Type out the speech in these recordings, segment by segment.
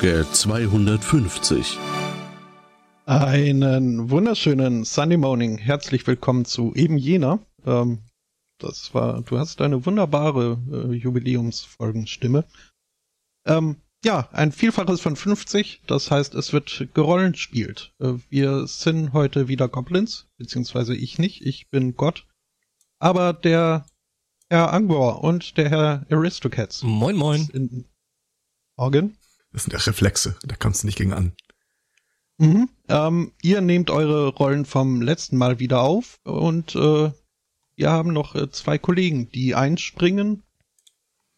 Folge 250. Einen wunderschönen Sunday Morning. Herzlich willkommen zu eben jener. Ähm, das war, du hast eine wunderbare äh, Jubiläumsfolgenstimme. Ähm, ja, ein Vielfaches von 50. Das heißt, es wird gerollenspielt. Äh, wir sind heute wieder Goblins, beziehungsweise ich nicht. Ich bin Gott. Aber der Herr Angor und der Herr Aristocats. Moin, moin. In Morgen. Das sind ja Reflexe, da kannst du nicht gegen an. Mhm. Ähm, ihr nehmt eure Rollen vom letzten Mal wieder auf und äh, wir haben noch äh, zwei Kollegen, die einspringen,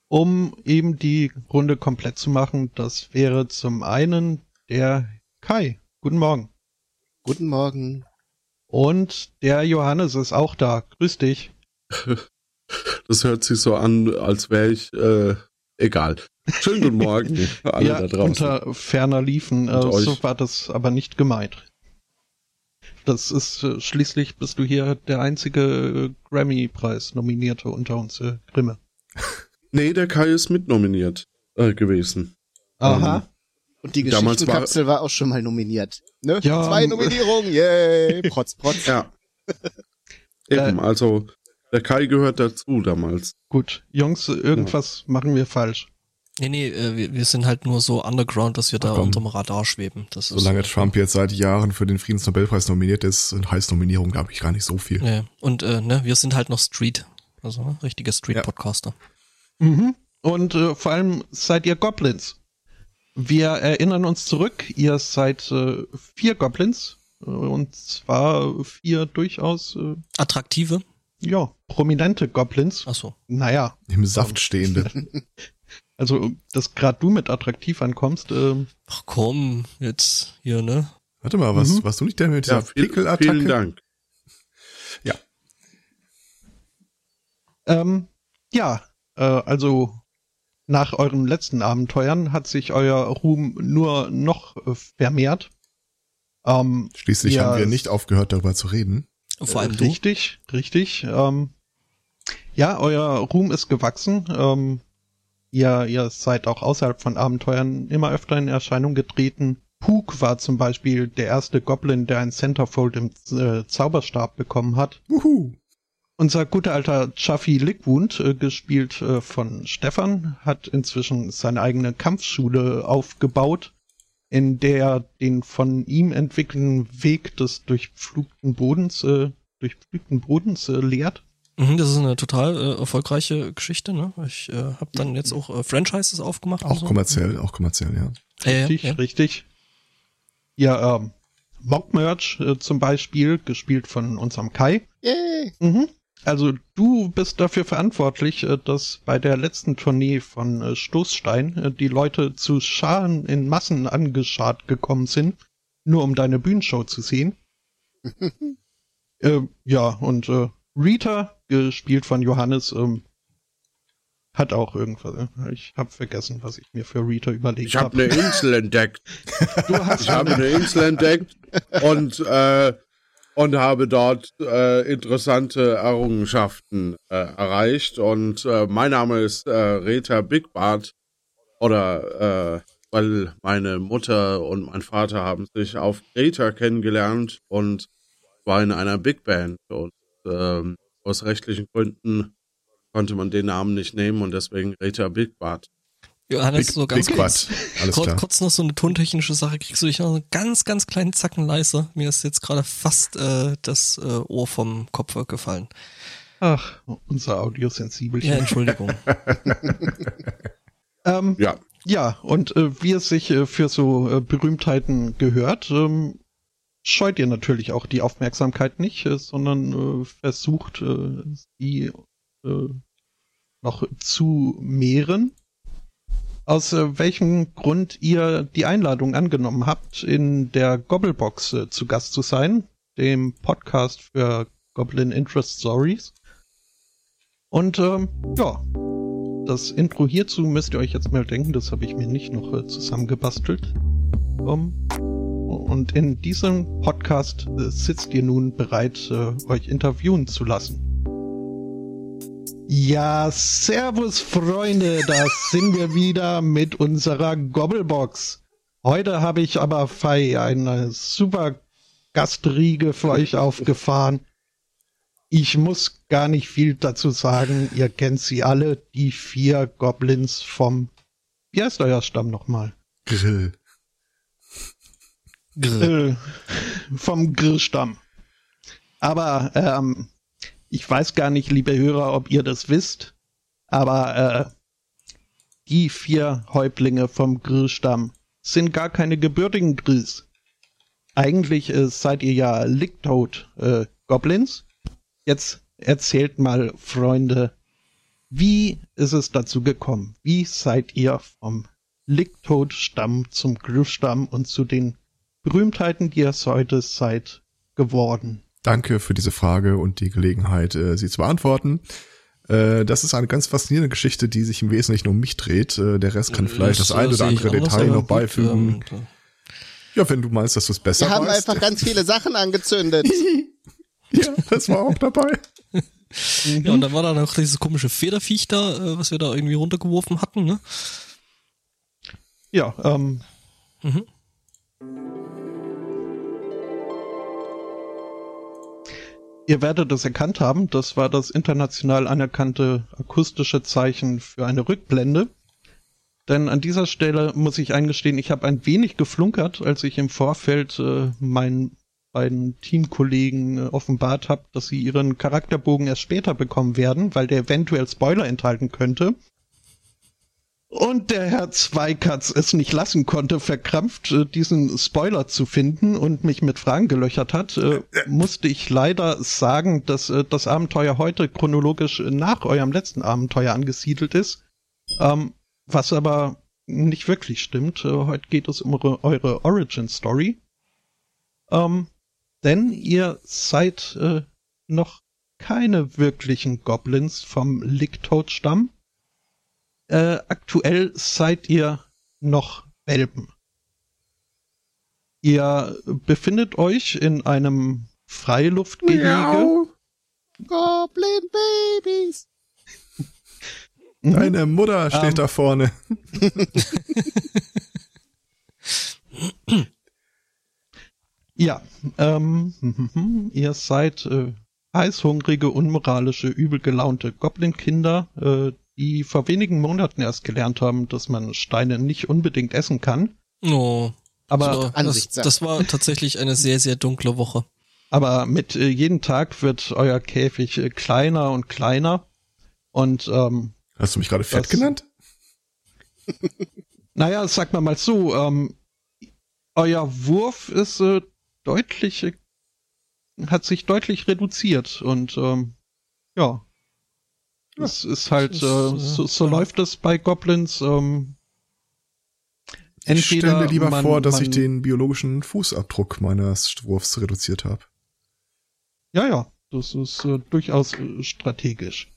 um eben die Runde komplett zu machen. Das wäre zum einen der Kai. Guten Morgen. Guten Morgen. Und der Johannes ist auch da. Grüß dich. Das hört sich so an, als wäre ich äh, egal. Schönen guten Morgen, alle ja, da draußen. unter ferner Liefen. Äh, so war das aber nicht gemeint. Das ist äh, schließlich bist du hier der einzige äh, Grammy-Preis-Nominierte unter uns, äh, Grimme. Nee, der Kai ist mitnominiert äh, gewesen. Aha. Und die Geschichtenkapsel war, auch schon mal nominiert. Ne? Ja, Zwei ähm, Nominierungen, yay! Protz, protz. Ja. Eben, also der Kai gehört dazu damals. Gut, Jungs, irgendwas machen wir falsch. Nee, nee, äh, wir, wir sind halt nur so underground, dass wir da komm. unterm Radar schweben. Das ist, Solange äh, Trump jetzt seit Jahren für den Friedensnobelpreis nominiert ist, heißt Nominierung, glaube ich, gar nicht so viel. Ja, und äh, ne, wir sind halt noch Street. Also ne, richtige Street-Podcaster. Mhm. Und äh, vor allem seid ihr Goblins. Wir erinnern uns zurück, ihr seid äh, vier Goblins. äh, Und zwar vier durchaus, äh, Attraktive? Ja, prominente Goblins. Ach so. Naja, Im Saft stehende. also, dass gerade du mit attraktiv ankommst, äh, Ach komm, jetzt hier, ne? Warte mal, was, Mhm. warst du nicht der mit Ja, dieser viel, Pickelattacke? vielen Dank. Ähm, ja, äh, also nach euren letzten Abenteuern hat sich euer Ruhm nur noch äh, vermehrt. Ähm, Schließlich Ja, haben wir nicht aufgehört, darüber zu reden. Vor allem du. richtig, richtig. Ähm, ja, euer Ruhm ist gewachsen. Ähm, ihr, ihr seid auch außerhalb von Abenteuern immer öfter in Erscheinung getreten. Puk war zum Beispiel der erste Goblin, der ein Centerfold im äh, Zauberstab bekommen hat. Wuhu. Unser guter alter Chaffee Lickwound, äh, gespielt äh, von Stefan, hat inzwischen seine eigene Kampfschule aufgebaut, in der er den von ihm entwickelten Weg des durchpflugten Bodens, äh, durchpflugten Bodens äh, lehrt. Mhm, das ist eine total äh, erfolgreiche Geschichte, ne? Ich äh, habe dann jetzt auch äh, Franchises aufgemacht. Auch so. kommerziell, auch kommerziell, ja. Richtig, ja. richtig. Ja, ähm, Mockmerch äh, zum Beispiel, gespielt von unserem Kai. Yay! Mhm. Also du bist dafür verantwortlich, äh, dass bei der letzten Tournee von äh, Stoßstein äh, die Leute zu Scharen in Massen angeschart gekommen sind, nur um deine Bühnenshow zu sehen. äh, ja, und äh, Rita, gespielt von Johannes, ähm, hat auch irgendwas. Ich habe vergessen, was ich mir für Rita überlegt Ich habe eine Insel entdeckt. Du hast Ich habe eine Insel entdeckt und, äh, und habe dort äh, interessante Errungenschaften äh, erreicht. Und äh, mein Name ist äh, Rita Bigbart. Oder äh, weil meine Mutter und mein Vater haben sich auf Greta kennengelernt und war in einer Big Band. Und ähm, aus rechtlichen Gründen konnte man den Namen nicht nehmen und deswegen Rita Bigbart. Johannes, Big, so ganz kurz. Kurz, klar. kurz noch so eine tontechnische Sache. Kriegst du dich noch einen ganz, ganz kleinen Zacken leiser? Mir ist jetzt gerade fast äh, das äh, Ohr vom Kopf gefallen. Ach, unser Audiosensibelchen. Ja, Entschuldigung. Ähm, Ja, ja, und äh, wie es sich äh, für so äh, Berühmtheiten gehört, ähm, scheut ihr natürlich auch die Aufmerksamkeit nicht, äh, sondern äh, versucht, äh, sie äh, noch zu mehren. Aus äh, welchem Grund ihr die Einladung angenommen habt, in der Gobblebox äh, zu Gast zu sein, dem Podcast für Goblin Interest Stories. Und ähm, ja, das Intro hierzu müsst ihr euch jetzt mal denken, das habe ich mir nicht noch äh, zusammengebastelt. Um, und in diesem Podcast äh, sitzt ihr nun bereit, äh, euch interviewen zu lassen. Ja, servus Freunde, da sind wir wieder mit unserer Gobblebox. Heute habe ich aber Fei eine super Gastriege für euch aufgefahren. Ich muss gar nicht viel dazu sagen, ihr kennt sie alle, die vier Goblins vom, wie heißt euer Stamm nochmal? Grill. Grill. Äh, vom Grillstamm. Aber ähm, ich weiß gar nicht, liebe Hörer, ob ihr das wisst, aber äh, die vier Häuptlinge vom Grillstamm sind gar keine gebürtigen Grills. Eigentlich äh, seid ihr ja Licktoad äh, Goblins. Jetzt erzählt mal, Freunde, wie ist es dazu gekommen? Wie seid ihr vom Licktoad-Stamm zum Grillstamm und zu den Berühmtheiten, die ihr heute seid, geworden? Danke für diese Frage und die Gelegenheit, äh, sie zu beantworten. Äh, das ist eine ganz faszinierende Geschichte, die sich im Wesentlichen um mich dreht. Äh, der Rest kann vielleicht das, äh, ein oder andere Detail noch gut, beifügen. ähm, Ja, wenn du meinst, dass du es besser Wir haben weißt. einfach ganz viele Sachen angezündet. ja, das war auch dabei. Ja, und dann war da noch dieses komische Federviech da, was wir da irgendwie runtergeworfen hatten, ne? Ja, ähm, Mhm. Ihr werdet es erkannt haben, das war das international anerkannte akustische Zeichen für eine Rückblende. Denn an dieser Stelle muss ich eingestehen, ich habe ein wenig geflunkert, als ich im Vorfeld äh, meinen beiden Teamkollegen äh, offenbart habe, dass sie ihren Charakterbogen erst später bekommen werden, weil der eventuell Spoiler enthalten könnte. Und der Herr Zweikatz es nicht lassen konnte, verkrampft äh, diesen Spoiler zu finden und mich mit Fragen gelöchert hat, äh, musste ich leider sagen, dass äh, das Abenteuer heute chronologisch nach eurem letzten Abenteuer angesiedelt ist. Ähm, was aber nicht wirklich stimmt. Heute geht es um eure, Origin Story. Ähm, denn ihr seid noch keine wirklichen Goblins vom Licktoad-Stamm. Äh, aktuell seid ihr noch Welpen. Ihr befindet euch in einem Freiluftgehege. Goblin Babies. Mhm. Deine Mutter steht Ähm. da vorne. Ja, ähm, ihr seid äh, heißhungrige, unmoralische, übel gelaunte Goblin-Kinder, äh, die vor wenigen Monaten erst gelernt haben, dass man Steine nicht unbedingt essen kann. Oh, Aber, das, Ansichtssache. das war tatsächlich eine sehr, sehr dunkle Woche. aber mit äh, jedem Tag wird euer Käfig äh, kleiner und kleiner. Und ähm, Hast du mich gerade fett Das- genannt? naja, sag mal mal so, ähm, euer Wurf ist äh, deutlich, äh, hat sich deutlich reduziert und ähm, ja. Es ist halt, ist, äh, äh, so, so ja. läuft es bei Goblins. Ähm, Ich stelle mir lieber man- vor, dass ich man- den biologischen Fußabdruck meines Wurfs reduziert habe. Ja, ja, das ist äh, durchaus äh, strategisch.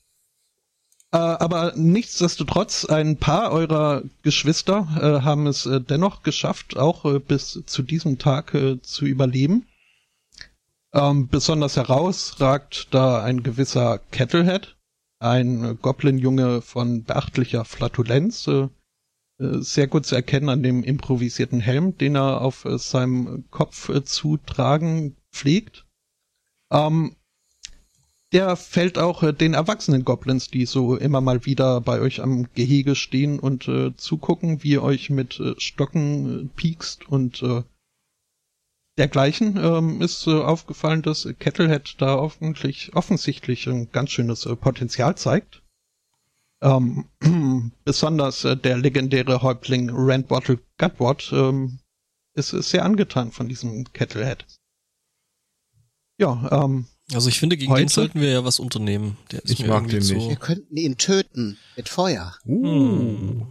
Äh, aber nichtsdestotrotz, ein paar eurer Geschwister äh, haben es äh, dennoch geschafft, auch äh, bis zu diesem Tag äh, zu überleben. Ähm, besonders heraus ragt da ein gewisser Kettlehead, ein Goblin-Junge von beachtlicher Flatulenz, äh, äh, sehr gut zu erkennen an dem improvisierten Helm, den er auf äh, seinem Kopf äh, zu tragen pflegt. Ähm, der fällt auch äh, den erwachsenen Goblins, die so immer mal wieder bei euch am Gehege stehen und äh, zugucken, wie ihr euch mit Stocken piekst und dergleichen, ähm, ist äh, aufgefallen, dass Kettlehead da offensichtlich ein ganz schönes äh, Potenzial zeigt. Ähm, besonders äh, der legendäre Häuptling Randbottle Gutwort ähm, ist, ist sehr angetan von diesem Kettlehead. Ja, ähm, Also ich finde, gegen Heute? den sollten wir ja was unternehmen. Der ist Ich mir mag den so, nicht. Wir könnten ihn töten mit Feuer. Uh. Hm.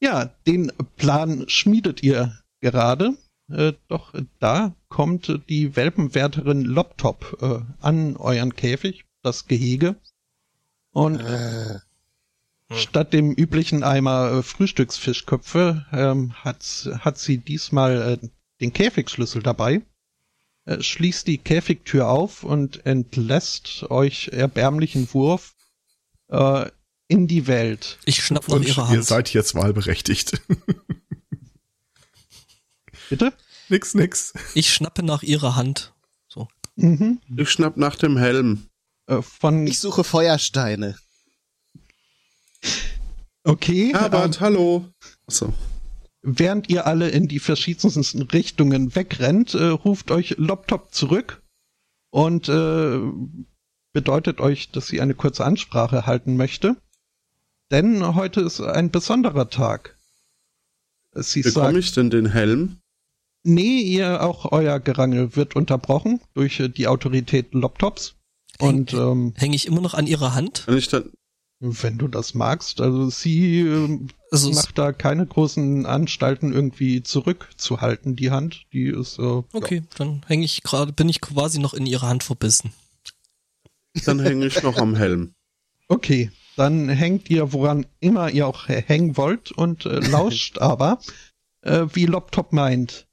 Ja, den Plan schmiedet ihr gerade. Äh, doch da kommt die Welpenwärterin Loptop äh, an euren Käfig, das Gehege. Und Äh, statt dem üblichen Eimer äh, Frühstücksfischköpfe ähm, hat, hat sie diesmal äh, den Käfigschlüssel dabei. äh, schließt die Käfigtür auf und entlässt euch erbärmlichen Wurf äh, in die Welt. Ich schnapp nach Und ihrer ihr Hand. seid jetzt wahlberechtigt. Bitte? nix, nix. Ich schnappe nach ihrer Hand. So. Mhm. Ich schnapp nach dem Helm. Äh, von Ich suche Feuersteine. okay. ähm, Herbert, hallo. Achso. während ihr alle in die verschiedensten Richtungen wegrennt, äh, ruft euch Loptop zurück und äh, bedeutet euch, dass sie eine kurze Ansprache halten möchte. Denn heute ist ein besonderer Tag. Sie Bekomme sagt, ich denn den Helm? Nee, ihr auch euer Gerangel wird unterbrochen durch äh, die Autorität Loptops. Und ähm, Hänge ich immer noch an ihrer Hand? Kann ich dann. wenn du das magst, also sie ähm, Also macht da keine großen Anstalten irgendwie zurückzuhalten, die Hand. Die ist äh, Okay, dann hänge ich gerade, bin ich quasi noch in ihre Hand verbissen. Dann hänge ich noch am Helm. Okay, dann hängt ihr, woran immer ihr auch hängen wollt und äh, lauscht aber, äh, wie Loptop meint.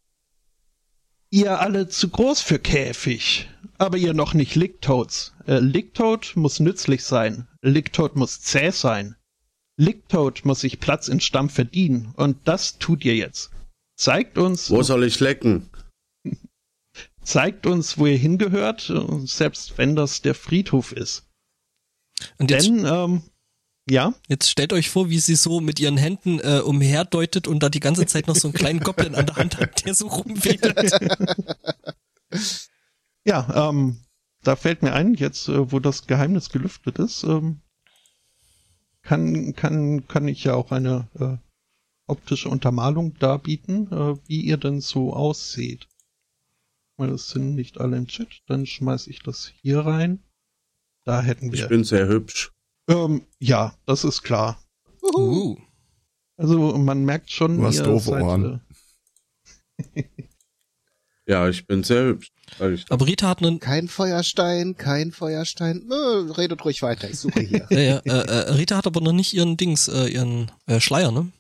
Ihr alle zu groß für Käfig, aber ihr noch nicht Licktoads. Äh, Licktoad muss nützlich sein, Licktoad muss zäh sein. Licktoad muss sich Platz in Stamm verdienen und das tut ihr jetzt. Zeigt uns, Wo soll ich lecken? zeigt uns, wo ihr hingehört, selbst wenn das der Friedhof ist. Und jetzt, Denn, ähm, ja, jetzt stellt euch vor, wie sie so mit ihren Händen äh, umherdeutet und da die ganze Zeit noch so einen kleinen Goblin an der Hand hat, der so rumwedelt. Ja, ähm, da fällt mir ein, jetzt, äh, wo das Geheimnis gelüftet ist, ähm, kann, kann, kann ich ja auch eine äh, optische Untermalung darbieten, äh, wie ihr denn so ausseht. Weil es sind nicht alle im Chat, dann schmeiß ich das hier rein. Da hätten Ich wir. bin sehr hübsch. Ähm, ja, das ist klar. Uh. Also man merkt schon, Du hast doofe Ohren. äh, Ja, ich bin sehr hübsch. Sag ich. Aber Rita hat einen, Kein Feuerstein, kein Feuerstein. Nö, redet ruhig weiter, ich suche hier. äh, äh, äh, Rita hat aber noch nicht ihren Dings, äh, ihren äh, Schleier, ne?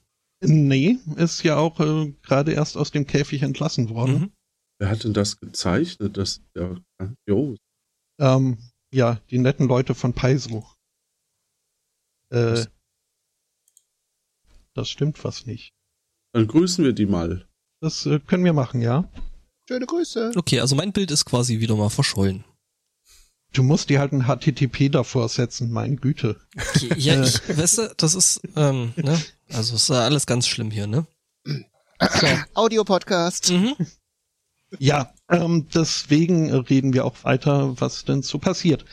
Nee, ist ja auch äh, gerade erst aus dem Käfig entlassen worden. Mhm. Wer hat denn das gezeichnet? Das ist ja grandios. Ähm, ja, die netten Leute von Paiso. Äh, das stimmt was nicht. Dann grüßen wir die mal. Das äh, können wir machen, ja. Schöne Grüße. Okay, also mein Bild ist quasi wieder mal verschollen. Du musst dir halt ein HTTP davor setzen, meine Güte. Ja, ich, weißt du, das ist, ähm, ne? Also ist ja alles ganz schlimm hier, ne? Audiopodcast. Mhm. Ja, ähm, deswegen reden wir auch weiter, was denn so passiert.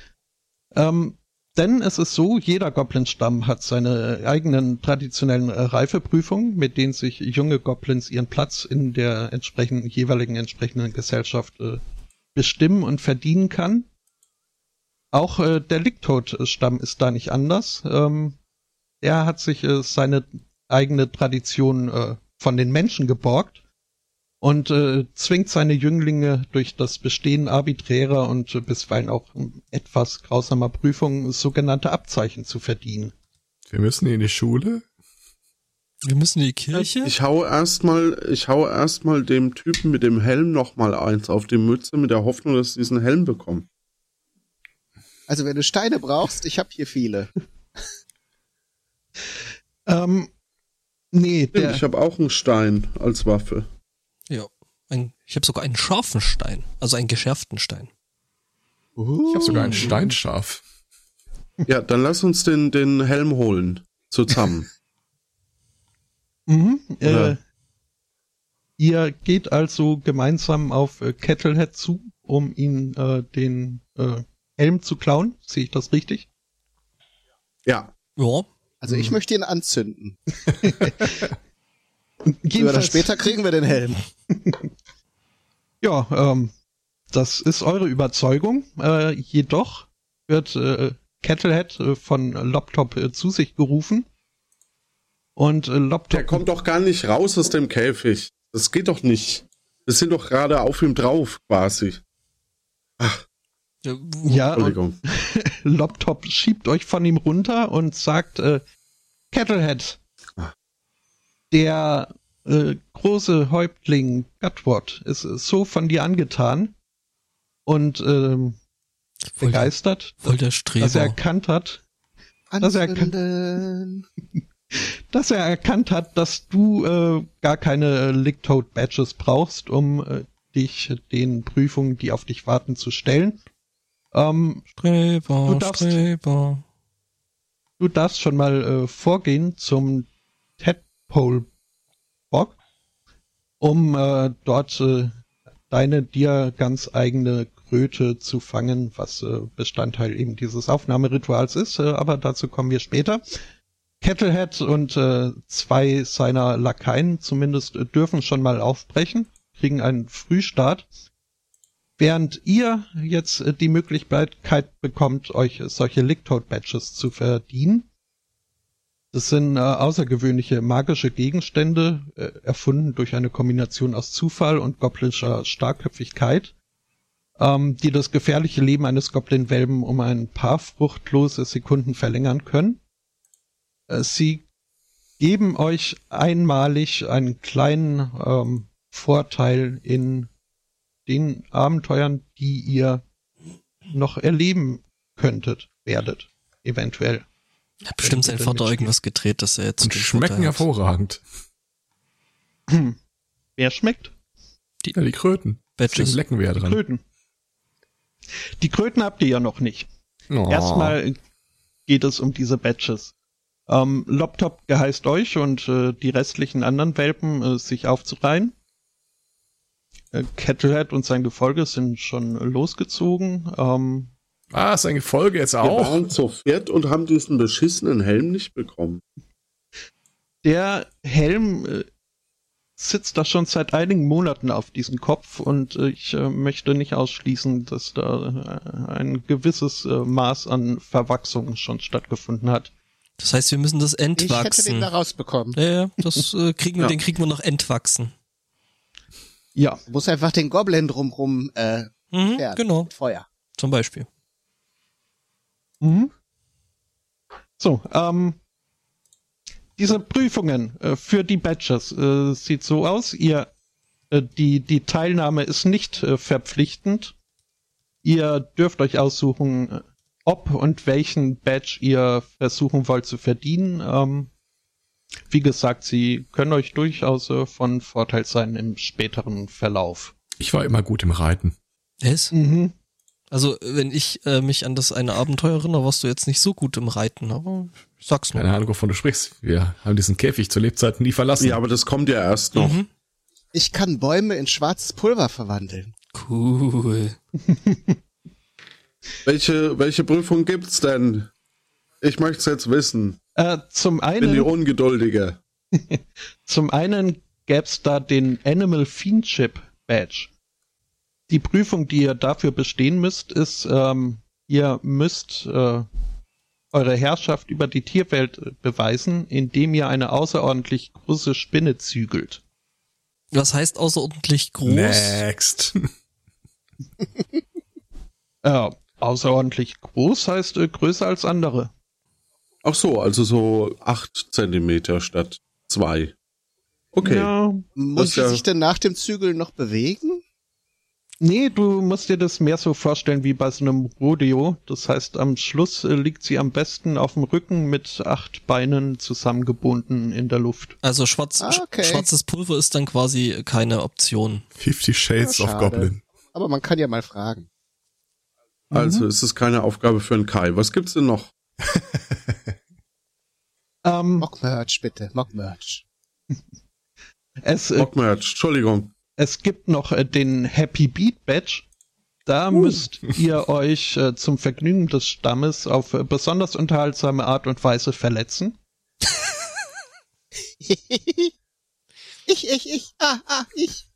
Ähm, denn es ist so, jeder Goblin-Stamm hat seine eigenen traditionellen äh, Reifeprüfungen, mit denen sich junge Goblins ihren Platz in der entsprechenden, jeweiligen entsprechenden Gesellschaft äh, bestimmen und verdienen kann. Auch äh, der Licktoad-Stamm ist da nicht anders. Ähm, er hat sich äh, seine eigene Tradition äh, von den Menschen geborgt und äh, zwingt seine Jünglinge durch das Bestehen arbiträrer und äh, bisweilen auch etwas grausamer Prüfungen sogenannte Abzeichen zu verdienen. Wir müssen in die Schule. Wir müssen in die Kirche. Ich hau erstmal, ich hau erstmal dem Typen mit dem Helm noch mal eins auf die Mütze mit der Hoffnung, dass ich diesen Helm bekomme. Also wenn du Steine brauchst, ich habe hier viele. Ähm, nee, der, Ich habe auch einen Stein als Waffe. Ein, ich habe sogar einen scharfen Stein, also einen geschärften Stein. Ich habe sogar ein Steinschaf. Ja, dann lass uns den, den Helm holen. Zusammen. mhm, äh, ihr geht also gemeinsam auf äh, Kettlehead zu, um ihn äh, den äh, Helm zu klauen. Sehe ich das richtig? ja. Ja. Also ich möchte ihn anzünden. Und Früher oder später kriegen wir den Helm. Ja, ähm, das ist eure Überzeugung. Äh, jedoch wird äh, Kettlehead äh, von Loptop äh, zu sich gerufen. Und äh, Loptop Der kommt doch gar nicht raus aus dem Käfig. Das geht doch nicht. Wir sind doch gerade auf ihm drauf, quasi. ja, und Entschuldigung. Loptop schiebt euch von ihm runter und sagt, äh, Kettlehead, Ah. der äh, große Häuptling Gutwort ist so von dir angetan, und ähm, Voll, begeistert, voll der dass er Streber. erkannt hat, Dass er dass er erkannt hat, dass du äh, gar keine Licktoad Badges brauchst, um äh, dich den Prüfungen, die auf dich warten, zu stellen. Ähm, Streber, Du darfst- Streber. du darfst schon mal äh, vorgehen zum Tadpole Bock, um äh, dort äh, deine dir ganz eigene Kröte zu fangen, was äh, Bestandteil eben dieses Aufnahmerituals ist, äh, aber dazu kommen wir später. Kettlehead und äh, zwei seiner Lakaien zumindest äh, dürfen schon mal aufbrechen, kriegen einen Frühstart, während ihr jetzt äh, die Möglichkeit bekommt, euch solche Licktoad-Badges zu verdienen. Das sind äh, außergewöhnliche magische Gegenstände, äh, erfunden durch eine Kombination aus Zufall und goblinscher Starkköpfigkeit, ähm, die das gefährliche Leben eines Goblin-Welben um ein paar fruchtlose Sekunden verlängern können. Äh, sie geben euch einmalig einen kleinen ähm, Vorteil in den Abenteuern, die ihr noch erleben könntet, werdet, eventuell. Hat bestimmt sein Vater irgendwas gedreht, dass er jetzt Und schmecken hervorragend. Wer schmeckt? Ja, die Kröten. Deswegen Badges. lecken wir ja dran. Kröten. Die Kröten habt ihr ja noch nicht. Oh. Erstmal geht es um diese Badges. Ähm, Loptop geheißt euch und äh, die restlichen anderen Welpen äh, sich aufzureihen. Äh, Kettlehead und sein Gefolge sind schon losgezogen. Ähm, Ah, ist eine Folge jetzt Wir auch. waren zu viert und haben diesen beschissenen Helm nicht bekommen. der Helm äh, sitzt da schon seit einigen Monaten auf diesem Kopf und äh, ich äh, möchte nicht ausschließen, dass da ein gewisses Maß an Verwachsung schon stattgefunden hat. Das heißt, wir müssen das Ich hätte den entwachsen. da rausbekommen. Ja, ja, das kriegen wir, Ja. den kriegen wir noch entwachsen. Ja, Du musst einfach den Goblin drumrum äh, Mhm, genau, mit Feuer. zum Beispiel. Mhm. So, ähm, diese Prüfungen äh, für die Badges äh, sieht so aus. Ihr, äh, die, die Teilnahme ist nicht äh, verpflichtend. Ihr dürft euch aussuchen, äh, ob und welchen Badge ihr versuchen wollt zu verdienen. Ähm, wie gesagt, sie können euch durchaus äh, von Vorteil sein im späteren Verlauf. Ich war immer gut im Reiten. Es? Mhm. Also, wenn ich äh, mich an das eine Abenteuer erinnere, warst du jetzt nicht so gut im Reiten, aber ich sag's nur. Keine Ahnung, wovon du sprichst. Wir haben diesen Käfig zu Lebzeiten nie verlassen. Ja, aber das kommt ja erst noch. Mhm. Ich kann Bäume in schwarzes Pulver verwandeln. Cool. Welche, welche Prüfung gibt's denn? Ich möchte es jetzt wissen. Äh, zum Ich bin die einen, Ungeduldige. zum einen gäb's da den Animal Fiendship Badge. Die Prüfung, die ihr dafür bestehen müsst, ist, ähm, ihr müsst äh, eure Herrschaft über die Tierwelt äh, beweisen, indem ihr eine außerordentlich große Spinne zügelt. Was heißt außerordentlich groß? Next. Äh, außerordentlich groß heißt äh, größer als andere. Ach so, also so acht Zentimeter statt zwei. Okay. Ja, Muss sie ja- sich denn nach dem Zügeln noch bewegen? Nee, du musst dir das mehr so vorstellen wie bei so einem Rodeo. Das heißt, am Schluss äh, liegt sie am besten auf dem Rücken mit acht Beinen zusammengebunden in der Luft. Also schwarz, Ah, okay. schwarzes Pulver ist dann quasi keine Option. Fifty Shades Ja, of. Goblin. Aber man kann ja mal fragen. Also ist es keine Aufgabe für einen Kai. Was gibt's denn noch? Ähm, Mockmerch, bitte. Mockmerch. es, äh, Mockmerch, Entschuldigung. Es gibt noch äh, den Happy Beat Badge. Da müsst ihr euch äh, zum Vergnügen des Stammes auf äh, besonders unterhaltsame Art und Weise verletzen. ich, ich, ich, ah, ah, ich.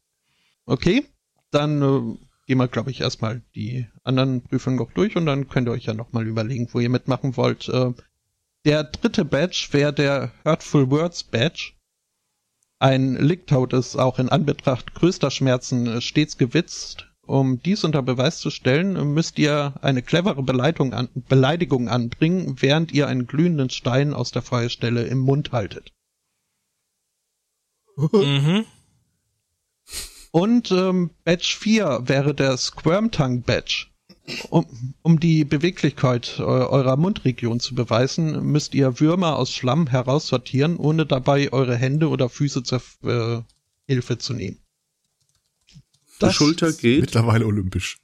Okay, dann äh, gehen wir, glaube ich, erstmal die anderen Prüfungen noch durch und dann könnt ihr euch ja nochmal überlegen, wo ihr mitmachen wollt. Äh, der dritte Badge wäre der Hurtful Words Badge. Ein Licktoad ist auch in Anbetracht größter Schmerzen stets gewitzt. Um dies unter Beweis zu stellen, müsst ihr eine clevere Beleidigung, an, Beleidigung anbringen, während ihr einen glühenden Stein aus der Feuerstelle im Mund haltet. Mhm. Und ähm, Badge 4 wäre der Squirm-Tongue Badge. Um, um die Beweglichkeit äh, eurer Mundregion zu beweisen, müsst ihr Würmer aus Schlamm heraussortieren, ohne dabei eure Hände oder Füße zur äh, Hilfe zu nehmen. Die Schulter geht. Mittlerweile olympisch.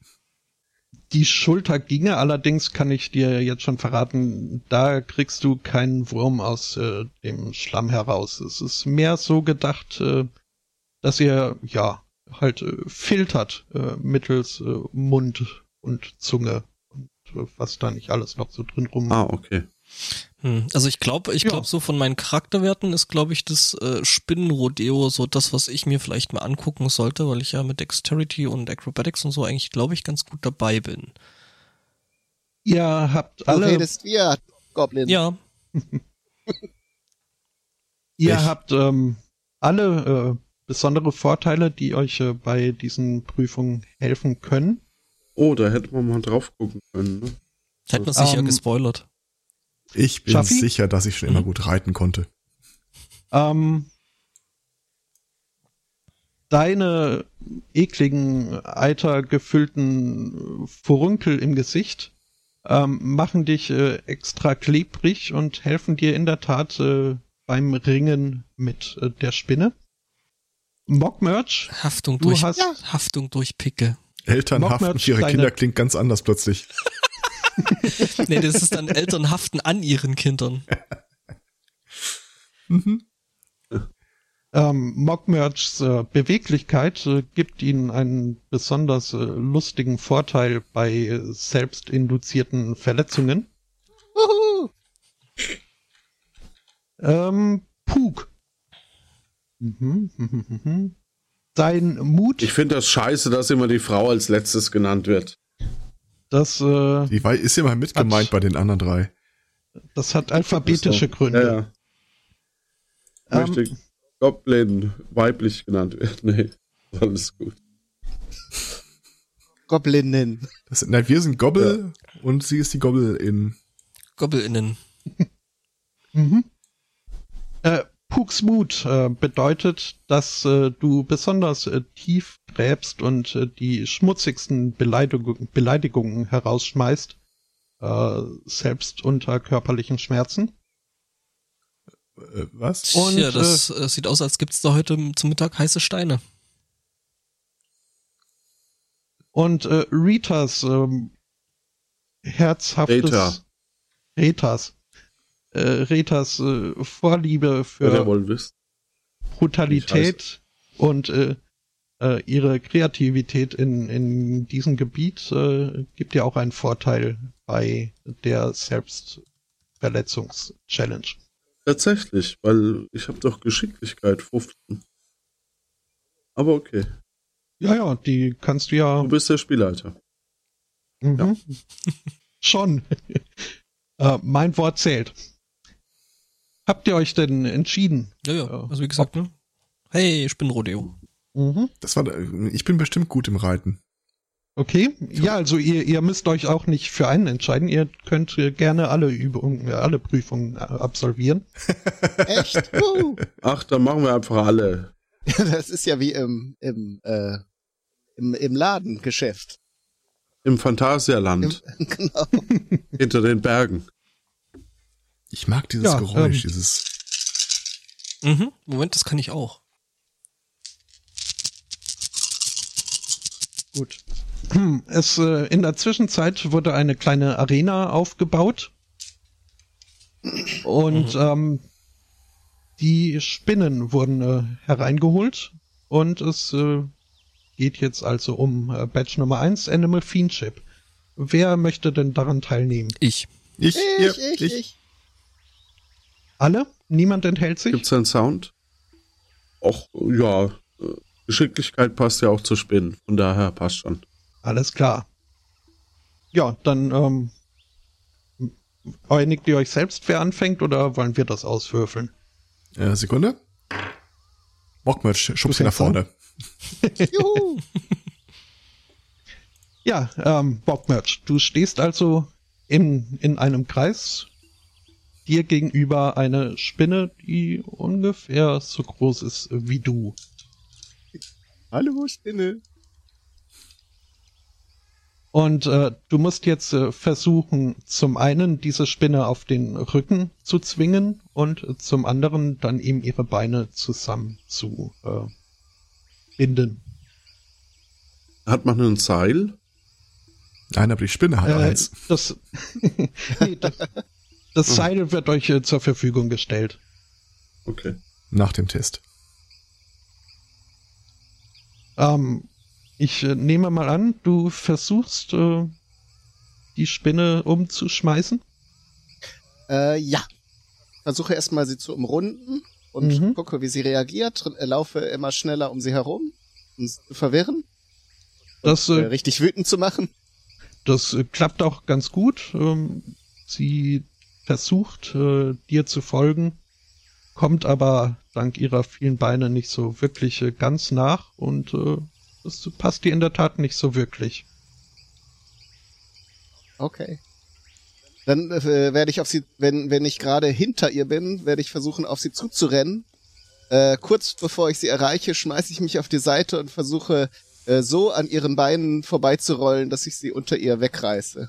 Die Schulter ginge, allerdings kann ich dir jetzt schon verraten, da kriegst du keinen Wurm aus äh, dem Schlamm heraus. Es ist mehr so gedacht, äh, dass ihr ja halt äh, filtert äh, mittels äh, Mund und Zunge und äh, was da nicht alles noch so drin rum. Ah, okay. Hm. Also ich glaube, ich Ja. glaube so von meinen Charakterwerten ist, glaube ich, das äh, Spinnenrodeo so das, was ich mir vielleicht mal angucken sollte, weil ich ja mit Dexterity und Acrobatics und so eigentlich, glaube ich, ganz gut dabei bin. Ihr habt Du alle, redest wir, Goblin. Ja, ihr Ich- habt ähm, alle äh, besondere Vorteile, die euch äh, bei diesen Prüfungen helfen können. Oh, da hätte man mal drauf gucken können. Ne? hätten wir sicher Ähm, gespoilert. Ich bin Schaffi? sicher, dass ich schon immer Mhm. gut reiten konnte. Ähm, deine ekligen, eitergefüllten Furunkel im Gesicht ähm, machen dich äh, extra klebrig und helfen dir in der Tat äh, beim Ringen mit äh, der Spinne. Mockmerch, Haftung du durch, hast- ja. Haftung durch Picke. Eltern haften für ihre deine- Kinder klingt ganz anders plötzlich. Nee, das ist dann Eltern haften an ihren Kindern. Mhm. ähm, Mockmerchs äh, Beweglichkeit äh, gibt ihnen einen besonders äh, lustigen Vorteil bei äh, selbstinduzierten Verletzungen. Wuhu. Ähm, Pug. Mhm, mhm, mhm, Sein Mut, Ich finde das scheiße, dass immer die Frau als letztes genannt wird. das, äh, Die ist immer mit gemeint Hat- bei den anderen drei. das hat alphabetische Ja, Gründe. ja. Ähm, Möchte Goblin weiblich genannt werden. Nee, alles gut. Goblinnen. Das, nein, wir sind Gobble und sie ist die Gobble in. GobbelInnen. Mhm. Äh, Pugs Mut äh, bedeutet, dass äh, du besonders äh, tief gräbst und äh, die schmutzigsten Beleidigung, Beleidigungen herausschmeißt, äh, selbst unter körperlichen Schmerzen. Äh, was? Und, ja, das äh, sieht aus, als gibt's da heute zum Mittag heiße Steine. Und äh, Ritas ähm, herzhaftes Rita. Retas äh, Retas äh, Vorliebe für. Brutalität und äh, äh, ihre Kreativität in, in diesem Gebiet äh, gibt ja auch einen Vorteil bei der Selbstverletzungs-Challenge. Tatsächlich, weil ich habe doch Geschicklichkeit 15. Aber okay, Ja, ja, die kannst du ja du bist der Spielleiter. Mhm. Schon. äh, mein Wort zählt. Habt ihr euch denn entschieden? Ja, ja. Ja. Also wie gesagt, ne? Hey, Spinnenrodeo. Mhm. Das war, ich bin bestimmt gut im Reiten. Okay. Ja, also ihr, ihr müsst euch auch nicht für einen entscheiden. Ihr könnt äh, gerne alle Übungen, äh, alle Prüfungen äh, absolvieren. Echt? Wuhu. Ach, dann machen wir einfach alle. Das ist ja wie im, im, äh, im, im Ladengeschäft. Im Im, Phantasialand, genau. hinter den Bergen. Ich mag dieses Ja, Geräusch, ähm, dieses. Mhm. Moment, das kann ich auch. Gut. Es, äh, in der Zwischenzeit wurde eine kleine Arena aufgebaut. Und ähm, die Spinnen wurden äh, hereingeholt. Und es äh, geht jetzt also um äh, Badge Nummer 1, Animal Fiendship. Wer möchte denn daran teilnehmen? Ich. Ich, Ich, ja, ich, ich. Alle? Niemand enthält sich? Gibt's einen Sound? Och, ja. äh, Geschicklichkeit passt ja auch zu Spinnen. Von daher passt schon. Alles klar. Ja, dann ähm, einigt ihr euch selbst, wer anfängt, oder wollen wir das auswürfeln? Äh, Sekunde. Mockmerch, schubst ihn nach vorne. Juhu. Ja, ähm, Bockmerch, du stehst also in, in einem Kreis, dir gegenüber eine Spinne, die ungefähr so groß ist wie du. Hallo, Spinne. Und äh, du musst jetzt äh, versuchen, zum einen diese Spinne auf den Rücken zu zwingen und äh, zum anderen dann eben ihre Beine zusammen zu äh, binden. Hat man ein Seil? Nein, aber die Spinne hat Äh, eins. das nee, das, das Seil wird euch äh, zur Verfügung gestellt. Okay. Nach dem Test. Ähm, ich äh, nehme mal an, du versuchst äh, die Spinne umzuschmeißen. Äh, ja. Versuche erstmal sie zu umrunden und Mhm. gucke, wie sie reagiert. Äh, Laufe immer schneller um sie herum, um sie zu verwirren, Das, äh, äh, richtig wütend zu machen. das äh, klappt auch ganz gut. Ähm, sie versucht, äh, dir zu folgen, kommt aber dank ihrer vielen Beine nicht so wirklich äh, ganz nach und äh, das passt dir in der Tat nicht so wirklich. Okay. Dann äh, werde ich auf sie, wenn, wenn ich gerade hinter ihr bin, werde ich versuchen, auf sie zuzurennen. Äh, kurz bevor ich sie erreiche, schmeiße ich mich auf die Seite und versuche äh, so an ihren Beinen vorbeizurollen, dass ich sie unter ihr wegreiße.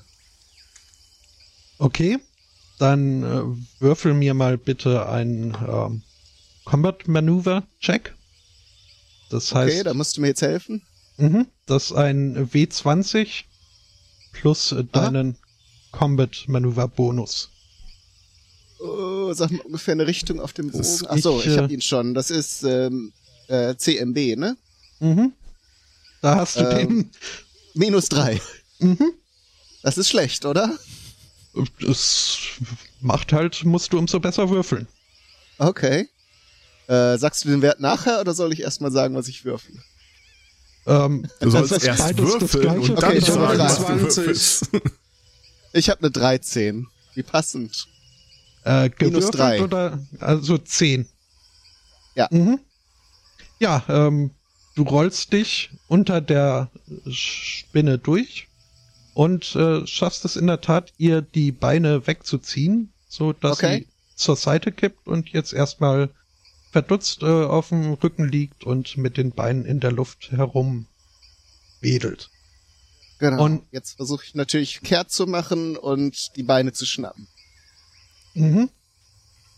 Okay, dann äh, würfel mir mal bitte einen ähm, Combat Maneuver Check. Das heißt, Okay, da musst du mir jetzt helfen. Mhm, das ist ein W20 plus äh, deinen Combat Maneuver Bonus. Oh, sag mal ungefähr eine Richtung auf dem Bogen. Ach so, ich, ich, äh, habe ihn schon. Das ist ähm, äh, CMB, ne? Mhm. Da hast du Ähm. Minus drei. den. Mhm. Das ist schlecht, oder? Das macht halt, musst du umso besser würfeln. Okay. Äh, sagst du den Wert nachher oder soll ich erstmal sagen, was ich würfle? Ähm, Du sollst das erst würfeln und dann Okay, sagen, eine was du 20. würfelst. Ich habe eine 13. Wie passend. Äh, Minus gewürfelt drei. oder also 10. Ja. Mhm. Ja, ähm, du rollst dich unter der Spinne durch und äh, schaffst es in der Tat, ihr die Beine wegzuziehen, so dass Okay. sie zur Seite kippt und jetzt erstmal verdutzt äh, auf dem Rücken liegt und mit den Beinen in der Luft herum wedelt. Genau. Und- jetzt versuche ich natürlich kehrt zu machen und die Beine zu schnappen. Mhm.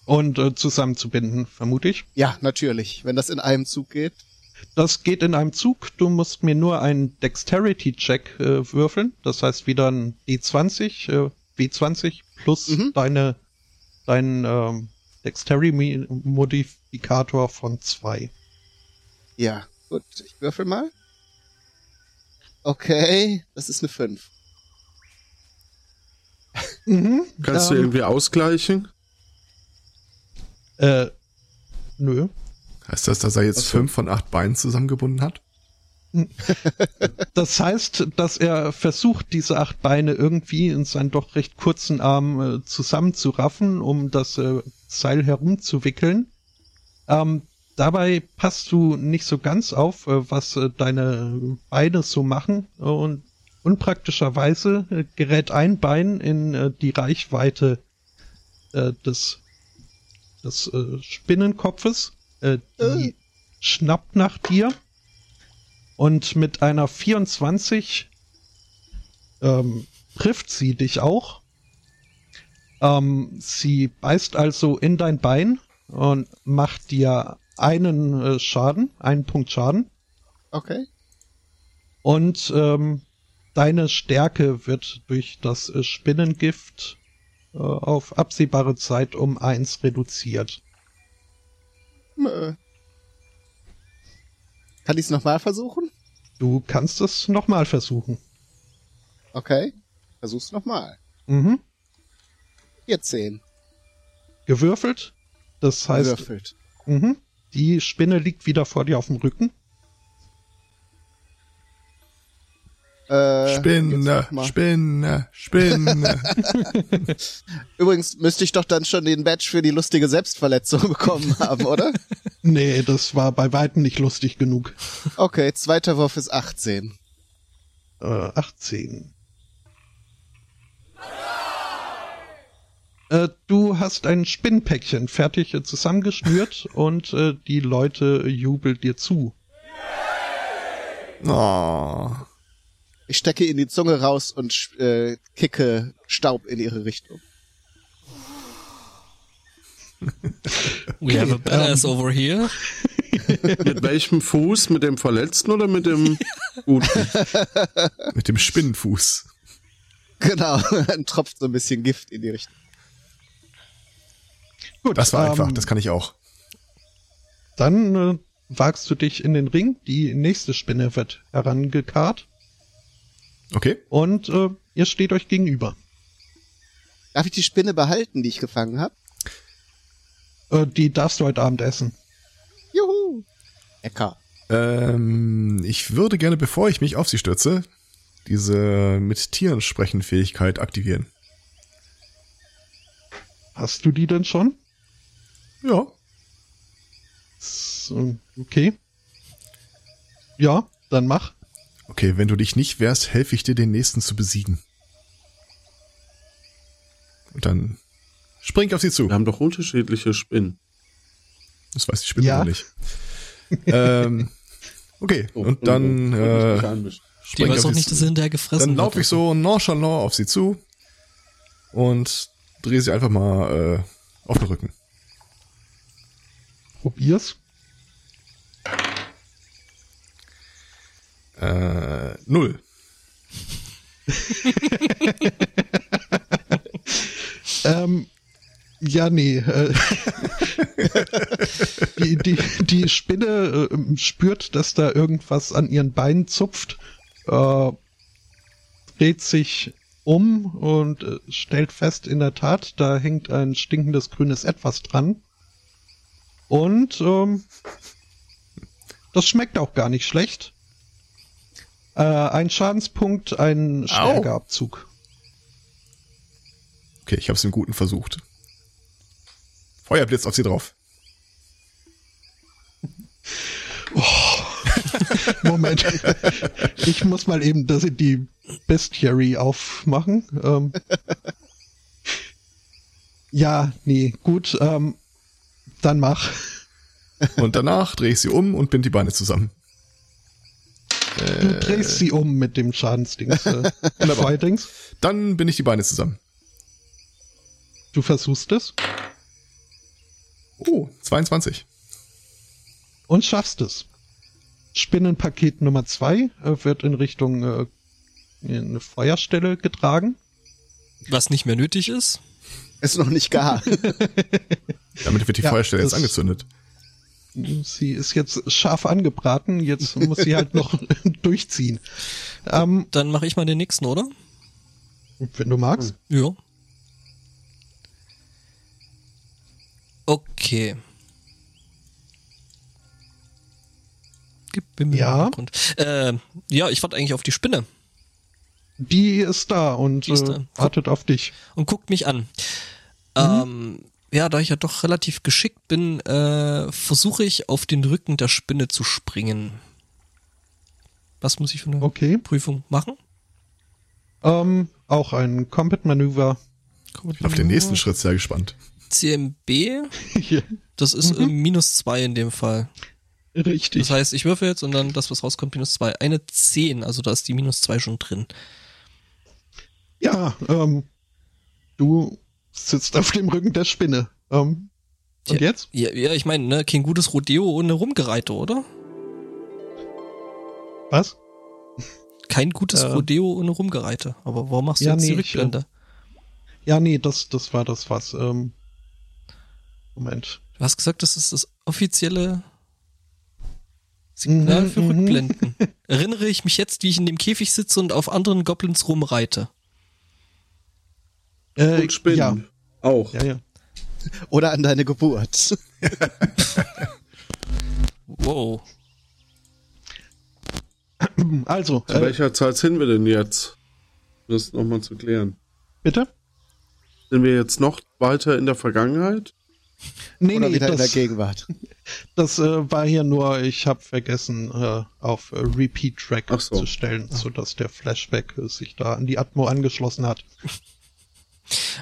Und äh, zusammenzubinden, vermute ich. Ja, natürlich. Wenn das in einem Zug geht. Das geht in einem Zug. Du musst mir nur einen Dexterity-Check äh, würfeln. Das heißt wieder ein D20, äh, W20 plus Mhm. deine, dein ähm, Dexterity-Modifikator von zwei. Ja, gut. Ich würfel mal. Okay, das ist eine 5. Mhm. Kannst du ähm, irgendwie ausgleichen? äh, nö. Heißt das, dass er jetzt fünf von acht Beinen zusammengebunden hat? Das heißt, dass er versucht, diese acht Beine irgendwie in seinen doch recht kurzen Arm äh, zusammenzuraffen, um das äh, Seil herumzuwickeln. Ähm, dabei passt du nicht so ganz auf, äh, was deine Beine so machen und unpraktischerweise gerät ein Bein in die Reichweite des, des Spinnenkopfes. Äh, die Äh. schnappt nach dir und mit einer 24 ähm, trifft sie dich auch. Ähm, sie beißt also in dein Bein und macht dir einen äh, Schaden, einen Punkt Schaden. Okay. Und ähm, deine Stärke wird durch das äh, Spinnengift äh, auf absehbare Zeit um eins reduziert. Mö. Kann ich es nochmal versuchen? Du kannst es nochmal versuchen. Okay. Versuch's nochmal. Mhm. 14. Gewürfelt. Das heißt, Gewürfelt. Mhm. Die Spinne liegt wieder vor dir auf dem Rücken. Äh, Spinne. Spinne, Spinne. Übrigens müsste ich doch dann schon den Badge für die lustige Selbstverletzung bekommen haben, oder? Nee, das war bei weitem nicht lustig genug. Okay, zweiter Wurf ist 18. Äh, 18. Äh, du hast ein Spinnpäckchen fertig äh, zusammengeschnürt und äh, die Leute jubeln dir zu. Oh. Ich stecke in die Zunge raus und äh, kicke Staub in ihre Richtung. We have a badass over here. Mit welchem Fuß? Mit dem verletzten oder mit dem guten? Mit dem Spinnenfuß. Genau, dann tropft so ein bisschen Gift in die Richtung. Gut, Das war einfach, ähm, das kann ich auch. Dann äh, wagst du dich in den Ring. Die nächste Spinne wird herangekarrt Okay. und äh, ihr steht euch gegenüber. Darf ich die Spinne behalten, die ich gefangen habe? Äh, die darfst du heute Abend essen. Juhu! Lecker. Ähm, ich würde gerne, bevor ich mich auf sie stürze, diese mit Tieren sprechen Fähigkeit aktivieren. Hast du die denn schon? Ja. So, okay. Ja, dann mach. Okay, wenn du dich nicht wehrst, helfe ich dir, den nächsten zu besiegen. Und dann spring auf sie zu. Wir haben doch unterschiedliche Spinnen. Das weiß die Spinne Ja. nicht. ähm, okay, Oh, und dann, ich wollte mich äh. Die spring ich weiß auf auch sie nicht, dass sie hinterher gefressen Dann laufe ich so nonchalant auf sie zu und drehe sie einfach mal äh, auf den Rücken. Probier's. Äh, null. Ähm, ja, nee. Äh, die, die, die Spinne äh, spürt, dass da irgendwas an ihren Beinen zupft, äh, dreht sich um und stellt fest, in der Tat, da hängt ein stinkendes grünes Etwas dran. Und ähm, das schmeckt auch gar nicht schlecht. Äh, ein Schadenspunkt, ein Stärkeabzug. Okay, ich habe es im Guten versucht. Feuerblitz auf sie drauf. Moment. ich muss mal eben das in die Bestiary aufmachen. Ähm, ja, nee, gut. Ähm, dann mach. Und danach drehe ich sie um und bind die Beine zusammen. Du drehst sie um mit dem Schadensdings. Äh. Feuerdings. Dann bind ich die Beine zusammen. Du versuchst es Oh, 22. und schaffst es. Spinnenpaket Nummer zwei äh, wird in Richtung äh, eine Feuerstelle getragen. Was nicht mehr nötig ist. Ist noch nicht gar. Damit wird die Ja, Feuerstelle jetzt angezündet. Sie ist jetzt scharf angebraten, jetzt muss sie halt noch durchziehen. Ähm, Dann mache ich mal den nächsten, oder? wenn du magst. Ja. Okay. Gib mir Ja. Grund. Äh, ja, ich warte eigentlich auf die Spinne Die ist da und ist äh, da. wartet auf dich. und guckt mich an. Ähm, ja, da ich ja doch relativ geschickt bin, äh, versuche ich auf den Rücken der Spinne zu springen. Was muss ich für eine Okay. Prüfung machen? Ähm, auch ein Combat Manöver. Auf den nächsten Schritt sehr gespannt. CMB, das ist äh, minus zwei in dem Fall. Richtig. Das heißt, ich würfe jetzt und dann das, was rauskommt, minus zwei. Eine 10, also da ist die minus zwei schon drin. ja, ähm, du sitzt auf dem Rücken der Spinne. Ähm, und Ja. jetzt? Ja, ja ich meine, ne, kein gutes Rodeo ohne Rumgereite, oder? Was? Kein gutes Äh. Rodeo ohne Rumgereite. Aber warum machst du Ja, jetzt die nee, ich, Rückblende? Ja, nee, das, das war das was. Ähm, Moment. Du hast gesagt, das ist das offizielle Signal Mhm, für mhm. Rückblenden. Erinnere ich mich jetzt, wie ich in dem Käfig sitze und auf anderen Goblins rumreite. Äh, Und Spinnen. Ja, Auch. ja, ja. Oder an deine Geburt. Wow. Also, Zu äh, welcher Zeit sind wir denn jetzt? Das nochmal zu klären. bitte? Sind wir jetzt noch weiter in der Vergangenheit? Nee, Oder nee, wieder in der das, Gegenwart. das äh, war hier nur, ich habe vergessen, äh, auf äh, Repeat-Track so. zu stellen, sodass der Flashback äh, sich da an die Atmo angeschlossen hat.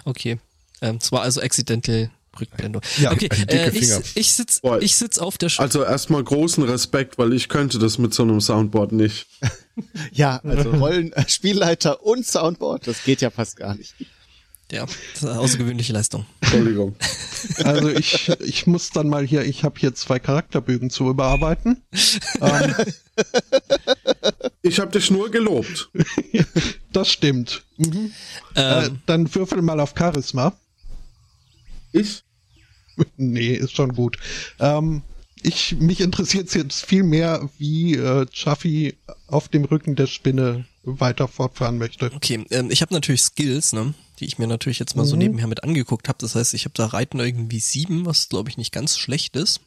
Okay. Ähm, es war also accidental Rückblendung. Ja, okay, äh, ich, ich sitz, Boah. ich sitz auf der Sch Also erstmal großen Respekt, weil ich könnte das mit so einem Soundboard nicht. Ja, also Rollen, äh, Spielleiter und Soundboard, das geht ja fast gar nicht. Ja, das ist eine außergewöhnliche Leistung. Entschuldigung. Also ich, ich muss dann mal hier, ich habe hier zwei Charakterbögen zu überarbeiten. ähm, Ich habe dich nur gelobt. das stimmt. Mhm. Äh, Ähm, dann würfel mal auf Charisma. Ich? nee, ist schon gut. Ähm, ich, mich interessiert jetzt viel mehr, wie äh, Chaffee auf dem Rücken der Spinne weiter fortfahren möchte. okay, ähm, ich habe natürlich Skills, ne, die ich mir natürlich jetzt mal so Mhm. nebenher mit angeguckt habe. Das heißt, ich habe da Reiten irgendwie sieben, was glaube ich nicht ganz schlecht ist.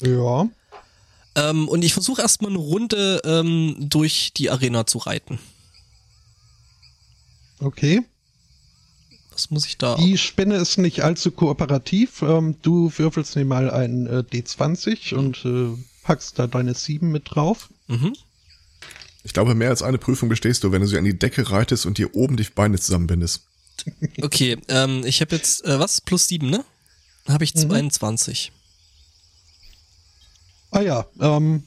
Ja. Ähm, und ich versuche erstmal eine Runde ähm, durch die Arena zu reiten. Okay. Was muss ich da? Die Spinne ist nicht allzu kooperativ. Ähm, du würfelst mir mal ein äh, D20 und äh, packst da deine 7 mit drauf. Mhm. Ich glaube, mehr als eine Prüfung bestehst du, wenn du sie an die Decke reitest und dir oben die Beine zusammenbindest. Okay, ähm, ich habe jetzt, äh, was? Plus sieben, ne? Habe ich 22. Ah ja, ähm,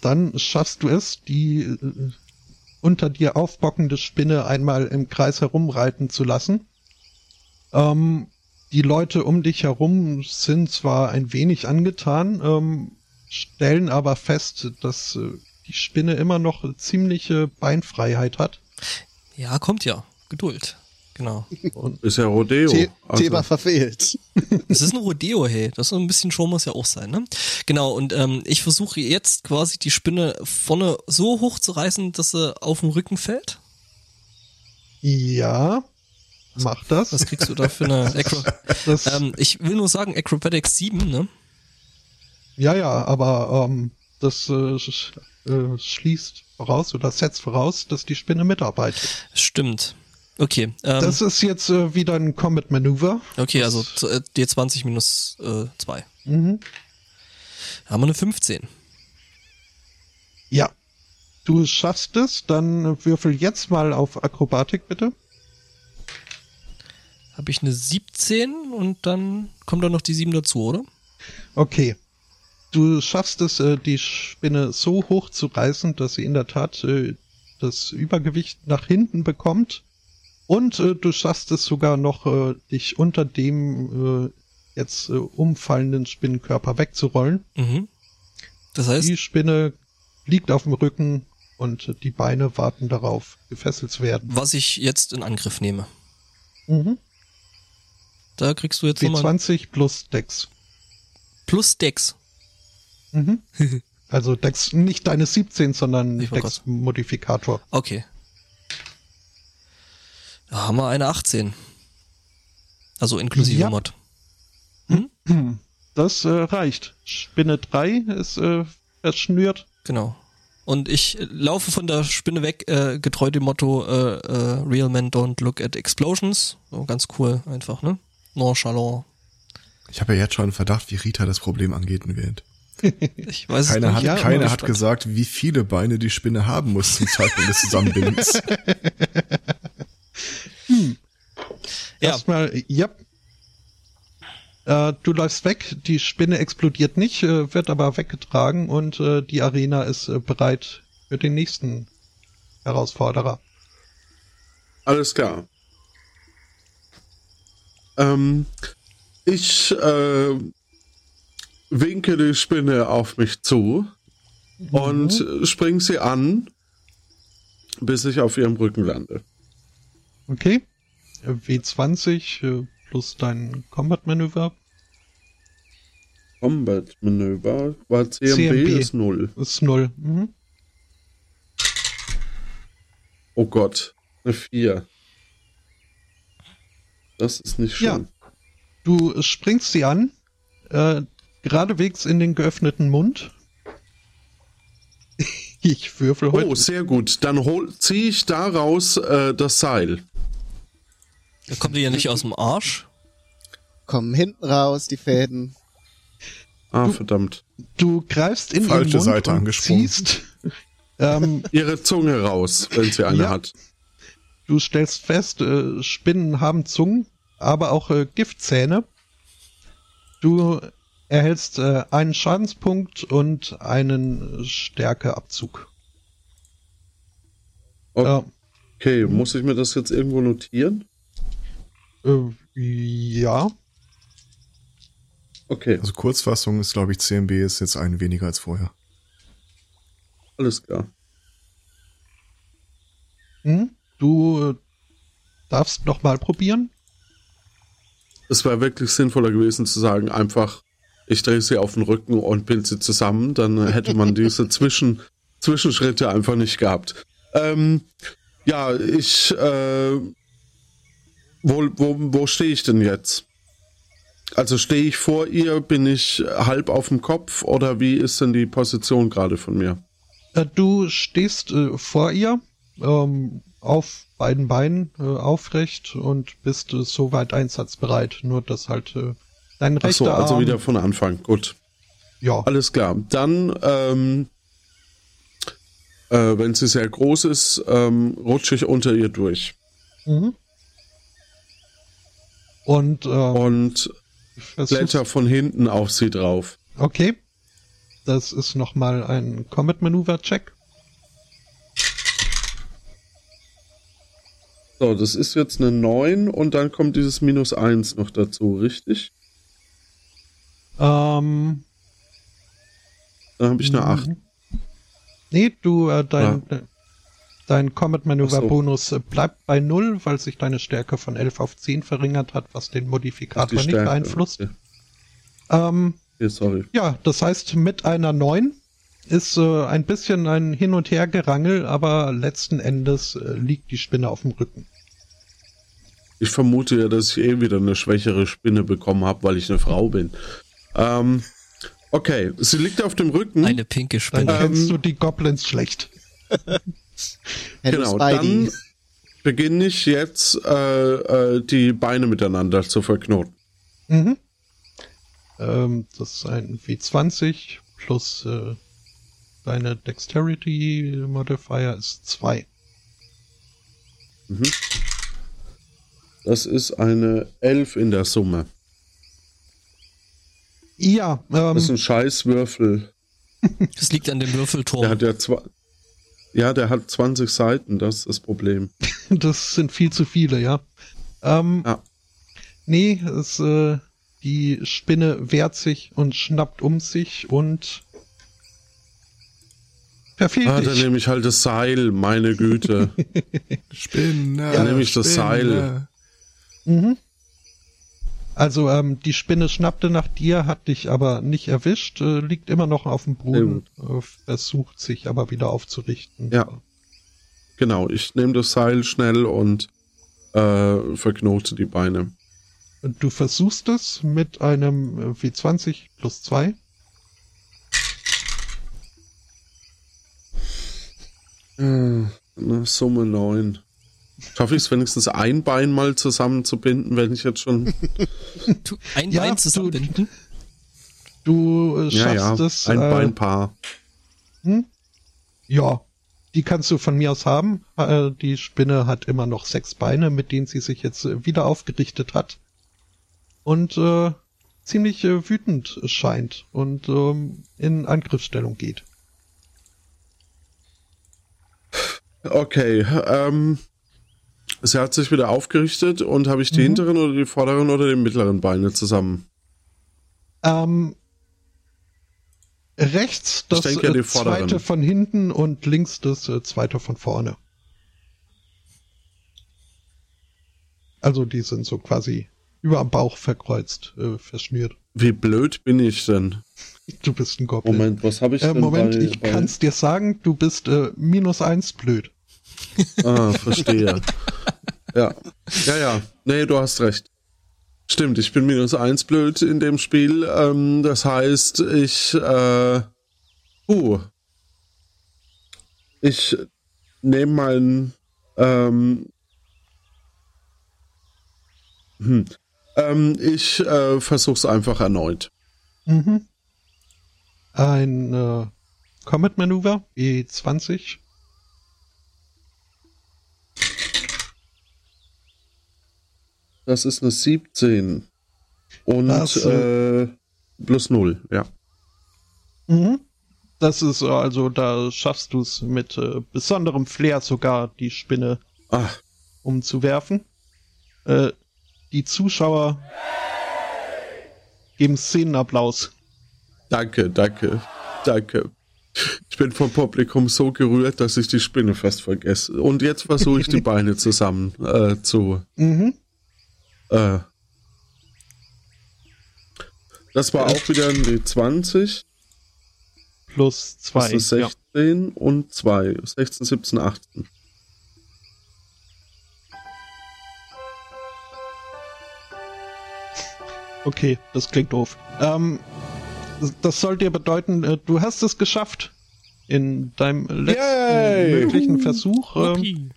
dann schaffst du es, die äh, unter dir aufbockende Spinne einmal im Kreis herumreiten zu lassen. Ähm, die Leute um dich herum sind zwar ein wenig angetan, ähm, stellen aber fest, dass äh, die Spinne immer noch ziemliche Beinfreiheit hat. Ja, kommt ja. Geduld. Genau. Und Ist ja Rodeo. The Also, Thema verfehlt. Es ist ein Rodeo, hey. Das ist so ein bisschen Show muss ja auch sein, ne? Genau, und ähm, ich versuche jetzt quasi die Spinne vorne so hoch zu reißen, dass sie auf den Rücken fällt. ja, mach das. Was kriegst du da für eine Acro ähm, Ich will nur sagen, Acrobatics 7, ne? Ja, ja, aber ähm, das äh, sch äh, schließt voraus oder setzt voraus, dass die Spinne mitarbeitet. Stimmt. Okay, ähm, das ist jetzt äh, wieder ein Combat Maneuver. okay, also z- äh, D20 minus äh, 2. Mhm. Haben wir eine 15. Ja. Du schaffst es, dann würfel jetzt mal auf Akrobatik, bitte. Habe ich eine 17 und dann kommt da noch die 7 dazu, oder? Okay. Du schaffst es, äh, die Spinne so hoch zu reißen, dass sie in der Tat äh, das Übergewicht nach hinten bekommt. Und äh, du schaffst es sogar noch, dich unter dem jetzt umfallenden Spinnenkörper wegzurollen. Mhm. Das heißt, Die Spinne liegt auf dem Rücken und die Beine warten darauf, gefesselt zu werden. was ich jetzt in Angriff nehme. Mhm. Da kriegst du jetzt nochmal W20 plus Dex. plus Dex. Mhm. Also Dex, nicht deine 17, sondern Dex-Modifikator. Okay. Da haben wir eine 18. Also inklusive Ja. Mod. Das äh, reicht. Spinne 3 ist äh, verschnürt. Genau. Und ich laufe von der Spinne weg, äh, getreu dem Motto äh, äh, Real Men don't look at explosions. So, ganz cool einfach, ne? Nonchalant. Ich habe ja jetzt schon einen Verdacht, wie Rita das Problem angehen wird. Ich weiß Keiner es hat, nicht. ja, keiner hat gesagt, wie viele Beine die Spinne haben muss zum Zeitpunkt des Zusammenbindens. Ja. Erstmal, ja. Äh, du läufst weg, die Spinne explodiert nicht, äh, wird aber weggetragen und äh, die Arena ist äh, bereit für den nächsten Herausforderer. Alles klar. Ähm, ich äh, winke die Spinne auf mich zu und äh, spring sie an, bis ich auf ihrem Rücken lande. Okay. Äh, W20 äh, plus dein Combat-Manöver Combat Manöver war CMB, CMB. ist null. ist null. Mhm. Oh Gott, eine 4. Das ist nicht Ja. schön. Du springst sie an, äh, geradewegs in den geöffneten Mund. ich würfel heute. Oh, sehr gut. Dann ziehe ich daraus äh, das Seil. Da kommt ihr ja nicht aus dem Arsch. Kommen hinten raus, die Fäden. Ah, verdammt. Du greifst in Falsche ihren Mund Seite und angesprungen. ziehst. Ähm, Ihre Zunge raus, wenn sie eine Ja. hat. Du stellst fest, äh, Spinnen haben Zungen aber auch äh, Giftzähne. Du erhältst äh, einen Schadenspunkt und einen Stärkeabzug. Okay. okay, muss ich mir das jetzt irgendwo notieren? Äh, ja. Okay. Also Kurzfassung ist, glaube ich, CMB ist jetzt ein weniger als vorher. Alles klar. Hm? Du äh, darfst noch mal probieren. Es wäre wirklich sinnvoller gewesen zu sagen, einfach, ich drehe sie auf den Rücken und bind sie zusammen, dann hätte man diese Zwischen, Zwischenschritte einfach nicht gehabt. Ähm, ja, ich, äh, wo, wo, wo stehe ich denn jetzt? Also stehe ich vor ihr, bin ich halb auf dem Kopf oder wie ist denn die Position gerade von mir? Äh, du stehst äh, vor ihr, ähm, auf beiden Beinen äh, aufrecht und bist äh, soweit einsatzbereit. Nur dass halt äh, dein rechter Ach so, also Arm, wieder von Anfang. Gut. Ja. Alles klar. Dann, ähm, äh, wenn sie sehr groß ist, ähm, rutsche ich unter ihr durch. Mhm. Und, äh, und kletter von hinten auf sie drauf. Okay. Das ist nochmal ein Combat Maneuver Check. So, das ist jetzt eine 9 und dann kommt dieses Minus 1 noch dazu, richtig? Ähm. Dann habe ich eine 8. Nee, du, äh, dein, ja. dein Combat Manöver Bonus so. bleibt bei 0, weil sich deine Stärke von 11 auf 10 verringert hat, was den Modifikator nicht beeinflusst. Okay. Ähm, okay, sorry. Ja, das heißt, mit einer 9 ist äh, ein bisschen ein Hin- und Hergerangel, aber letzten Endes äh, liegt die Spinne auf dem Rücken. Ich vermute ja, dass ich eh wieder eine schwächere Spinne bekommen habe, weil ich eine Frau bin. Ähm, okay, sie liegt auf dem Rücken. Eine pinke Spinne. Dann kennst ähm, du die Goblins schlecht. genau, dann beginne ich jetzt äh, äh, die Beine miteinander zu verknoten. Mhm. Ähm, das ist ein W20 plus äh, deine Dexterity Modifier ist 2. Mhm. Das ist eine 11 in der Summe. Ja, ähm, Das ist ein Scheißwürfel. Das liegt an dem Würfelturm. Der hat ja zwei. Ja, der hat 20 Seiten, das ist das Problem. das sind viel zu viele, ja. Ähm, ja. Nee, es, äh, die Spinne wehrt sich und schnappt um sich und verfehlt ah, dann nehme ich halt das Seil, meine Güte. Spinne. Dann nehme ich das Seil. Mhm. Also ähm, die Spinne schnappte nach dir, hat dich aber nicht erwischt, äh, liegt immer noch auf dem Boden, äh, versucht sich aber wieder aufzurichten. Ja. Genau, ich nehme das Seil schnell und äh, verknote die Beine. Du versuchst es mit einem äh, W20 plus 2. Äh, Summe 9. Schaffe ich es wenigstens ein Bein mal zusammenzubinden, wenn ich jetzt schon. ein ja, Bein zusammenbinden? Du, du äh, schaffst ja, ja. es. Ein äh, Beinpaar. Hm? Ja, die kannst du von mir aus haben. Äh, die Spinne hat immer noch sechs Beine, mit denen sie sich jetzt äh, wieder aufgerichtet hat. Und äh, ziemlich äh, wütend scheint und ähm, in Angriffsstellung geht. Okay, ähm, Sie hat sich wieder aufgerichtet und habe ich die mhm. hinteren oder die vorderen oder die mittleren Beine zusammen? Ähm, rechts das denke, äh, zweite von hinten und links das äh, zweite von vorne. Also die sind so quasi über am Bauch verkreuzt, äh, verschmiert. Wie blöd bin ich denn? Du bist ein Goblin. Moment, was habe ich äh, denn Moment, bei, ich kann es dir sagen, du bist äh, minus eins blöd. Ah, verstehe. ja. Ja, ja. Nee, du hast recht. Stimmt, ich bin minus eins blöd in dem Spiel. Ähm, das heißt, ich, äh, uh, ich nehme meinen, ähm, hm, ähm, ich äh, versuch's einfach erneut. Mhm. Ein äh, Comet Manöver, E20. Das ist eine 17. Und Das, äh, plus 0, ja. Mhm. Das ist äh, also, da schaffst du es mit äh, besonderem Flair sogar, die Spinne Ach, umzuwerfen. Äh, die Zuschauer geben Szenenapplaus. danke, danke, danke. Ich bin vom Publikum so gerührt, dass ich die Spinne fast vergesse. Und jetzt versuche ich die Beine zusammen äh, zu. Mhm. Äh, das war auch wieder eine 20. Plus zwei. Das ist ja. 16 und 2. 16, 17, 18. Okay, das klingt doof. Ähm, das, soll dir bedeuten, äh, du hast es geschafft. In deinem letzten Yay! möglichen Versuch ähm.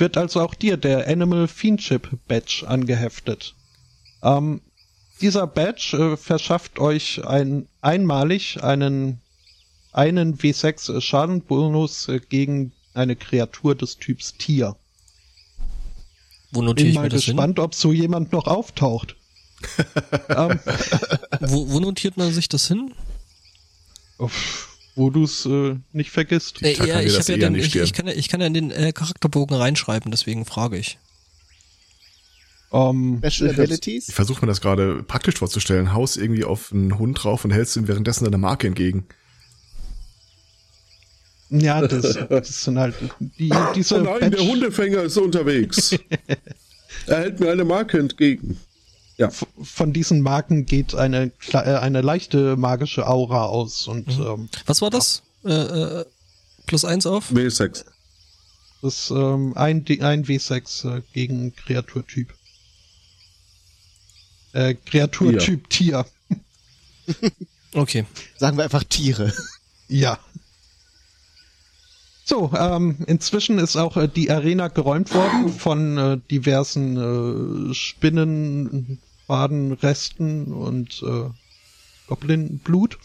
Wird also auch dir der Animal Fiendship Badge angeheftet. Ähm, dieser Badge äh, verschafft euch ein, einmalig einen, einen W6 Schadenbonus äh, gegen eine Kreatur des Typs Tier. Wo notiere Bin ich mal mir das hin? gespannt, ob so jemand noch auftaucht. ähm, Wo, wo notiert man sich das hin? uff, wo du es äh, nicht vergisst. Äh, ja, ich, das ja an den, ich, ich, kann ja, ich kann ja in den äh, Charakterbogen reinschreiben, deswegen frage ich. Ähm, Special Abilities? Ich versuche mir das gerade praktisch vorzustellen. Haus irgendwie auf einen Hund drauf und hältst ihm währenddessen deine Marke entgegen. ja, das, das sind halt die, diese Oh nein, der Badge- Hundefänger ist unterwegs. er hält mir eine Marke entgegen. Ja. Von diesen Marken geht eine, äh, eine leichte magische Aura aus und ähm, Was war das? Äh, äh, plus eins auf? W6. das ist ähm, ein, D- ein W6 äh, gegen Kreaturtyp. Äh, Kreaturtyp Tier. Okay. Sagen wir einfach Tiere. Ja. So, ähm, inzwischen ist auch äh, die Arena geräumt worden von äh, diversen äh, Spinnen, Fadenresten und äh, Goblinblut.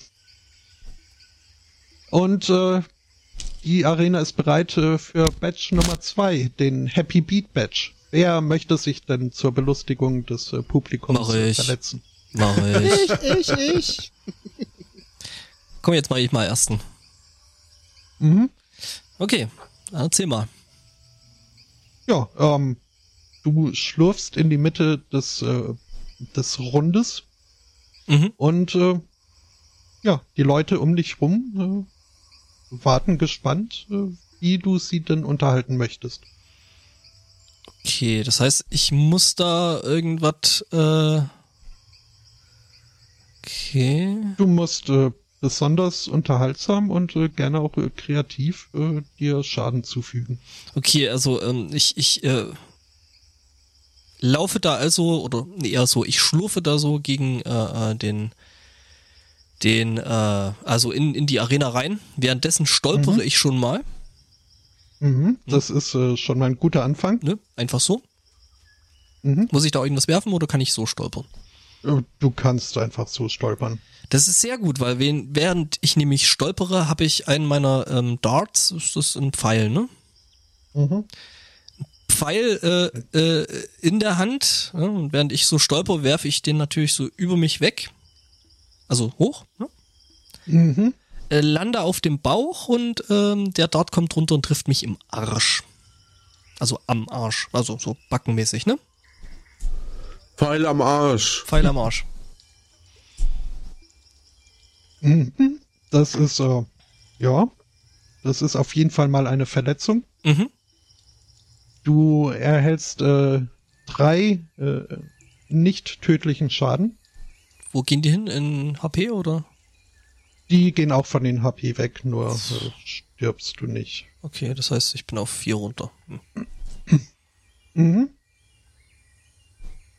Und äh, die Arena ist bereit äh, für Badge Nummer zwei, den Happy Beat Badge. Wer möchte sich denn zur Belustigung des äh, Publikums Mach ich. verletzen? Mach ich. Ich, ich, ich. Komm, jetzt mache ich mal ersten. Mhm. Okay, erzähl mal. Ja, ähm, du schlurfst in die Mitte des, äh, des Rundes Mhm. und äh, ja, die Leute um dich rum äh, warten gespannt, äh, wie du sie denn unterhalten möchtest. Okay, das heißt, ich muss da irgendwas. Äh okay. Du musst äh, besonders unterhaltsam und äh, gerne auch äh, kreativ äh, dir Schaden zufügen. Okay, also ähm, ich, ich äh, laufe da also, oder eher so, ich schlurfe da so gegen äh, äh, den, den, äh, also in, in die Arena rein. Währenddessen stolpere Mhm. ich schon mal, Mhm, das ist äh, schon mal ein guter Anfang. ne? Einfach so. Mhm. Muss ich da irgendwas werfen oder kann ich so stolpern? Äh, Du kannst einfach so stolpern. Das ist sehr gut, weil wen, während ich nämlich stolpere, habe ich einen meiner ähm, Darts, ist das ein Pfeil, ne? Mhm. Pfeil äh, äh, in der Hand ja, und während ich so stolper, werfe ich den natürlich so über mich weg. Also hoch. Ne? Mhm. Äh, lande auf dem Bauch und ähm, der Dart kommt runter und trifft mich im Arsch. Also am Arsch. Also so backenmäßig, ne? Pfeil am Arsch. Pfeil am Arsch. Mhm. Das ist, äh, ja, das ist auf jeden Fall mal eine Verletzung. Mhm. Du erhältst äh, drei äh, nicht tödlichen Schaden. Wo gehen die hin? In HP oder? Die gehen auch von den HP weg, nur äh, stirbst du nicht. Okay, das heißt, ich bin auf vier runter. Hm. Mhm.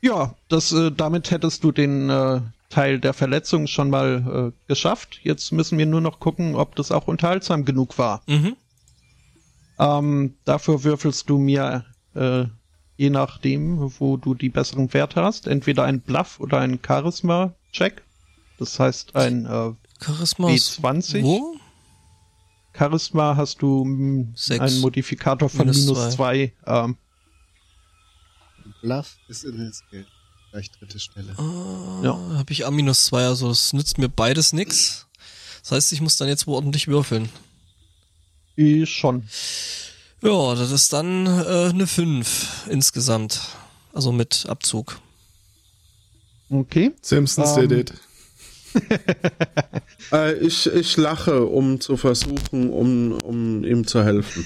Ja, das, äh, damit hättest du den äh, Teil der Verletzung schon mal äh, geschafft. Jetzt müssen wir nur noch gucken, ob das auch unterhaltsam genug war. Mhm. Ähm, dafür würfelst du mir, äh, je nachdem, wo du die besseren Werte hast, entweder ein Bluff oder ein Charisma-Check. Das heißt ein äh, Charisma ist W20. wo? Charisma hast du mh, Sechs. einen Modifikator von Minus minus zwei. Ähm, Bluff ist in der Skill. Gleich dritte Stelle. Äh, Ja. Habe ich A minus zwei, also das nützt mir beides nix. Das heißt, ich muss dann jetzt wohl ordentlich würfeln. Ich schon. Ja, das ist dann äh, eine 5 insgesamt. Also mit Abzug. Okay. Simpsons Ähm, did it. Äh, ich, ich lache, um zu versuchen, um, um ihm zu helfen.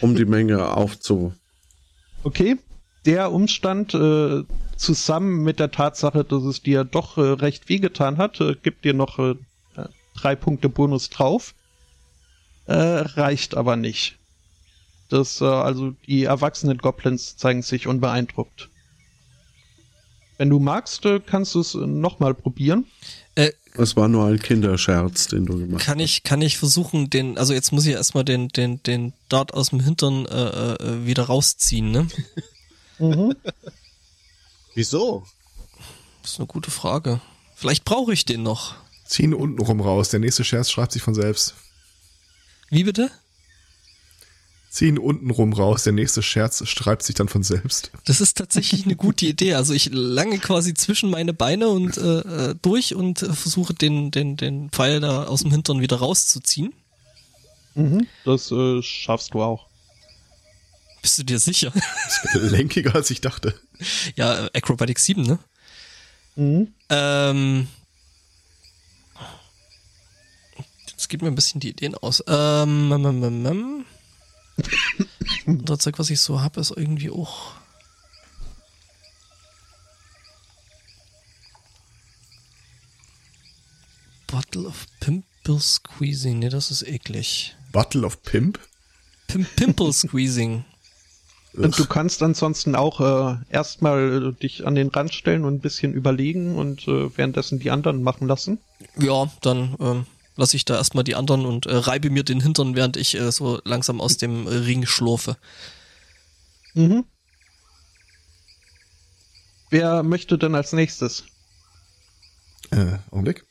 Um die Menge aufzu. Okay. Der Umstand äh, zusammen mit der Tatsache, dass es dir doch äh, recht wehgetan hat, äh, gibt dir noch äh, drei Punkte Bonus drauf. Äh, reicht aber nicht. Das, äh, also die erwachsenen Goblins zeigen sich unbeeindruckt. Wenn du magst, äh, kannst du es äh, nochmal probieren. Äh, Es war nur ein Kinderscherz, den du gemacht kann ich, kann ich versuchen, den, also jetzt muss ich erstmal den, den, den Dart aus dem Hintern äh, äh, wieder rausziehen, ne? Mhm. Wieso? Das ist eine gute Frage. Vielleicht brauche ich den noch. Zieh ihn unten rum raus. Der nächste Scherz schreibt sich von selbst. Wie bitte? Zieh ihn unten rum raus. Der nächste Scherz schreibt sich dann von selbst. Das ist tatsächlich eine gute Idee. Also ich lange quasi zwischen meine Beine und äh, äh, durch und äh, versuche den, den, den Pfeil da aus dem Hintern wieder rauszuziehen. Mhm. Das äh, schaffst du auch. Bist du dir sicher? Das ist lenkiger, als ich dachte. ja, Acrobatic 7, ne? Mhm. Ähm, jetzt geht mir ein bisschen die Ideen aus. Ähm, ähm, ähm, ähm. Andere Zeug, was ich so habe, ist irgendwie auch. Bottle of Pimple Squeezing. Ne, das ist eklig. Battle of Pimp? Pim Pimple Squeezing. Und du kannst ansonsten auch äh, erstmal äh, dich an den Rand stellen und ein bisschen überlegen und äh, währenddessen die anderen machen lassen. Ja, dann ähm, lasse ich da erstmal die anderen und äh, reibe mir den Hintern, während ich äh, so langsam aus dem äh, Ring schlurfe. Mhm. Wer möchte denn als nächstes? Äh, Augenblick.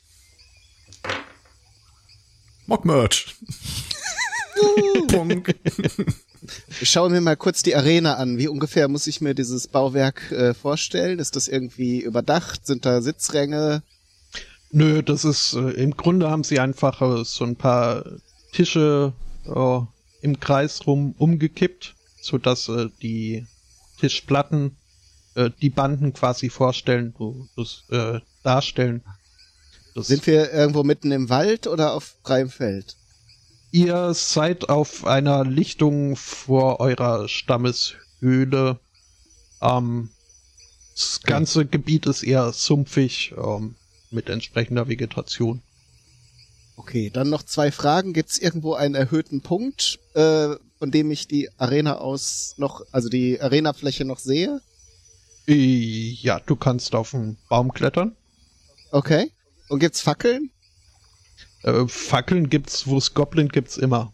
Mock Merch. Punk. Ich schaue mir mal kurz die Arena an. Wie ungefähr muss ich mir dieses Bauwerk äh, vorstellen? Ist das irgendwie überdacht? Sind da Sitzränge? Nö, das ist äh, im Grunde haben sie einfach äh, so ein paar Tische äh, im Kreis rum umgekippt, so dass äh, die Tischplatten äh, die Banden quasi vorstellen, das, äh, darstellen. Das Sind wir irgendwo mitten im Wald oder auf freiem Feld? Ihr seid auf einer Lichtung vor eurer Stammeshöhle. Ähm, das ganze Gebiet ist eher sumpfig ähm, mit entsprechender Vegetation. Okay, dann noch zwei Fragen. Gibt es irgendwo einen erhöhten Punkt, äh, von dem ich die Arena aus noch, also die Arenafläche noch sehe? Äh, Ja, du kannst auf einen Baum klettern. Okay. Und gibt's Fackeln? Äh, Fackeln gibt's, wo es Goblin gibt's immer.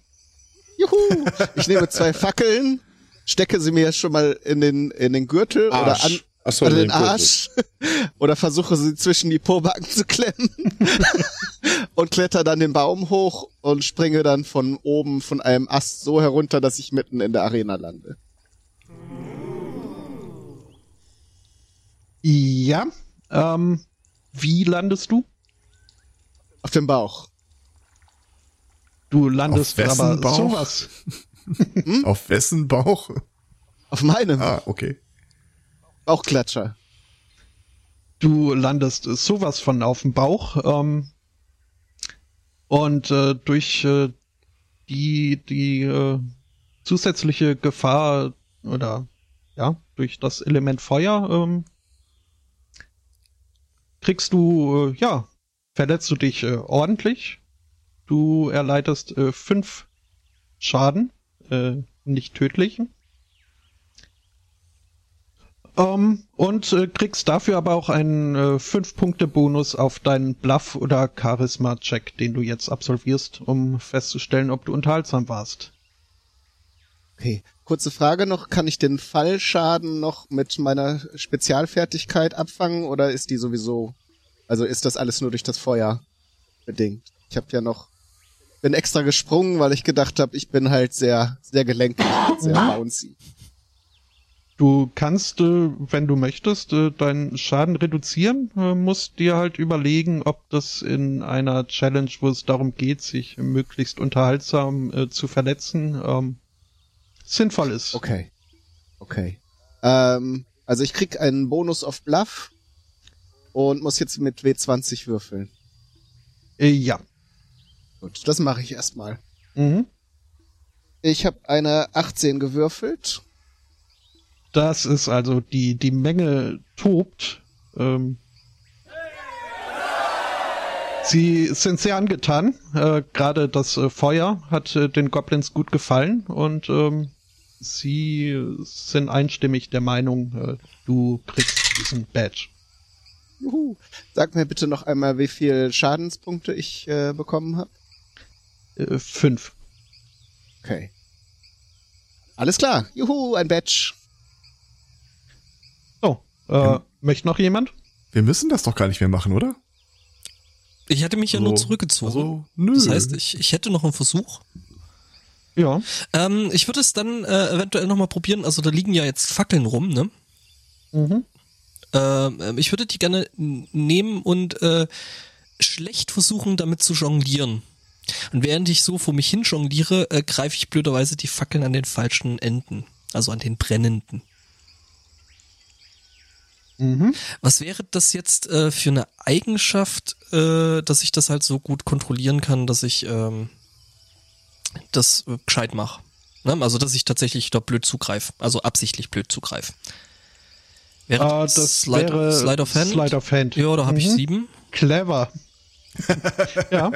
Juhu! Ich nehme zwei Fackeln, stecke sie mir schon mal in den, in den Gürtel oder an, Ach so, an den den. Arsch oder versuche sie zwischen die Pobacken zu klemmen und kletter dann den Baum hoch und springe dann von oben von einem Ast so herunter, dass ich mitten in der Arena lande. Ja. Ähm, wie landest du? Auf dem Bauch. Du landest Auf wessen aber Bauch? sowas. Auf wessen Bauch? Auf meinem Ah, okay. Bauchklatscher. Du landest sowas von auf dem Bauch. Ähm, und äh, durch äh, die, die äh, zusätzliche Gefahr oder ja, durch das Element Feuer ähm, kriegst du, äh, ja, verletzt du dich äh, ordentlich. Du erleidest äh, fünf Schaden, äh, nicht tödlichen. Ähm, und äh, kriegst dafür aber auch einen äh, 5-Punkte-Bonus auf deinen Bluff- oder Charisma-Check, den du jetzt absolvierst, um festzustellen, ob du unterhaltsam warst. Okay. Kurze Frage noch, kann ich den Fallschaden noch mit meiner Spezialfertigkeit abfangen oder ist die sowieso, also ist das alles nur durch das Feuer bedingt? Ich habe ja noch, bin extra gesprungen, weil ich gedacht habe, ich bin halt sehr, sehr gelenkig, sehr bouncy. Du kannst, äh, wenn du möchtest, äh, deinen Schaden reduzieren, äh, musst dir halt überlegen, ob das in einer Challenge, wo es darum geht, sich möglichst unterhaltsam zu verletzen, ähm, sinnvoll ist. Okay. Okay. Ähm, also ich krieg einen Bonus auf Bluff und muss jetzt mit W20 würfeln. Ja. Gut, das mache ich erstmal. Mhm. Ich habe eine 18 gewürfelt. Das ist also die, die Menge tobt. Ähm, sie sind sehr angetan. Äh, Gerade das äh, Feuer hat äh, den Goblins gut gefallen und ähm, sie sind einstimmig der Meinung, äh, du kriegst diesen Badge. Juhu. Sag mir bitte noch einmal, wie viel Schadenspunkte ich äh, bekommen habe. Äh, fünf. Okay. Alles klar. Juhu, ein Badge. Äh, möchte noch jemand? Wir müssen das doch gar nicht mehr machen, oder? Ich hätte mich ja So. nur zurückgezogen. Also, nö. Das heißt, ich, ich hätte noch einen Versuch. Ja. Ähm, ich würde es dann äh, eventuell nochmal probieren. Also da liegen ja jetzt Fackeln rum, ne? Mhm. Ähm, ich würde die gerne nehmen und äh, schlecht versuchen, damit zu jonglieren. Und während ich so vor mich hin jongliere, äh, greife ich blöderweise die Fackeln an den falschen Enden. Also an den brennenden. Mhm. Was wäre das jetzt äh, für eine Eigenschaft, äh, dass ich das halt so gut kontrollieren kann, dass ich ähm, das äh, gescheit mache? Ne? Also, dass ich tatsächlich da blöd zugreife. Also absichtlich blöd zugreife. Wäre Äh, das Slide, wäre Slide of Hand? Slide of Hand. Ja, da habe ich Mhm. sieben. Clever. ja.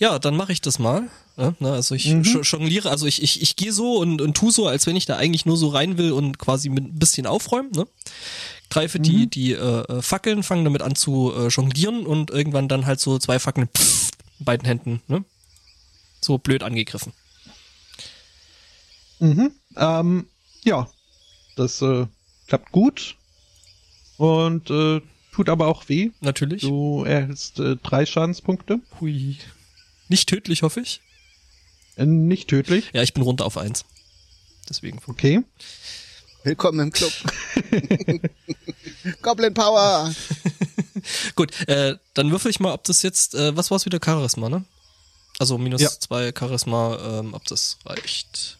Ja, dann mache ich das mal. Ja, ne, also ich Mhm. jongliere, also ich, ich, ich gehe so und, und tu so, als wenn ich da eigentlich nur so rein will und quasi mit ein bisschen aufräumen. Ne? Greife die, Mhm. die äh, äh, Fackeln, fange damit an zu äh, jonglieren und irgendwann dann halt so zwei Fackeln pff, in beiden Händen. Ne? So blöd angegriffen. Mhm. Ähm, ja, das äh, klappt gut und äh, tut aber auch weh. Natürlich. Du erhältst äh, drei Schadenspunkte. Hui. Nicht tödlich, hoffe ich. Äh, nicht tödlich. Ja, ich bin runter auf eins. Deswegen. Okay. Willkommen im Club. Goblin Power. Gut, äh, dann würfel ich mal, ob das jetzt, äh, was war's wieder, Charisma, ne? Also minus Ja. zwei Charisma, ähm, ob das reicht.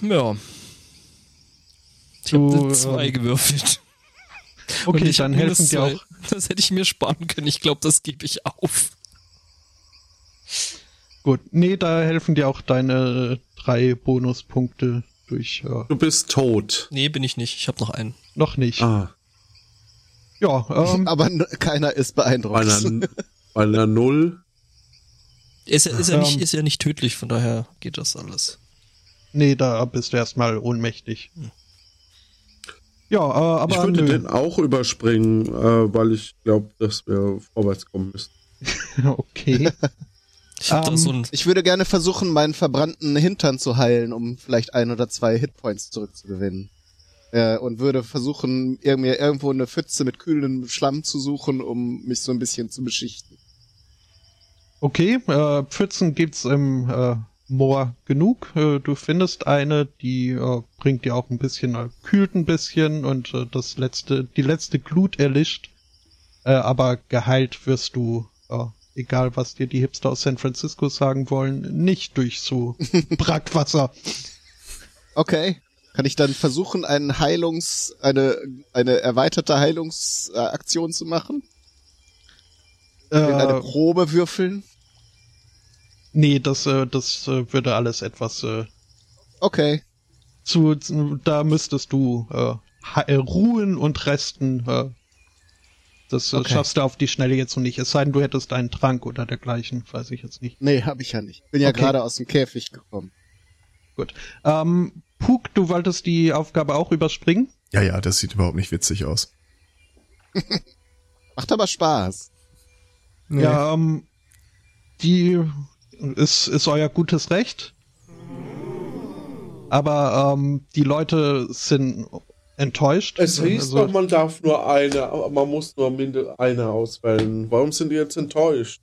Ja. Ich habe zwei ähm, gewürfelt. Okay, dann helfen dir auch. Das hätte ich mir sparen können. Ich glaube, das gebe ich auf. Gut. Nee, da helfen dir auch deine drei Bonuspunkte durch. Äh, Du bist tot. Nee, bin ich nicht. Ich habe noch einen. noch nicht. Ah, Ja, ähm, Aber keiner ist bei beeindruckt. einer, bei einer Null. Ist ja, ist, ja Ähm. nicht, ist ja nicht tödlich, von daher geht das alles. nee, da bist du erstmal ohnmächtig. Ja, äh, aber ich würde nö. den auch überspringen, äh, weil ich glaube, dass wir vorwärts kommen müssen. okay. Ich hab da Ähm, so ein, Ich würde gerne versuchen, meinen verbrannten Hintern zu heilen, um vielleicht ein oder zwei Hitpoints zurückzugewinnen. Äh, und würde versuchen, ir- mir irgendwo eine Pfütze mit kühlem Schlamm zu suchen, um mich so ein bisschen zu beschichten. Okay, äh, Pfützen gibt's im äh, Moor genug. Äh, du findest eine, die äh, bringt dir auch ein bisschen, äh, kühlt ein bisschen und äh, das letzte, die letzte Glut erlischt. Äh, aber geheilt wirst du, äh, egal was dir die Hipster aus San Francisco sagen wollen, nicht durch so Brackwasser. Okay. Kann ich dann versuchen, einen Heilungs, eine, eine erweiterte Heilungsaktion zu machen? In eine Äh, Probe würfeln? nee, das, äh, das äh, würde alles etwas äh, Okay. zu, zu da müsstest du äh, äh, ruhen und resten. Äh, das äh, Okay. schaffst du auf die Schnelle jetzt noch nicht. Es sei denn, du hättest einen Trank oder dergleichen, weiß ich jetzt nicht. Nee, hab ich ja nicht. Bin ja Okay. gerade aus dem Käfig gekommen. Gut. Ähm, Puk, du wolltest die Aufgabe auch überspringen? Ja, ja, das sieht überhaupt nicht witzig aus. Macht aber Spaß. Nee. Ja, ähm, die ist, ist euer gutes Recht. Aber ähm, die Leute sind enttäuscht. Es hieß Also- doch, man darf nur eine, aber man muss nur mindestens eine auswählen. Warum sind die jetzt enttäuscht?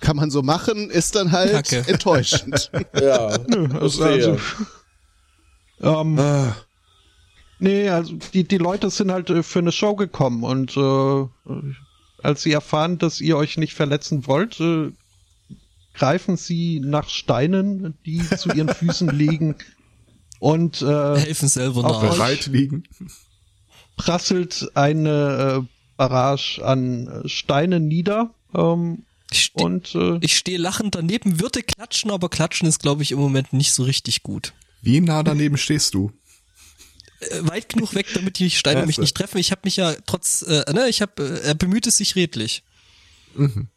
Kann man so machen, ist dann halt Kacke. enttäuschend. Ja, Nö, also, also Ähm, Ah, Nee, also die, die Leute sind halt äh, für eine Show gekommen und äh, als sie erfahren, dass ihr euch nicht verletzen wollt, äh, greifen sie nach Steinen, die zu ihren Füßen liegen und äh, Helfen selber Auf nach. Bereit liegen. prasselt eine äh, Barrage an äh, Steinen nieder. Ähm, Ich ste- und äh, ich stehe lachend daneben, würde klatschen, aber klatschen ist, glaube ich, im Moment nicht so richtig gut. Wie nah daneben stehst du? Äh, weit genug weg, damit die Steine mich nicht treffen. Ich habe mich ja trotz, äh, ne, ich habe, äh, er bemüht es sich redlich. Mhm.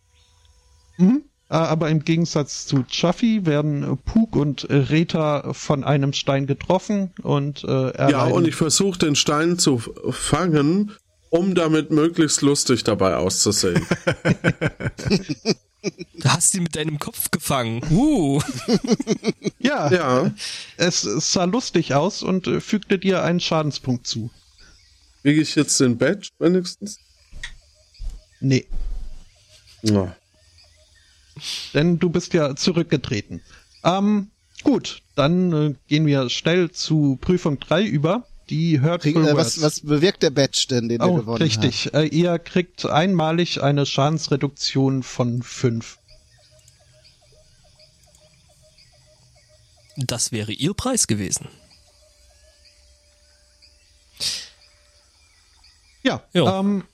Äh, Aber im Gegensatz zu Chuffy werden äh, Pug und äh, Reta von einem Stein getroffen und äh, ja, und ich versuche den Stein zu fangen, um damit möglichst lustig dabei auszusehen. Du hast ihn mit deinem Kopf gefangen. Uh. ja, ja, es sah lustig aus und äh, fügte dir einen Schadenspunkt zu. kriege ich jetzt den Badge wenigstens? Nee, Ja. Denn du bist ja zurückgetreten. Ähm, gut, dann äh, gehen wir schnell zu Prüfung 3 über. Die Hurtful Krieg, äh, was, was bewirkt der Badge denn, den oh, wir gewonnen richtig. Äh, ihr kriegt einmalig eine Schadensreduktion von 5. Das wäre ihr Preis gewesen. Ja, Ja. Ähm,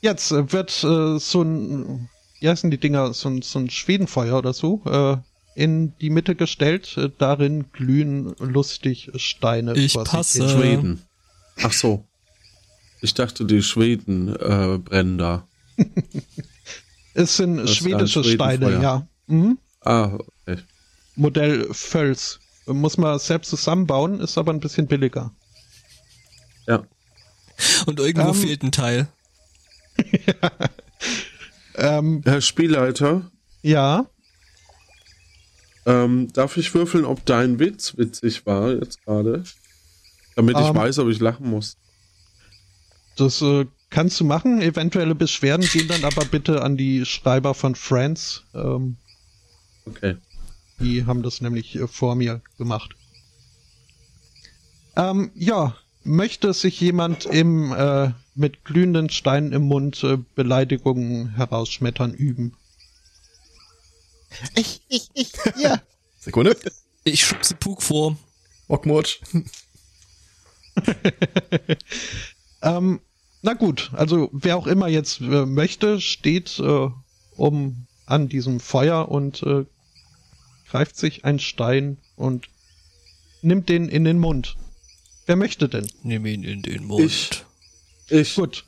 jetzt wird äh, so ein, wie heißen die Dinger, so ein, so ein Schwedenfeuer oder so, äh, in die Mitte gestellt. Äh, darin glühen lustig Steine. Ich passe. Schweden. Ach so. Ich dachte, die Schweden äh, brennen da. Es sind ein schwedische Steine, ja. Mhm. Ah, okay. Modell Völs. Muss man selbst zusammenbauen, ist aber ein bisschen billiger. Ja. Und irgendwo Ähm. fehlt ein Teil. Ähm, Herr Spielleiter, ja, ähm, darf ich würfeln, ob dein Witz witzig war jetzt gerade? Damit ich Ähm. weiß, ob ich lachen muss. das äh, kannst du machen. Eventuelle Beschwerden gehen dann aber bitte an die Schreiber von Friends. Ähm, Okay. Die haben das nämlich äh, vor mir gemacht. Ähm, ja, möchte sich jemand im äh, mit glühenden Steinen im Mund äh, Beleidigungen herausschmettern üben? Ich, ich, ich, ja. Sekunde. Ich schubse Pug vor. Mockmurch. Ähm, na gut, also wer auch immer jetzt äh, möchte, steht äh, um an diesem Feuer und äh, greift sich einen Stein und nimmt den in den Mund. Wer möchte denn? Nimm ihn in den Mund. Ich. Ich, Gut. ich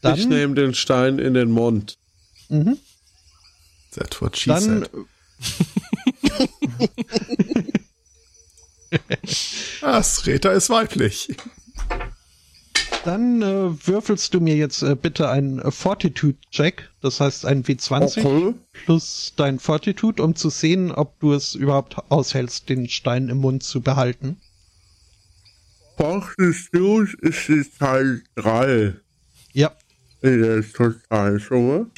Dann, nehme den Stein in den Mund. mhm, That's what she dann said. Ah, Sreta ist weiblich. Dann äh, würfelst du mir jetzt äh, bitte einen äh, Fortitude-Check, das heißt ein W20 Okay. plus dein Fortitude, um zu sehen, ob du es überhaupt aushältst, den Stein im Mund zu behalten. Fortitude ist die Teil 3 Ja, in der Totalsumme.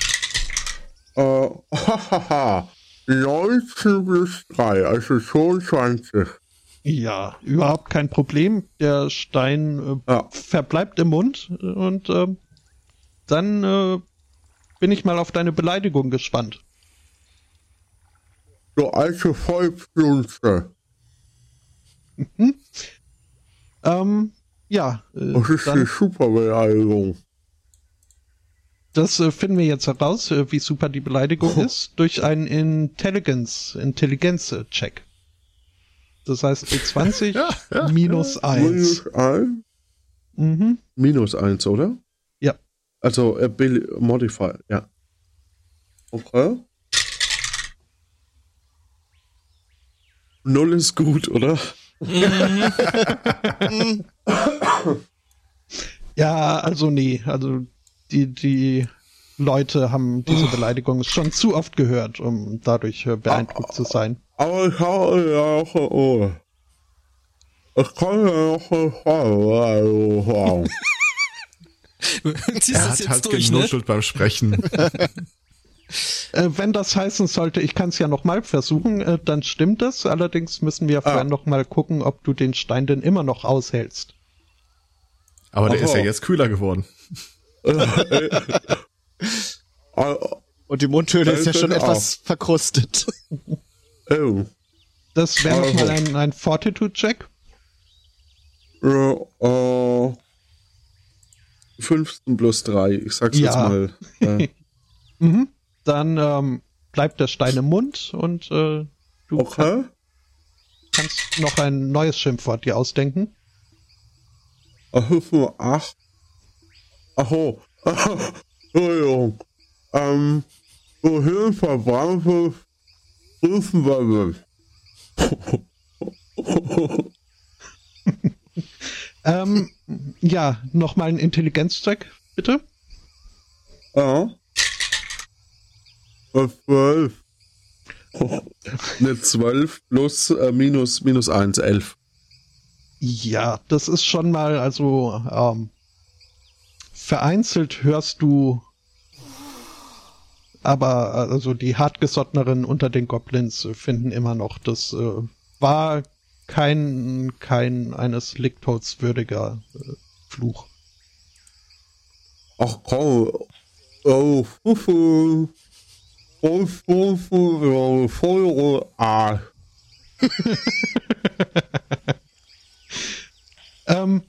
Äh, hahaha. 19 plus 3, also 22. ja, überhaupt kein Problem. Der Stein äh, Ja. verbleibt im Mund äh, und ähm, dann äh, bin ich mal auf deine Beleidigung gespannt. Du alte Volksplunze. Ähm, ja, äh, Das ist die dann, Superbeleidigung. das äh, finden wir jetzt heraus, äh, wie super die Beleidigung ist, durch einen Intelligence, Intelligenz-Check. Das heißt D20 Ja, ja, minus 1. Minus 1? Mhm. Minus 1, oder? Ja. Also Ability Modifier, ja. Okay. Null ist gut, oder? Ja, also nee, also die, die Leute haben diese Beleidigung schon zu oft gehört, um dadurch äh, beeindruckt zu sein. Aber ich habe ja auch oh. Ich kann ja sagen. Du ziehst Er hat halt durch, ne? genuschelt beim Sprechen. Äh, wenn das heißen sollte, ich kann es ja nochmal versuchen, äh, dann stimmt es. Allerdings müssen wir vorher Ah. nochmal gucken, ob du den Stein denn immer noch aushältst. Aber der Aha. ist ja jetzt kühler geworden. Ah, Und die Mundhöhle ist ja schon wird etwas verkrustet. Oh. Das wäre Also. nochmal ein, ein Fortitude-Check. Äh, äh, 15 plus 3, ich sag's Ja. jetzt mal. Äh, Mhm. Dann ähm, bleibt der Stein im Mund und äh, du okay. kannst noch ein neues Schimpfwort dir ausdenken. Ach, 8. Aho. Entschuldigung. Ähm, wohin verbrannte wir Ähm, ja, nochmal ein Intelligenzcheck, bitte. Ja. Äh, 12. Eine 12 plus äh, minus, minus 1, 11. Ja, das ist schon mal, also ähm, vereinzelt hörst du, aber also die hartgesottneren unter den Goblins finden immer noch, das äh, war kein kein eines Licktoads würdiger äh, Fluch. Ach komm. Oh, Fufu. Oh, Fufu. Oh, Feuer. Ah. Ähm,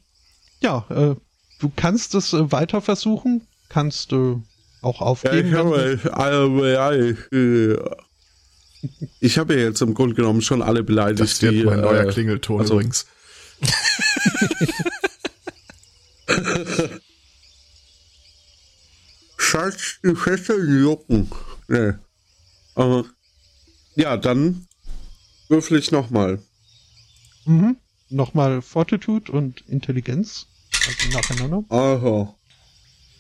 ja, äh, du kannst es äh, weiter versuchen, kannst du auch Ja, aufgeben. ich wenn du- habe, also, ja, ich, äh, ich habe ja jetzt im Grunde genommen schon alle beleidigt. Das wird die, mein neuer äh, Klingelton also- übrigens. Schatz, die Fesseln jucken. Nee. Aber, ja, dann würfel ich nochmal. Mhm. Nochmal Fortitude und Intelligenz. Also nacheinander. Also,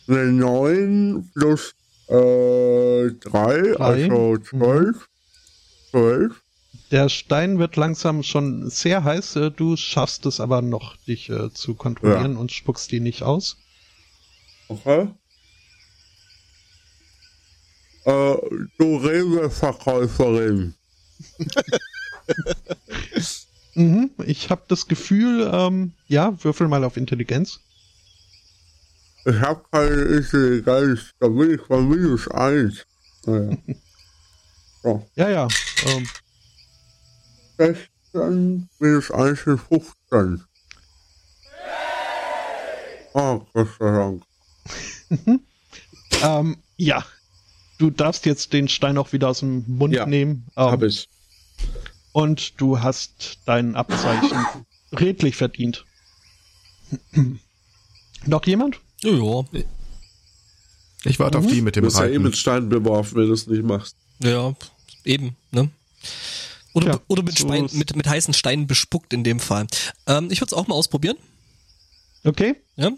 eine 9 plus äh, 3, also 12. 12. Der Stein wird langsam schon sehr heiß. äh, Du schaffst es aber noch, dich äh, zu kontrollieren und spuckst die nicht aus. Okay. Äh, du Rewe-Verkäuferin. Mhm. Ich habe das Gefühl, ähm, ja, würfel mal auf Intelligenz. Ich hab keine Intelligenz, da bin ich bei minus 1. Naja. So, Ja, ja. Ähm, 16 minus 1 sind 15. Oh, Gott sei Dank. ähm, ja. Du darfst jetzt den Stein auch wieder aus dem Mund Ja, nehmen. Ähm, Hab ich. Und du hast dein Abzeichen redlich verdient. Noch jemand? Ja, ja. Ich warte auf die mit Du dem bist ja eh Reiten. mit Stein beworfen, wenn du es nicht machst. Ja, eben, ne? Oder, Ja, oder mit, so Stein, ist- mit, mit heißen Steinen bespuckt in dem Fall. Ähm, ich würde es auch mal ausprobieren. Okay. Ja?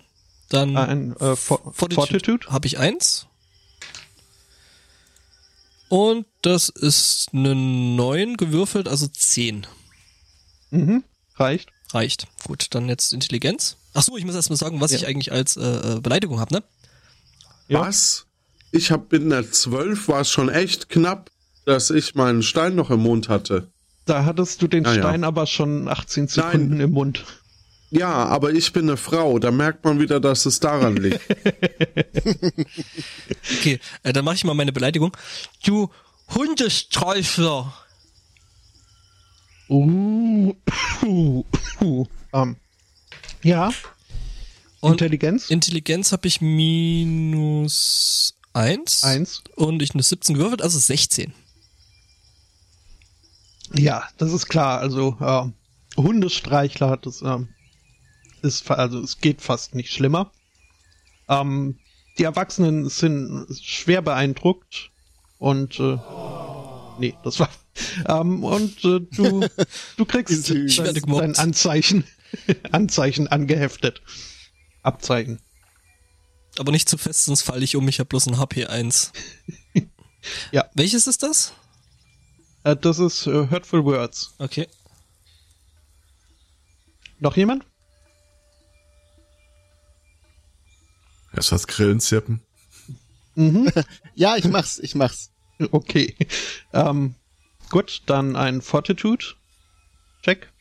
Dann Ein äh, For Fortitude. habe ich eins. Und das ist eine 9 gewürfelt, also 10. Mhm. Reicht. Reicht. Gut, dann jetzt Intelligenz. Ach so, ich muss erst mal sagen, was Ja. ich eigentlich als äh, äh, Beleidigung habe, ne? Ja. Was? Ich hab mit einer 12 war es schon echt knapp, dass ich meinen Stein noch im Mund hatte. Da hattest du den Ah, ja. Stein aber schon 18 Sekunden im Mund. Ja, aber ich bin eine Frau, da merkt man wieder, dass es daran liegt. Okay, äh, dann mache ich mal meine Beleidigung. Du Hundesträufler. Uh, uh, uh. Ähm, ja. Und Intelligenz? Intelligenz habe ich minus 1. Eins. Und ich eine 17 gewürfelt, also 16. Ja, das ist klar. Also äh, Hundestreichler hat es ähm, ist also es geht fast nicht schlimmer. Ähm, die Erwachsenen sind schwer beeindruckt und äh, nee, das war ähm, und äh, du du kriegst dein, dein Anzeichen Anzeichen angeheftet. Abzeichen. Aber nicht zu fest, sonst falle ich um. Ich habe bloß ein HP 1. Ja. Welches ist das? Äh, das ist äh, Hurtful Words. Okay. Noch jemand? Erst was Grillen zirpen. Mhm. Ja, ich mach's, ich mach's. Okay. Ähm, gut, dann ein Fortitude. Check.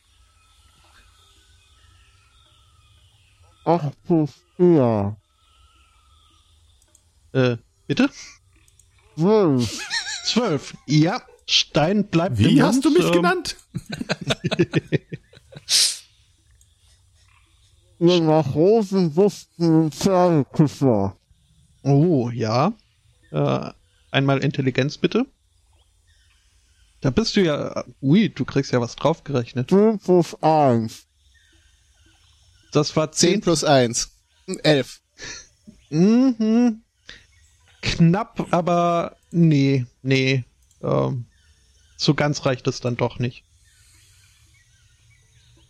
Plus vier. Äh, bitte? Zwölf. Zwölf. Ja, Stein bleibt im Wie Mund. hast du mich ähm, genannt? Ihr nach Rosen wussten Pferdeküsser. Oh, ja. Äh, einmal Intelligenz bitte. Da bist du ja. Ui, du kriegst ja was draufgerechnet. Zehn plus eins. Das war 10 10 plus 1. 11. Mhm. Knapp, aber nee, nee. Ähm, so ganz reicht es dann doch nicht.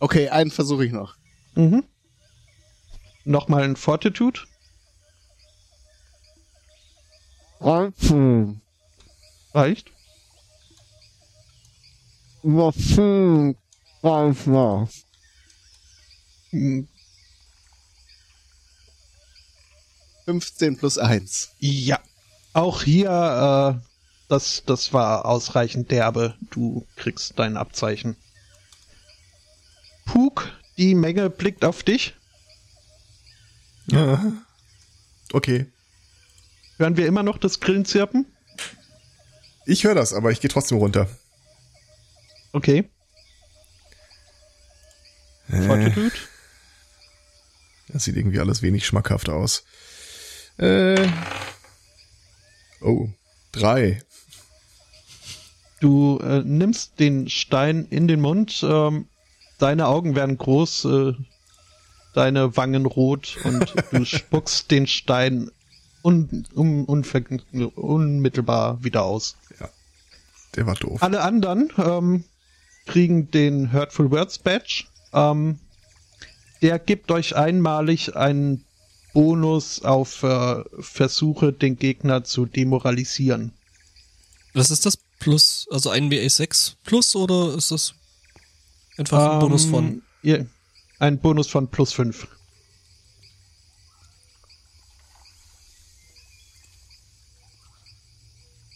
Okay, einen versuche ich noch. Mhm. Nochmal ein Fortitude. Dreizehn. Reicht. Über zehn Reichler. Hm, 15 plus 1. Ja. Auch hier, äh, das, das war ausreichend derbe. Du kriegst dein Abzeichen. Puk, die Menge blickt auf dich. Ja. Okay. Hören wir immer noch das Grillenzirpen? Ich höre das, aber ich gehe trotzdem runter. Okay. Äh, das sieht irgendwie alles wenig schmackhaft aus. Äh. Oh. Drei. Du äh, nimmst den Stein in den Mund, ähm, deine Augen werden groß, äh, deine Wangen rot und du spuckst den Stein un, un, unver- unmittelbar wieder aus. Der war doof. Alle anderen ähm, kriegen den Hurtful Words Badge. Ähm, der gibt euch einmalig einen Bonus auf äh, Versuche, den Gegner zu demoralisieren. Was ist das? Plus, also ein WA6 plus oder ist das einfach ein Bonus Ähm, von? Ihr, ein Bonus von plus 5.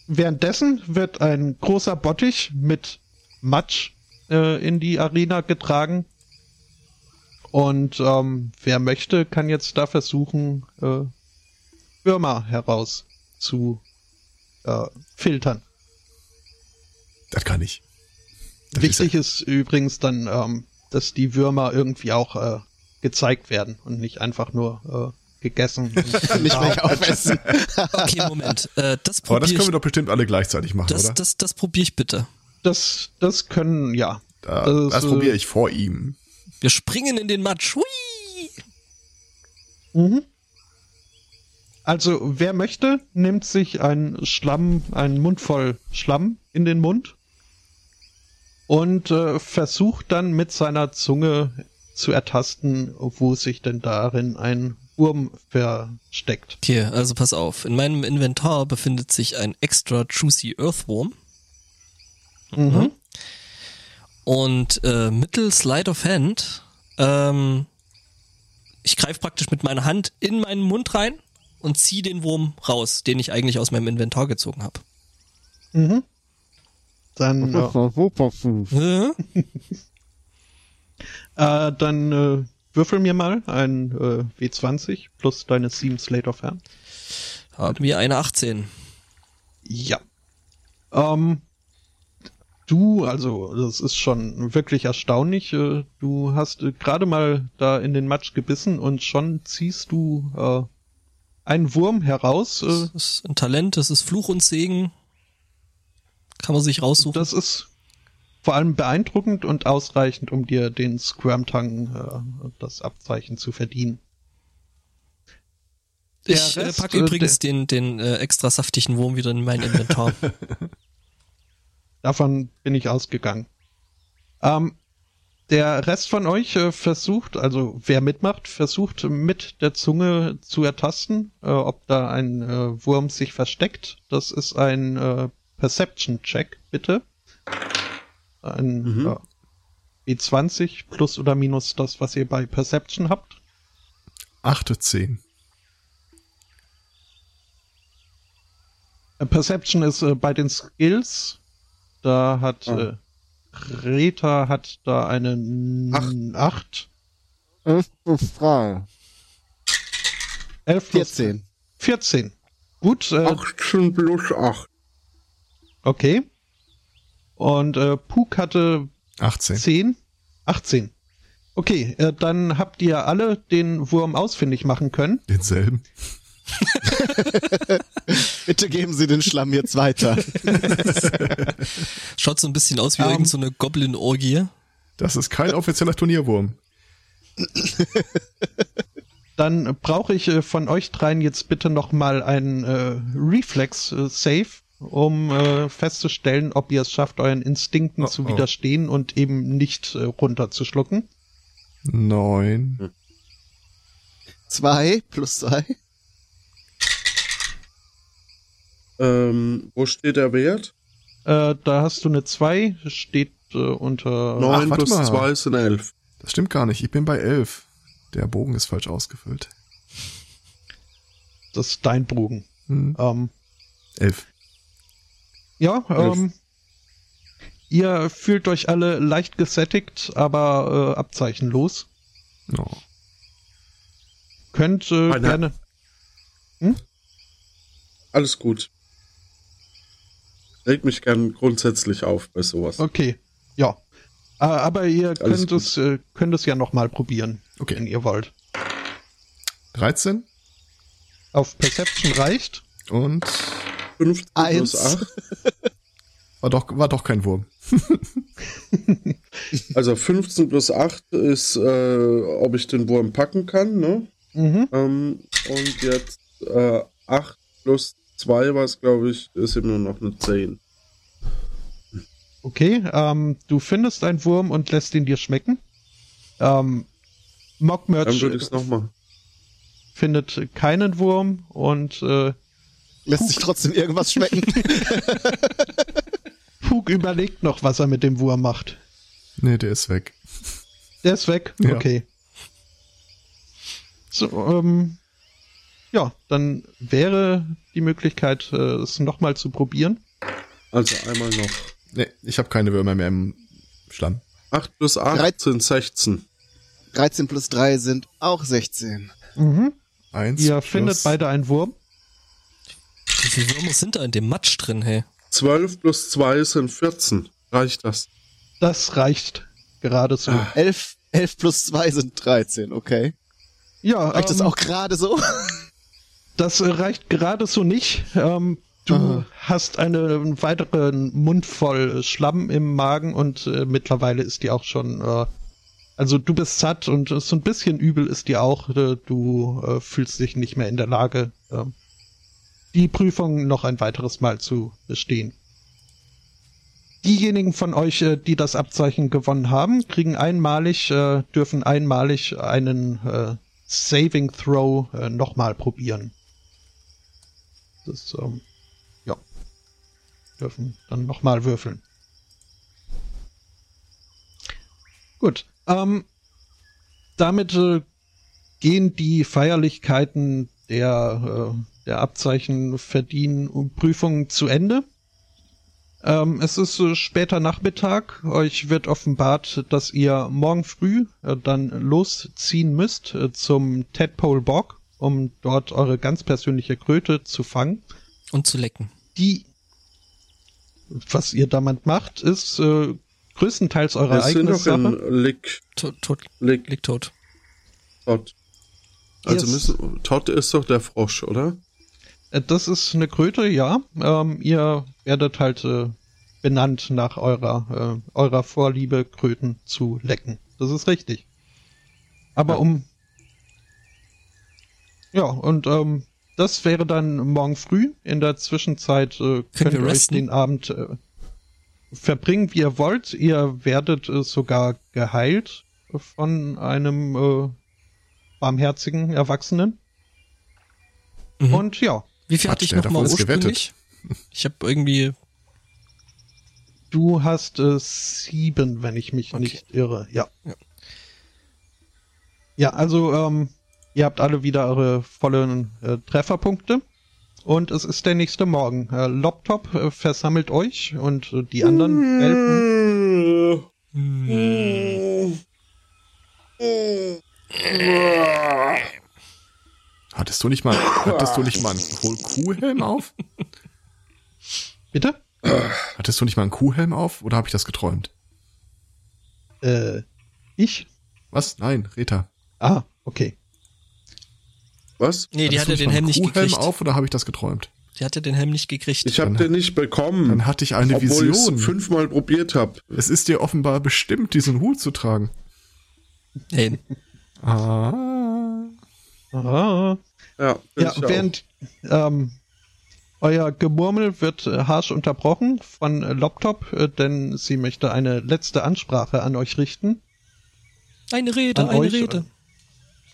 Währenddessen wird ein großer Bottich mit Matsch äh, in die Arena getragen. Und ähm, wer möchte, kann jetzt da versuchen, äh, Würmer heraus zu äh, filtern. Das kann ich. Das Wichtig ist, übrigens dann, ähm, dass die Würmer irgendwie auch äh, gezeigt werden und nicht einfach nur äh, gegessen. und Nicht gleich aufessen. Okay, Moment. Äh, das Aber das können wir doch bestimmt alle gleichzeitig machen, Das, oder? das, das probiere ich bitte. Das, das können, ja. Da, das, das äh, probiere ich vor ihm. Wir springen in den Matsch. Hui! Mhm. Also, wer möchte, nimmt sich einen Schlamm, einen Mund voll Schlamm in den Mund und äh, versucht dann mit seiner Zunge zu ertasten, wo sich denn darin ein Wurm versteckt. Okay, also pass auf. In meinem Inventar befindet sich ein extra juicy Earthworm. Mhm. Und äh, mittels Slide of Hand, ähm, ich greife praktisch mit meiner Hand in meinen Mund rein und ziehe den Wurm raus, den ich eigentlich aus meinem Inventar gezogen habe. Mhm. Dann, Das super süß. Äh? äh, dann äh, würfel mir mal ein äh, W20 plus deine 7 Slate of Hand. Haben wir eine 18. Ja. Ähm, du, also, das ist schon wirklich erstaunlich. Äh, du hast äh, gerade mal da in den Matsch gebissen und schon ziehst du äh, einen Wurm heraus. Äh, Das ist ein Talent, das ist Fluch und Segen. Kann man sich raussuchen. das ist vor allem beeindruckend und ausreichend, um dir den Squirm-Tang, äh, das Abzeichen zu verdienen. Der ich äh, Rest, pack äh, übrigens den, den äh, extra saftigen Wurm wieder in mein Inventar. Davon bin ich ausgegangen. Ähm, der Rest von euch äh, versucht, also wer mitmacht, versucht mit der Zunge zu ertasten, äh, ob da ein äh, Wurm sich versteckt. Das ist ein äh, Perception-Check, bitte. Ein Mhm. äh, E20 plus oder minus das, was ihr bei Perception habt. Achte zehn. Äh, Perception ist äh, bei den Skills. Da hat Ah. äh, Reta hat da eine Acht. 8. 11 plus 3. 11 plus 14. 14. Gut, äh, 18 plus 8. okay. Und äh, Puk hatte 18. 10. 18. Okay, äh, dann habt ihr alle den Wurm ausfindig machen können. Denselben. Bitte geben Sie den Schlamm jetzt weiter. Schaut so ein bisschen aus wie Ähm. irgendeine so eine Goblin-Orgie. Das ist kein offizieller Turnierwurm. Dann brauche ich äh, von euch dreien jetzt bitte noch mal einen äh, Reflex-Save, um äh, festzustellen, ob ihr es schafft, euren Instinkten Oh, zu oh. widerstehen und eben nicht äh, runterzuschlucken. Neun. Zwei plus zwei. Ähm, wo steht der Wert? Äh, da hast du eine 2, steht äh, unter... 9 warte plus mal. 2 sind 11. Das stimmt gar nicht. Ich bin bei elf. Der Bogen ist falsch ausgefüllt. Das ist dein Bogen. Hm. Ähm, Elf. Ja, ähm, ihr fühlt euch alle leicht gesättigt, aber äh, abzeichenlos. Oh. Könnt äh, Eine- gerne... Alles gut. Regt mich gern grundsätzlich auf bei sowas. Okay, ja. Äh, aber ihr könnt es, äh, könnt es ja noch mal probieren, Okay. wenn ihr wollt. 13 Auf Perception reicht. und 15 Eins. plus 8. war doch, war doch kein Wurm. Also 15 plus 8 ist, äh, ob ich den Wurm packen kann, ne? Mhm. Ähm, und jetzt äh, 8 plus 2, was glaube ich, ist immer noch eine 10. Okay, ähm, du findest einen Wurm und lässt ihn dir schmecken. Ähm, Mock Dann würde ich es nochmal. findet keinen Wurm und äh, Lässt sich trotzdem irgendwas schmecken. Pug überlegt noch, was er mit dem Wurm macht. Nee, der ist weg. Der ist weg. Ja. Okay. So, ähm, ja, dann wäre die Möglichkeit, äh, es nochmal zu probieren. Also einmal noch. Nee, ich habe keine Würmer mehr im Schlamm. 8 plus 8 Drei- sind 16. 13 plus 3 sind auch 16. Mhm. Eins Ihr plus- findet beide einen Wurm. Wie viele Würmer sind da in dem Matsch drin, hey? 12 plus 2 sind 14. Reicht das? Das reicht gerade so. Ah. 11, 11 plus 2 sind 13, okay. Ja, Reicht das ähm, auch gerade so? Das äh, reicht gerade so nicht. Ähm, du Aha. hast eine, einen weiteren Mund voll Schlamm im Magen und äh, mittlerweile ist die auch schon, äh, also du bist satt und so ein bisschen übel ist dir auch. Äh, du äh, fühlst dich nicht mehr in der Lage, äh, die Prüfung noch ein weiteres Mal zu bestehen. Diejenigen von euch, äh, die das Abzeichen gewonnen haben, kriegen einmalig, äh, dürfen einmalig einen äh, Saving Throw nochmal probieren. Das, ähm, ja. Dürfen dann nochmal würfeln. Gut. Ähm, damit äh, gehen die Feierlichkeiten der, äh, der Abzeichen verdienen und Prüfungen zu Ende. Ähm, es ist äh, später Nachmittag. Euch wird offenbart, dass ihr morgen früh äh, dann losziehen müsst äh, zum Tadpole Bog, um dort eure ganz persönliche Kröte zu fangen. Und zu lecken. Die, was ihr damit macht, ist äh, größtenteils eure Wir sind eigene doch Sache. in Lick, Tot, tot, Lick, liegt tot. Todd. Also Yes. müssen, Todd ist doch der Frosch, oder? Äh, Das ist eine Kröte, ja. Ähm, ihr werdet halt äh, benannt nach eurer, äh, eurer Vorliebe, Kröten zu lecken. Das ist richtig. Aber Ja. um. Ja, und ähm, das wäre dann morgen früh. In der Zwischenzeit äh, könnt ihr euch den Abend äh, verbringen, wie ihr wollt. Ihr werdet äh, sogar geheilt von einem äh, barmherzigen Erwachsenen. Mhm. Und ja, Wie viel Quatsch, hatte ich nochmal ursprünglich? Ich habe irgendwie. Du hast äh, sieben, wenn ich mich Okay. nicht irre. Ja. Ja. Ja, also ähm, ihr habt alle wieder eure vollen äh, Trefferpunkte. Und es ist der nächste Morgen. Äh, Loptop äh, versammelt euch und äh, die anderen Welpen. Hattest du nicht mal, hattest du nicht mal einen Kuhhelm auf? Bitte? Hattest du nicht mal einen Kuhhelm auf oder habe ich das geträumt? Äh, ich? Was? Nein, Rita. Ah, okay. Was? Nee, die Hattest hat du ja den Helm einen nicht Kuhhelm gekriegt. auf oder habe ich das geträumt? Die hat ja den Helm nicht gekriegt. Ich habe den nicht bekommen. Dann hatte ich eine obwohl ich Vision. es fünfmal probiert habe. Es ist dir offenbar bestimmt, diesen Hut zu tragen. Hey, Ah. Ah. Ja, Ja, während ähm, euer Gemurmel wird äh, harsch unterbrochen von äh, Loptop, äh, denn sie möchte eine letzte Ansprache an euch richten. eine Rede, An eine euch, Rede.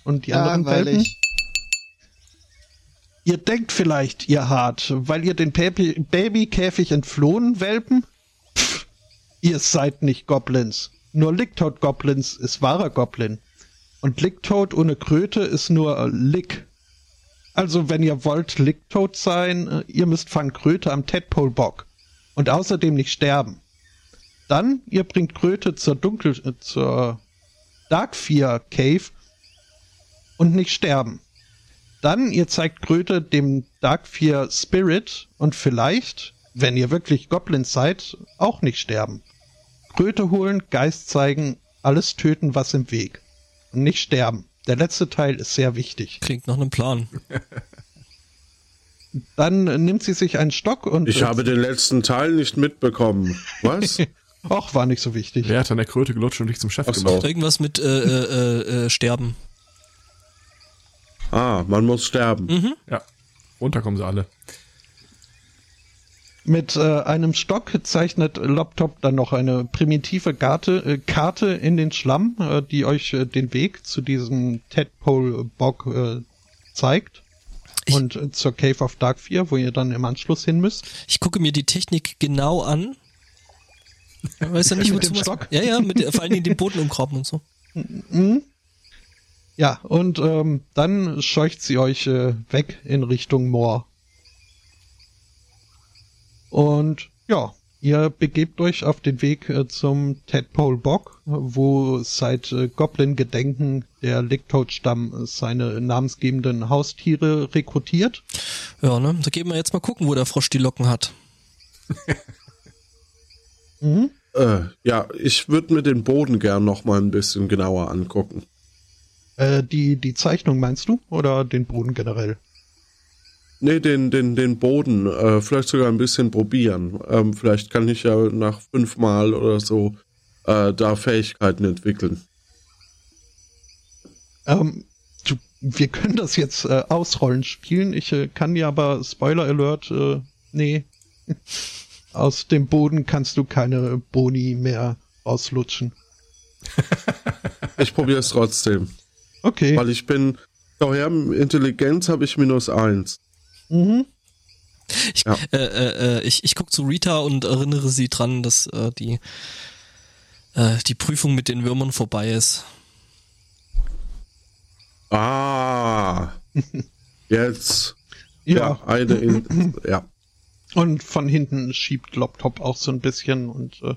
Und die Ja, anderen weil Welpen? ich. Ihr denkt vielleicht, ihr hart, weil ihr den Baby Babykäfig entflohen, Welpen? Pff, ihr seid nicht Goblins. Nur Licktoad Goblins ist wahrer Goblin. Und Licktoad ohne Kröte ist nur äh, Lick. Also wenn ihr wollt Licktoad sein, äh, ihr müsst fangen Kröte am Tadpole Bock. Und außerdem nicht sterben. Dann, ihr bringt Kröte zur Dunkel, äh, zur Darkfear Cave und nicht sterben. Dann, ihr zeigt Kröte dem Darkfear Spirit und vielleicht, wenn ihr wirklich Goblins seid, auch nicht sterben. Kröte holen, Geist zeigen, alles töten, was im Weg. Nicht sterben. Der letzte Teil ist sehr wichtig. Klingt nach einem Plan. Dann nimmt sie sich einen Stock und. Ich äh, habe den letzten Teil nicht mitbekommen. Was? Och, war nicht so wichtig. Wer hat an der Kröte gelutscht und dich zum Chef Ach gemacht? Irgendwas mit äh, äh, äh, äh, Sterben. ah, man muss sterben. Ja. Runter kommen sie alle. Mit äh, einem Stock zeichnet Loptop dann noch eine primitive Karte, äh, Karte in den Schlamm, äh, die euch äh, den Weg zu diesem Tadpole-Bock äh, zeigt. Ich- und äh, zur Cave of Dark 4, wo ihr dann im Anschluss hin müsst. Ich gucke mir die Technik genau an. Weißt du nicht, Mit wozu dem Stock? Ja, ja, mit, der- vor allen Dingen den Boden umgraben und so. Mhm. Ja, und ähm, dann scheucht sie euch äh, weg in Richtung Moor. Und ja, ihr begebt euch auf den Weg äh, zum Tadpole Bock, wo seit äh, Goblin-Gedenken der Licktoad-Stamm äh, seine namensgebenden Haustiere rekrutiert. Ja, ne? Da gehen wir jetzt mal gucken, wo der Frosch die Locken hat. Mhm. Äh, ja, ich würde mir den Boden gern noch mal ein bisschen genauer angucken. Äh, die, die Zeichnung meinst du? Oder den Boden generell? Nee, den, den, den Boden, äh, vielleicht sogar ein bisschen probieren. Ähm, vielleicht kann ich ja nach fünfmal oder so äh, da Fähigkeiten entwickeln. Ähm, du, wir können das jetzt äh, ausrollen spielen. Ich äh, kann dir aber, Spoiler Alert, äh, nee. Aus dem Boden kannst du keine Boni mehr rauslutschen. Ich probiere es trotzdem, Okay. weil ich bin, daher Intelligenz habe ich minus eins. Mhm. Ich, Ja. äh, äh, äh, ich, ich gucke zu Rita und erinnere sie dran, dass äh, die, äh, die Prüfung mit den Würmern vorbei ist. Ah, jetzt. Ja. eine in, ja. Und von hinten schiebt Loptop auch so ein bisschen und äh,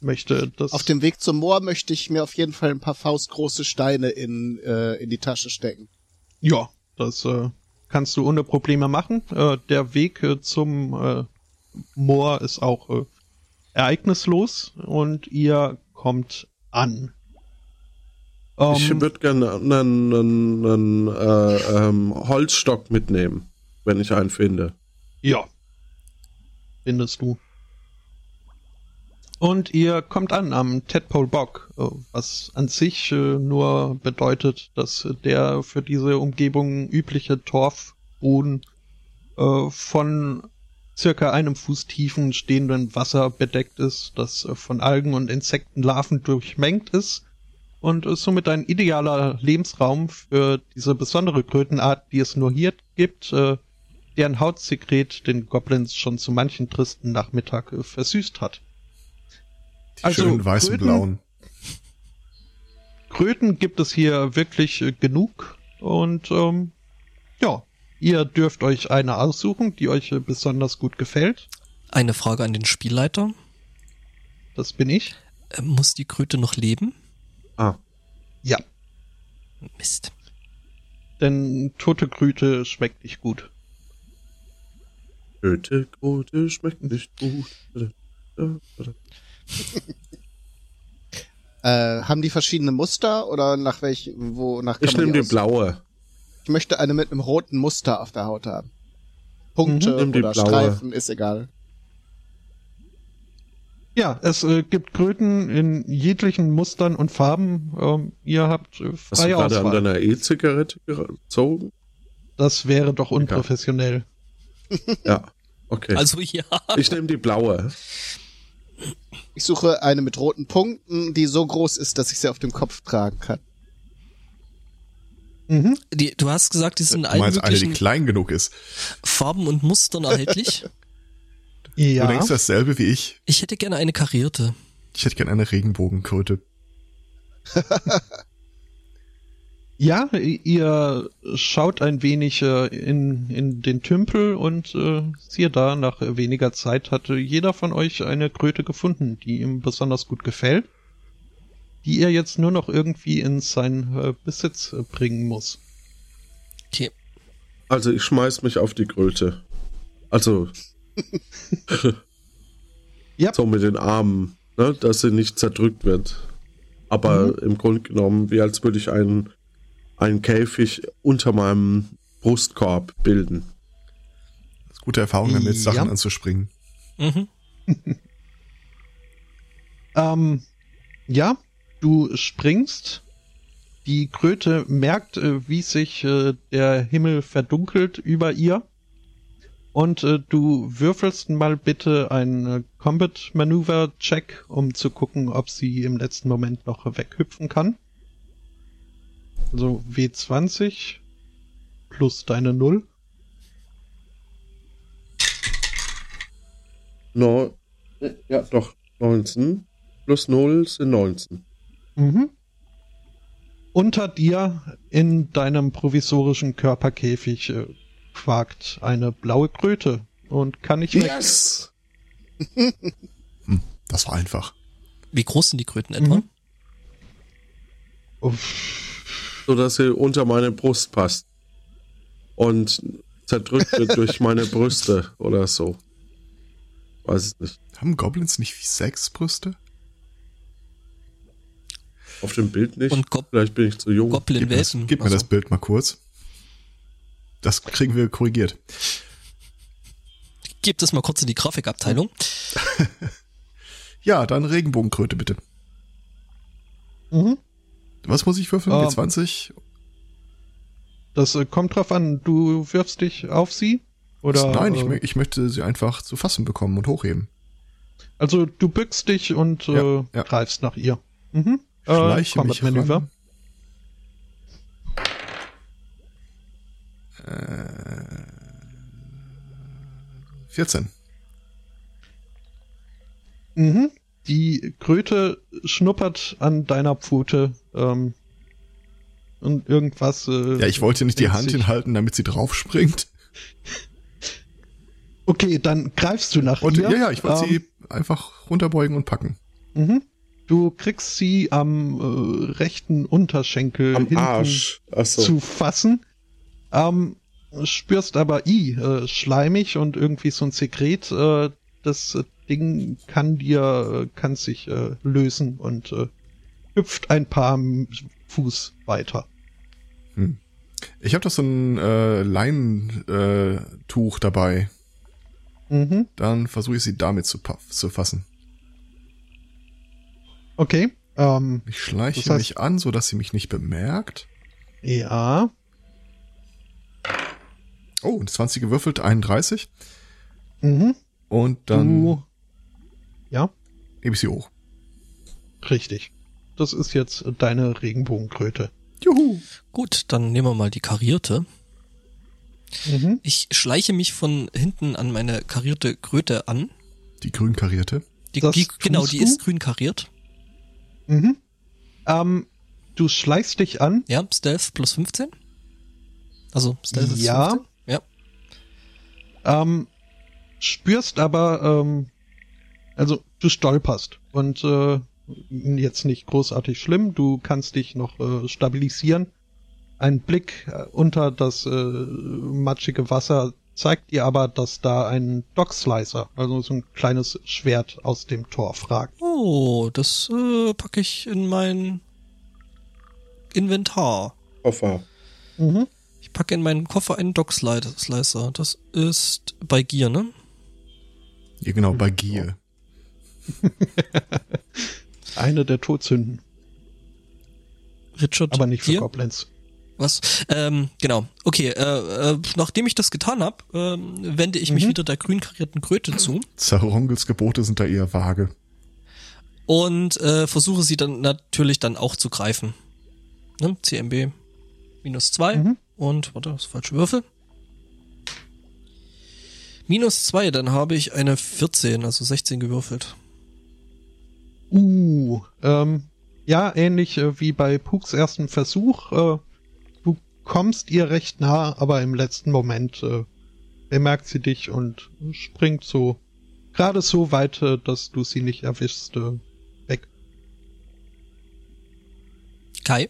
möchte das. Auf dem Weg zum Moor möchte ich mir auf jeden Fall ein paar faustgroße Steine in, äh, in die Tasche stecken. Ja, das äh, kannst du ohne Probleme machen. Äh, der Weg äh, zum äh, Moor ist auch äh, ereignislos und ihr kommt an. Ich Ähm, würde gerne einen, einen, einen äh, ähm, Holzstock mitnehmen, wenn ich einen finde. ja, findest du. Und ihr kommt an am Tadpole Bock, äh, was an sich äh, nur bedeutet, dass der für diese Umgebung übliche Torfboden äh, von circa einem Fuß tiefen stehenden Wasser bedeckt ist, das von Algen und Insektenlarven durchmengt ist und ist somit ein idealer Lebensraum für diese besondere Krötenart, die es nur hier gibt, deren Hautsekret den Goblins schon zu manchen tristen Nachmittag versüßt hat. Die Also, schönen weißen Kröten- blauen. Kröten gibt es hier wirklich äh, genug und ähm, ja, ihr dürft euch eine aussuchen, die euch äh, besonders gut gefällt. Eine Frage an den Spielleiter. Das bin ich. Äh, muss die Kröte noch leben? Ah, Ja, Mist. denn tote Kröte schmeckt nicht gut. Kröte, Kröte, schmeckt nicht gut. Äh, haben die verschiedene Muster oder nach welch, wo, nach Ich nehme die aus- blaue. Ich möchte eine mit einem roten Muster auf der Haut haben. Punkte Mhm. Die oder. Streifen, ist egal. Ja, es äh, gibt Kröten in jeglichen Mustern und Farben. Ähm, ihr habt äh, Hast du freie gerade an deiner E-Zigarette gezogen? Das wäre doch unprofessionell. Ja. Okay. Also ja. ich nehme die blaue. Ich suche eine mit roten Punkten, die so groß ist, dass ich sie auf dem Kopf tragen kann. Mhm. Die, du hast gesagt, die sind in Du meinst eine, die klein genug ist. Farben und Mustern erhältlich. Ja. Du denkst dasselbe wie ich. Ich hätte gerne eine karierte. Ich hätte gerne eine Regenbogenkröte. Ja, ihr schaut ein wenig äh, in, in den Tümpel und äh, siehe da, nach weniger Zeit hatte jeder von euch eine Kröte gefunden, die ihm besonders gut gefällt, die er jetzt nur noch irgendwie in seinen äh, Besitz äh, bringen muss. Okay. Also ich schmeiß mich auf die Kröte. Also Ja. so mit den Armen, ne, dass sie nicht zerdrückt wird. Aber Mhm. im Grunde genommen, wie als würde ich einen, einen Käfig unter meinem Brustkorb bilden. Das ist gute Erfahrung damit, Ja. Sachen anzuspringen. Mhm. Ähm, ja, du springst. Die Kröte merkt, äh, wie sich äh, der Himmel verdunkelt über ihr. Und äh, du würfelst mal bitte einen äh, Combat Maneuver Check, um zu gucken, ob sie im letzten Moment noch weghüpfen kann. Also W20 plus deine Null. No, ja, doch, 19 plus 0 sind 19. Mhm. Unter dir in deinem provisorischen Körperkäfig äh, quakt eine blaue Kröte und kann nicht weg. Yes! Das war einfach. Wie groß sind die Kröten etwa? Mhm. Uff. So dass sie unter meine Brust passt. Und zerdrückt wird durch meine Brüste oder so. Weiß es nicht. Haben Goblins nicht sechs Brüste? Auf dem Bild nicht. Und Gob Vielleicht bin ich zu jung. Goblin Gib, mir das, gib mir Also, das Bild mal kurz. Das kriegen wir korrigiert. Gib das mal kurz in die Grafikabteilung. Ja, dann Regenbogenkröte bitte. Mhm. Was muss ich würfeln? Ähm, W20? Das äh, kommt drauf an, du wirfst dich auf sie? Oder, Nein, ich, äh, ich möchte sie einfach zu fassen bekommen und hochheben. Also du bückst dich und Ja, äh, ja. greifst nach ihr. Mhm. Schleiche Combat mich Manöver. ran. Äh, 14. Mhm. Die Kröte schnuppert an deiner Pfote ähm, und irgendwas. Äh, Ja, ich wollte nicht die Hand hinhalten, damit sie draufspringt. Okay, dann greifst du nach Und, ihr. ja, ja, ich wollte ähm, sie einfach runterbeugen und packen. Mhm. Du kriegst sie am äh, rechten Unterschenkel Am hinten Arsch. Achso. zu fassen. Ähm, spürst aber i, äh, schleimig und irgendwie so ein Sekret. Äh, das Ding kann dir, äh, kann sich äh, lösen und äh, hüpft ein paar Fuß weiter. Ich habe doch so ein äh, Leinentuch äh, dabei. Mhm. Dann versuche ich sie damit zu, zu fassen. Okay. Ähm, Ich schleiche Das heißt- mich an, so dass sie mich nicht bemerkt. ja. Oh, eine 20 gewürfelt, 31. Mhm. Und dann Du. Ja, hebe ich sie hoch. richtig. Das ist jetzt deine Regenbogenkröte. Juhu. Gut, dann nehmen wir mal die karierte. Mhm. Ich schleiche mich von hinten an meine karierte Kröte an. Die grün karierte. Die, die, genau, die du? ist grün kariert. Mhm. Ähm, du schleichst dich an. Ja, Stealth plus 15. Also Stealth ist Ja. 15. Ähm, spürst aber, ähm, also du stolperst und äh, jetzt nicht großartig schlimm, du kannst dich noch äh, stabilisieren. Ein Blick äh, unter das äh, matschige Wasser zeigt dir aber, dass da ein Dockslicer, also so ein kleines Schwert aus dem Tor fragt. Oh, das äh, packe ich in mein Inventar. Koffer. Mhm. Ich packe in meinen Koffer einen Dockslicer. Das ist bei Gier, ne? Ja, genau, bei Gier. Eine der Todsünden, Richard aber nicht für Gier? Goblins. Was? Ähm, genau. Okay, äh, äh, nachdem ich das getan habe, ähm, wende ich mich Mhm. wieder der grün karierten Kröte zu Zarongels Gebote sind da eher vage. und äh, versuche sie dann natürlich dann auch zu greifen. Ne? CMB minus zwei Mhm. und, warte, das ist falsche Würfel. Minus zwei, dann habe ich eine 14, also 16 gewürfelt. Uh, ähm, ja, ähnlich äh, wie bei Puks ersten Versuch. Äh, du kommst ihr recht nah, aber im letzten Moment äh, bemerkt sie dich und springt so gerade so weit, äh, dass du sie nicht erwischst, äh, weg. Kai?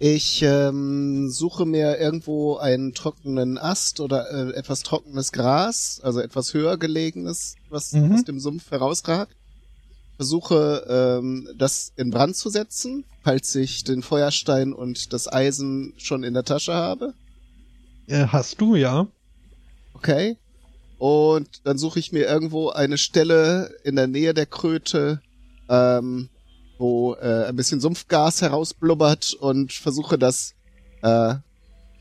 Ich ähm, suche mir irgendwo einen trockenen Ast oder äh, etwas trockenes Gras, also etwas höher gelegenes, was Mhm. aus dem Sumpf herausragt. Versuche ähm, das in Brand zu setzen, falls ich den Feuerstein und das Eisen schon in der Tasche habe. Äh, hast du, ja? Okay. Und dann suche ich mir irgendwo eine Stelle in der Nähe der Kröte, ähm, wo äh, ein bisschen Sumpfgas herausblubbert und versuche das äh,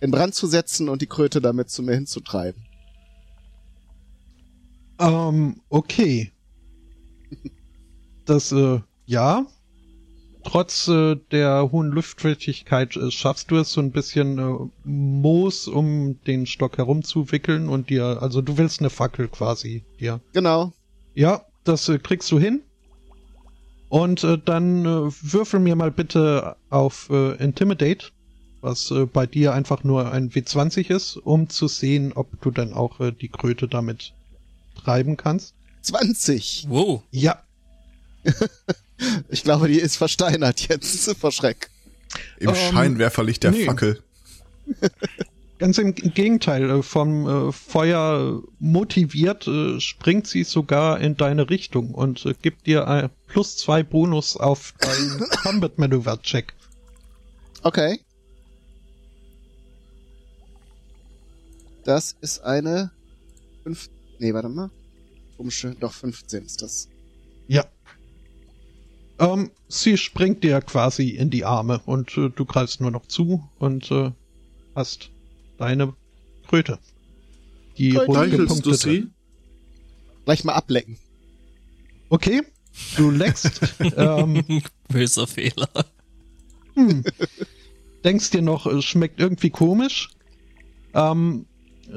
in Brand zu setzen und die Kröte damit zu mir hinzutreiben. Ähm, okay. Das, äh, ja. Trotz äh, der hohen Luftfeuchtigkeit äh, schaffst du es so ein bisschen äh, Moos um den Stock herumzuwickeln und dir, also du willst eine Fackel quasi dir. Genau. Ja, das äh, kriegst du hin. Und äh, dann äh, würfel mir mal bitte auf äh, Intimidate, was äh, bei dir einfach nur ein W20 ist, um zu sehen, ob du dann auch äh, die Kröte damit treiben kannst. 20. Wow. Ja, Ich glaube, die ist versteinert jetzt vor Schreck. Im Ähm, Scheinwerferlicht der nee. Fackel. Ganz im Gegenteil, äh, vom äh, Feuer motiviert äh, springt sie sogar in deine Richtung und äh, gibt dir ein plus zwei Bonus auf deinen Combat Maneuver Check. Okay. Das ist eine fünf. Nee, warte mal. Komische, doch 15 ist das. Ähm, sie springt dir quasi in die Arme und äh, du greifst nur noch zu und äh, hast deine Kröte. Die Streichelst du sie? Gleich mal ablecken. Okay, du leckst. ähm, Böser Fehler. hm, denkst dir noch, es schmeckt irgendwie komisch. Ähm,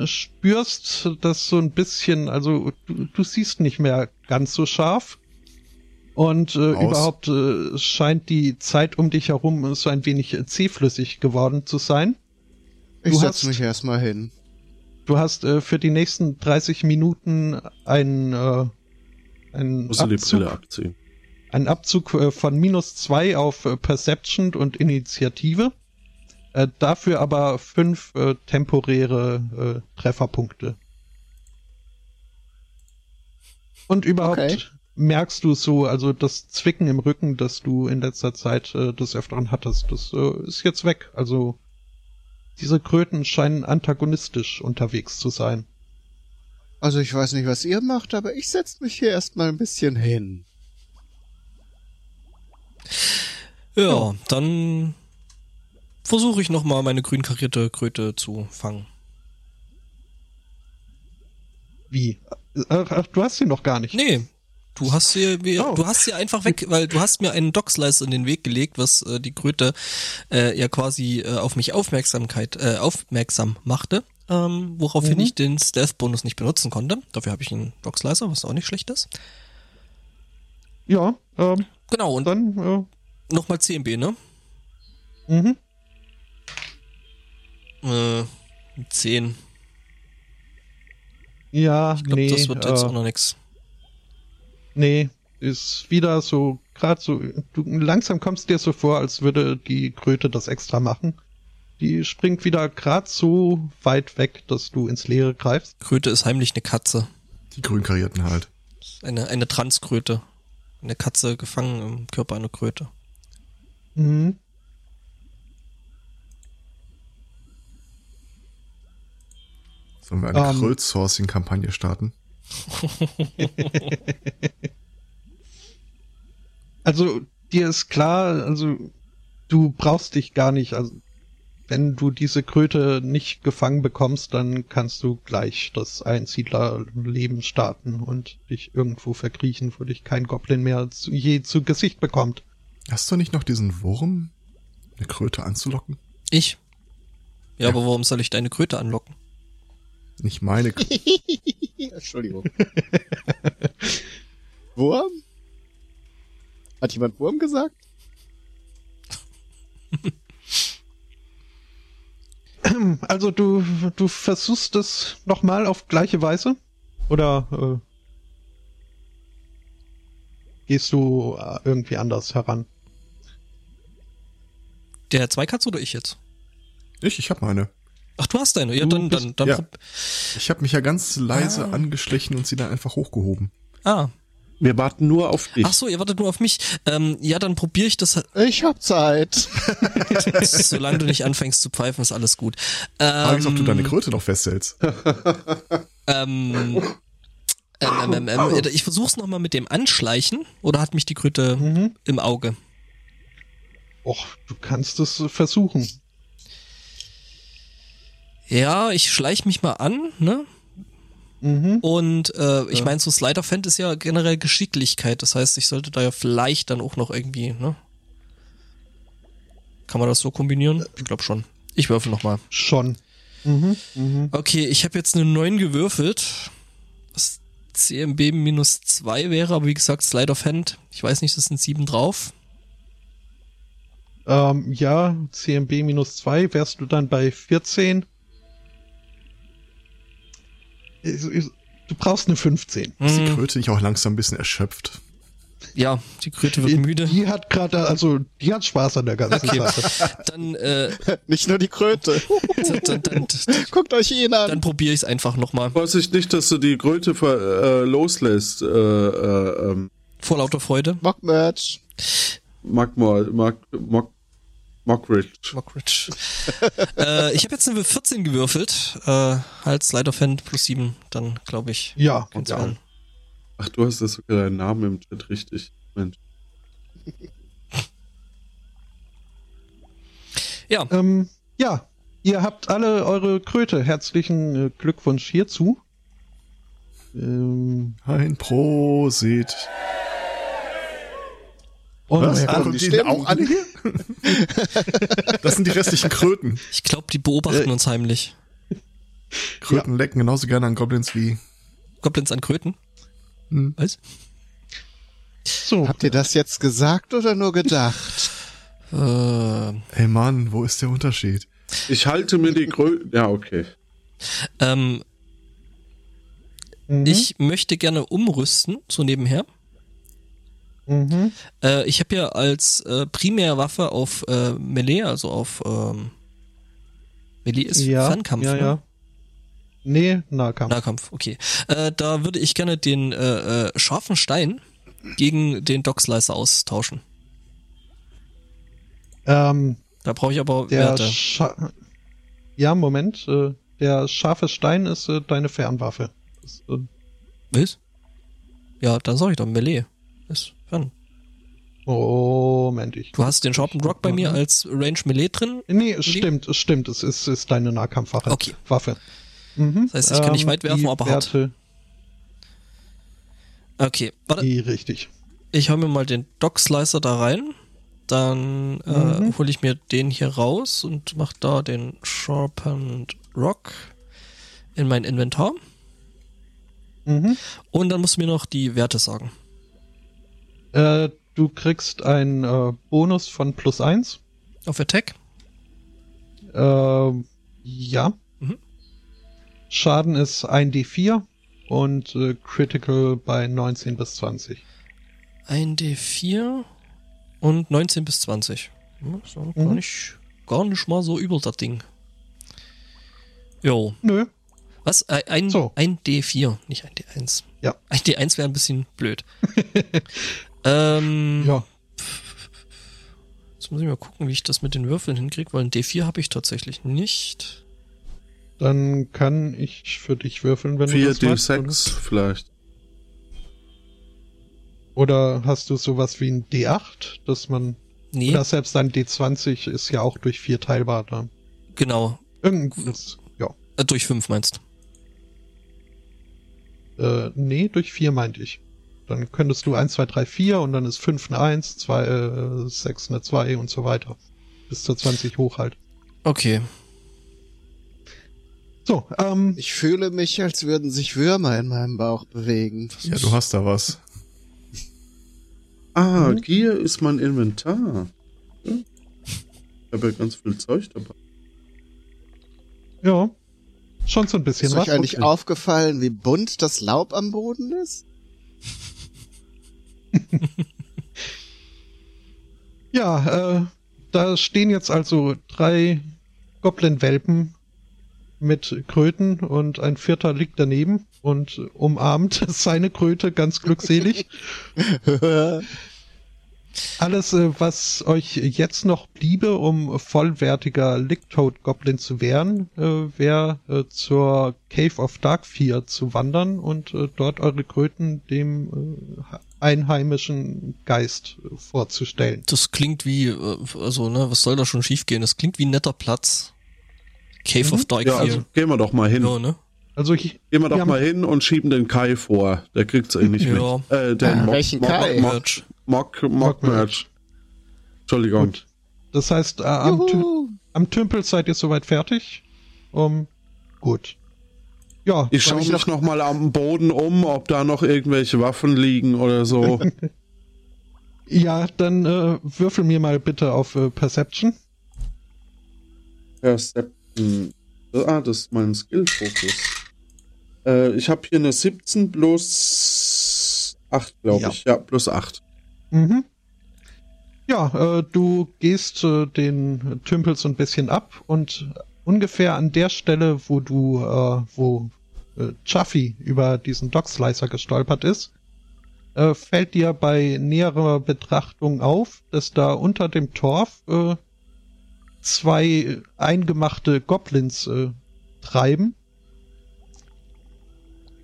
spürst das so ein bisschen, also du, du siehst nicht mehr ganz so scharf. Und äh, überhaupt äh, scheint die Zeit um dich herum so ein wenig äh, zähflüssig geworden zu sein. Ich Du setz hast- mich erstmal hin. Du hast äh, für die nächsten 30 Minuten einen, äh, einen Brille Abzug, abziehen. einen Abzug äh, von minus zwei auf äh, Perception und Initiative. Äh, dafür aber fünf äh, temporäre äh, Trefferpunkte. Und überhaupt Okay. Merkst du so, also das Zwicken im Rücken, das du in letzter Zeit äh, des Öfteren hattest, das äh, ist jetzt weg. Also diese Kröten scheinen antagonistisch unterwegs zu sein. Also ich weiß nicht, was ihr macht, aber ich setz mich hier erstmal ein bisschen hin. Ja, dann versuche ich nochmal meine grün karierte Kröte zu fangen. Wie? Ach, ach, du hast sie noch gar nicht. Nee, du hast sie, Oh. du hast sie einfach weg, weil du hast mir einen Dockslice in den Weg gelegt, was äh, die Kröte äh, ja quasi äh, auf mich Aufmerksamkeit äh, aufmerksam machte, ähm, woraufhin Mhm. ich den Stealth-Bonus nicht benutzen konnte. Dafür habe ich einen Dockslicer, was auch nicht schlecht ist. Ja, ähm, Genau, und dann, nochmal CMB, ne? äh, mhm. Äh, 10. Ja, Ich glaube, nee. das wird jetzt äh, auch noch nix. Nee, ist wieder so, gerade so, du langsam kommst dir so vor, als würde die Kröte das extra machen. Die springt wieder gerade so weit weg, dass du ins Leere greifst. Kröte ist heimlich eine Katze. Die grünkarierten halt. Eine, eine Transkröte. Eine Katze gefangen im Körper einer Kröte. Mhm. Sollen wir eine Ähm. Crowdsourcing-Kampagne starten? Also, dir ist klar, also, du brauchst dich gar nicht, also, wenn du diese Kröte nicht gefangen bekommst, dann kannst du gleich das Einsiedlerleben starten und dich irgendwo verkriechen, wo dich kein Goblin mehr zu, je zu Gesicht bekommt. Hast du nicht noch diesen Wurm, eine Kröte anzulocken? Ich? Ja, Ja. aber warum soll ich deine Kröte anlocken? Nicht meine. K Entschuldigung. Wurm? Hat jemand Wurm gesagt? Also du, du versuchst es nochmal auf gleiche Weise? Oder äh, gehst du äh, irgendwie anders heran? Der Zweikatz oder ich jetzt? ich, ich hab meine. Ach, du hast deine. Ja, Du dann, bist- dann, dann. ja. Ich habe mich ja ganz leise Ah. angeschlichen und sie dann einfach hochgehoben. Ah. Wir warten nur auf dich. Ach so, ihr wartet nur auf mich. Ähm, ja, dann probiere ich das. Ich hab Zeit. Solange du nicht anfängst zu pfeifen, ist alles gut. Frage ist, ob du deine Ähm, Kröte noch festhältst. Ähm, ähm, ähm, ähm, ähm, ich versuch's noch mal mit dem Anschleichen. Oder hat mich die Kröte Mhm. im Auge? Och, du kannst es versuchen. Ja, ich schleich mich mal an, ne? Mhm. Und äh, ich Ja. meine, so Slider-Fan ist ja generell Geschicklichkeit. Das heißt, ich sollte da ja vielleicht dann auch noch irgendwie, ne? Kann man das so kombinieren? Ich glaube schon. Ich würfel noch mal. Schon. Mhm. Mhm. Okay, ich habe jetzt eine 9 gewürfelt. Was CMB minus 2 wäre, aber wie gesagt, Slide of Hand. Ich weiß nicht, das sind 7 drauf. Ähm, ja, CMB minus 2 wärst du dann bei 14. Du brauchst eine 15. Ist die Hm, Kröte nicht auch langsam ein bisschen erschöpft? ja, die Kröte wird Die, müde. die hat gerade, also die hat Spaß an der ganzen Okay. Sache. Dann, äh, Nicht nur die Kröte. dann, dann, dann, Guckt euch ihn an. dann probiere ich es einfach nochmal. Vorsicht nicht, dass du die Kröte äh, loslässt. Äh, äh, ähm, Vor lauter Freude. Mock-Merch. Magmore, Mag, Mock, Mockridge. Mockridge. äh, ich habe jetzt eine 14 gewürfelt. Äh, halt Slide of Hand plus 7. Dann glaube ich. Ja, Ganz ja. Ach, du hast das sogar deinen Namen im Chat richtig. Mensch. Ja, Ähm, ja, ihr habt alle eure Kröte. Herzlichen äh, Glückwunsch hierzu. Ähm, Ein Prosit. Und Was? kommen die Stimmen? auch alle hier? das sind die restlichen Kröten. ich glaube, die beobachten Äh, uns heimlich. Kröten lecken genauso gerne an Goblins wie. Goblins an Kröten. Hm. Was? so, Habt ihr das jetzt gesagt oder nur gedacht? Äh, Ey Mann, wo ist der Unterschied? Ich halte mir die Kröte. Ja, okay. ähm, mhm, Ich möchte gerne umrüsten, so nebenher. Mhm, Äh, ich habe ja als äh, Primärwaffe auf äh, Melee, also auf ähm, Melee ist ja, Fernkampf, ja, ne? ja. Nee, Nahkampf. Nahkampf, okay. Äh, da würde ich gerne den äh, äh, scharfen Stein gegen den Dockslicer austauschen. Ähm, Da brauche ich aber der Werte. Scha ja, Moment. Äh, der scharfe Stein ist äh, deine Fernwaffe. Das, äh, Was? Ja, dann sag ich doch Melee. Ist fern. Moment, ich. Du hast den Sharpened Rock bei mir als Range Melee drin. Nee, es stimmt, es stimmt. Es ist, ist deine Nahkampfwaffe. Okay. Waffe. Mhm. Das heißt, ich kann nicht weit werfen, aber hart. Werte, Okay, warte. Die richtig. Ich hau mir mal den Dockslicer da rein. Dann äh, Mhm. hole ich mir den hier raus und mach da den Sharpened Rock in mein Inventar. Mhm. Und dann musst du mir noch die Werte sagen. Äh, du kriegst einen äh, Bonus von plus eins. Auf Attack. Äh, ja. Mhm. Schaden ist 1d4. und äh, Critical bei 19 bis 20. Ein D4 und 19 bis 20. Ja, ist auch gar, Mhm. nicht, gar nicht mal so übel, das Ding. Jo. Nö. Was? Ein, ein, So. ein D4, nicht ein D1. Ja. Ein D1 wäre ein bisschen blöd. ähm, Ja. Jetzt muss ich mal gucken, wie ich das mit den Würfeln hinkriege, weil ein D4 habe ich tatsächlich nicht. Dann kann ich für dich würfeln, wenn du das magst. 4D6 vielleicht. Oder hast du sowas wie ein D8, dass man, Nee, oder selbst ein D20 ist ja auch durch vier teilbar da. genau. Irgendwas, ja. Äh, durch 5 meinst Äh, nee, durch vier meinte ich. Dann könntest du 1, 2, 3, 4 und dann ist 5 eine 1, 2, äh, 6 eine 2 und so weiter. Bis zur 20 hoch halt. Okay. So, ähm, Ich fühle mich, als würden sich Würmer in meinem Bauch bewegen. Ja, du hast da was. Ah, Mhm. Gear ist mein Inventar. Ich habe ja ganz viel Zeug dabei. ja. Schon so ein bisschen Ist was. euch eigentlich Okay. aufgefallen, wie bunt das Laub am Boden ist? Ja, äh, da stehen jetzt also drei Goblin-Welpen mit Kröten und ein vierter liegt daneben und umarmt seine Kröte ganz glückselig. Alles, äh, was euch jetzt noch bliebe, um vollwertiger Licktoad-Goblin zu werden, äh, wäre äh, zur Cave of Darkfear zu wandern und dort eure Kröten dem einheimischen Geist vorzustellen. Das klingt wie, äh, also, ne, was soll da schon schiefgehen? Das klingt wie ein netter Platz. Cave of Dark Ja, also gehen wir doch mal hin. ja, ne? Also ich, Gehen wir doch mal hin und schieben den Kai vor. Der kriegt's eh nicht Ja. mit. Äh, den Ah, Mock, welchen Mock, Kai? Mock, Merch. Mock, Mock Merch. Entschuldigung. Gut. Das heißt, äh, am, am Tümpel seid ihr soweit fertig? Um, gut. Ja, Ich schaue ich mich noch- noch mal am Boden um, ob da noch irgendwelche Waffen liegen oder so. ja, dann äh, würfel mir mal bitte auf äh, Perception. Perception. Ah, das ist mein Skill-Fokus. Äh, ich habe hier eine 17 plus 8, glaube Ja. ich. Ja, plus 8. Mhm. Ja, äh, du gehst den Tümpel so ein bisschen ab und ungefähr an der Stelle, wo du, äh, wo äh, Chuffy über diesen Dockslicer gestolpert ist, äh, fällt dir bei näherer Betrachtung auf, dass da unter dem Torf äh, zwei eingemachte Goblins äh, treiben.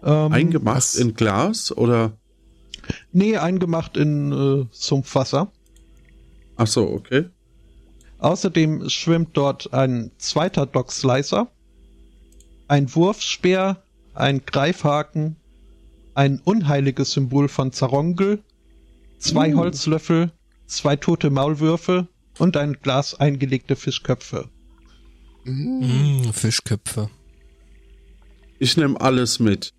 Ähm, Eingemacht was? in Glas oder? Nee, eingemacht in äh, Sumpfwasser. Ach so, okay. Außerdem schwimmt dort ein zweiter Dockslicer, ein Wurfspeer, ein Greifhaken, ein unheiliges Symbol von Zarongel, zwei Uh. Holzlöffel, zwei tote Maulwürfe und ein Glas eingelegte Fischköpfe. Mhm. Mm, Fischköpfe. Ich nehme alles mit.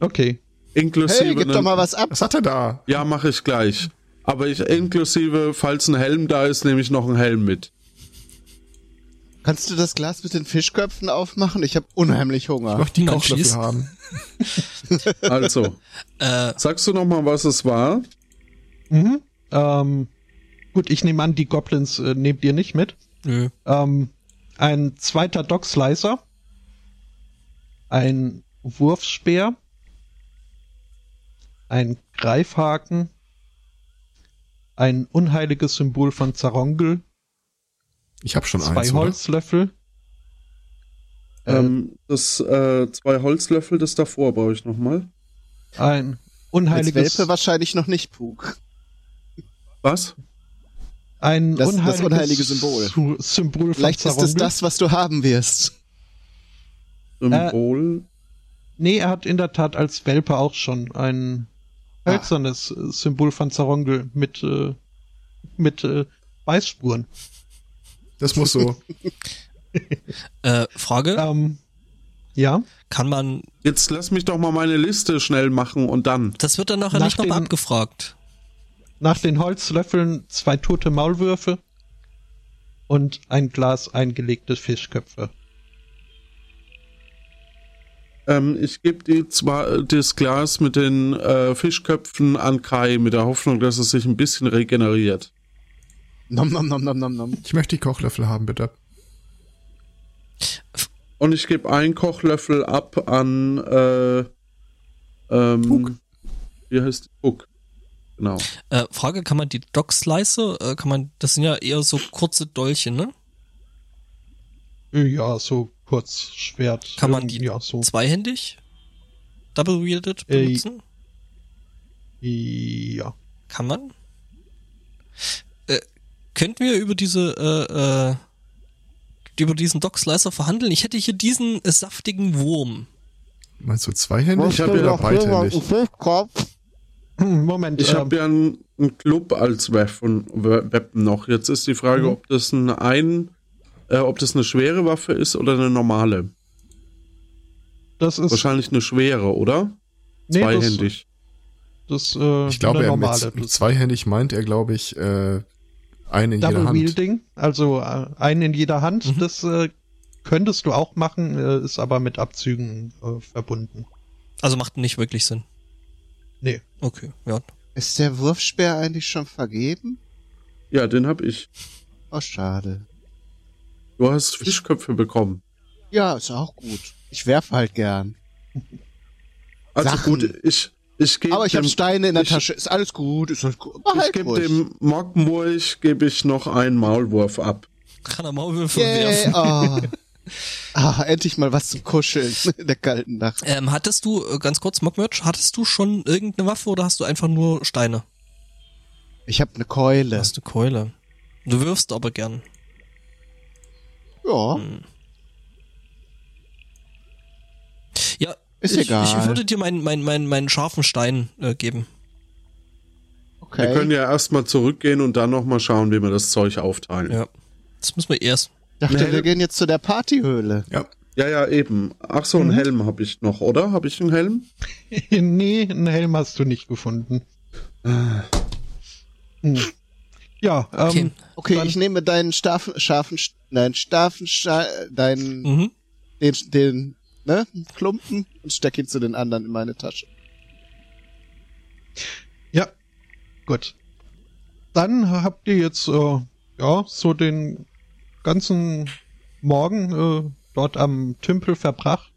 Okay. Inklusive. Hey, gib doch mal was ab. Was hat er da? Ja, mache ich gleich. Aber ich inklusive, falls ein Helm da ist, nehme ich noch einen Helm mit. Kannst du das Glas mit den Fischköpfen aufmachen? Ich habe unheimlich Ich Hunger. möchte die Kochlöffel haben. Also, Äh, sagst du noch mal, was es war? Mhm. Ähm, gut, ich nehme an, die Goblins äh, nehmt ihr nicht mit. nö. Ähm, ein zweiter Dockslicer, ein Wurfspeer, ein Greifhaken, ein unheiliges Symbol von Zarongel, Ich habe schon zwei eins. Oder? Holzlöffel, äh, Ähm, das äh, zwei Holzlöffel, das davor brauche ich noch mal. ein Als unheiliges, Welpe wahrscheinlich noch nicht, Pug. Was? ein Das- das unheiliges unheilige Symbol. Symbol von Vielleicht ist es das, was du haben wirst. Symbol. Nee, er hat in der Tat als Welpe auch schon ein hölzernes äh, Symbol von Zarongel mit, äh, mit äh, Beißspuren. Das muss so. Äh, Frage, Ähm, ja, kann man, Jetzt lass mich doch mal meine Liste schnell machen und dann. das wird dann nachher Nach nicht nochmal abgefragt. nach den Holzlöffeln zwei tote Maulwürfe und ein Glas eingelegte Fischköpfe. Ähm, ich gebe die zwar das Glas mit den äh, Fischköpfen an Kai mit der Hoffnung, dass es sich ein bisschen regeneriert. Nom, nom, nom, nom, nom, nom. Ich möchte die Kochlöffel haben, bitte. Und ich gebe einen Kochlöffel ab an äh, ähm, Puck. Wie heißt die? Puck. Genau. Äh, Frage, kann man die Dog Slicer, äh, kann man, das sind ja eher so kurze Dolche, ne? Ja, so kurz Schwert. Kann man die Ja, so. Zweihändig? Double wielded Äh, benutzen? Ja. Kann man? Könnten wir über diese, äh, äh, über diesen Dog Slicer verhandeln? Ich hätte hier diesen äh, saftigen Wurm. Meinst du zweihändig Ich hab oder ja noch jemand einen beidhändig? Moment, Ich ähm, habe ja einen, einen Club als Weapon, Weapon noch. Jetzt ist die Frage, Mhm. ob das ein, ein äh, ob das eine schwere Waffe ist oder eine normale. das ist Wahrscheinlich eine schwere, oder? nee, das, Zweihändig. das äh, Ich glaube, eine er normale. mit, mit Das zweihändig meint er, glaube ich, äh, einen in jeder Double Hand. Wielding, also äh, einen in jeder Hand. Mhm. Das äh, könntest du auch machen, äh, ist aber mit Abzügen äh, verbunden. Also macht nicht wirklich Sinn. Nee. Okay, ja. Ist der Wurfspeer eigentlich schon vergeben? Ja, den hab ich. Oh, schade. Du hast Fischköpfe bekommen. Ja, ist auch gut. Ich werfe halt gern. Also Sachen. gut, ich, ich gebe Aber ich habe Steine in der ich- Tasche. Ist alles gut, ist alles gut. ich gebe dem Mockmurch gebe ich noch einen Maulwurf ab. Kann er Maulwürfe Yay, werfen. oh. Ah, endlich mal was zum Kuscheln in der kalten Nacht. Ähm, hattest du, äh, ganz kurz, Mockmerch, hattest du schon irgendeine Waffe oder hast du einfach nur Steine? Ich habe eine Keule. Hast du Keule. Du wirfst aber gern. Ja, Ja, Ist ich, egal. ich würde dir meinen mein, mein, meinen scharfen Stein äh, geben. Wir können okay. ja erstmal zurückgehen und dann nochmal schauen, wie wir das Zeug aufteilen. Ja. Das müssen wir erst. Ich dachte, wir gehen jetzt zu der Partyhöhle. Ja. Ja, ja, eben. Ach so, einen Mhm. Helm habe ich noch, oder? Habe ich einen Helm? nee, einen Helm hast du nicht gefunden. Hm. Ja, ähm, Okay. Okay, ich nehme deinen scharfen, scharfen, nein, scharfen, Scha- deinen, Mhm. den, den, ne, Klumpen und steck ihn zu den anderen in meine Tasche. Ja, gut. Dann habt ihr jetzt äh, ja so den ganzen Morgen äh, dort am Tümpel verbracht.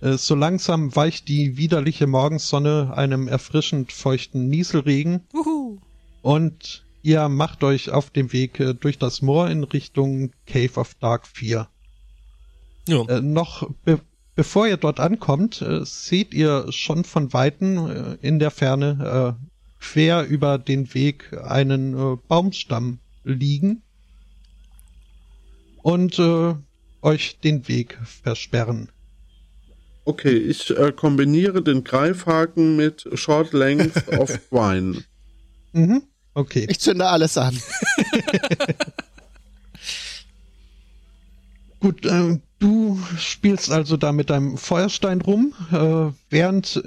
Äh, so langsam weicht die widerliche Morgensonne einem erfrischend feuchten Nieselregen Uhu. und ihr macht euch auf dem Weg äh, durch das Moor in Richtung Cave of Dark 4. Ja. Äh, noch be bevor ihr dort ankommt, äh, seht ihr schon von Weitem äh, in der Ferne äh, quer über den Weg einen äh, Baumstamm liegen und äh, euch den Weg versperren. Okay, ich äh, kombiniere den Greifhaken mit Short Length of Twine. Mhm. Okay. Ich zünde alles an. Gut, äh, du spielst also da mit deinem Feuerstein rum, äh, während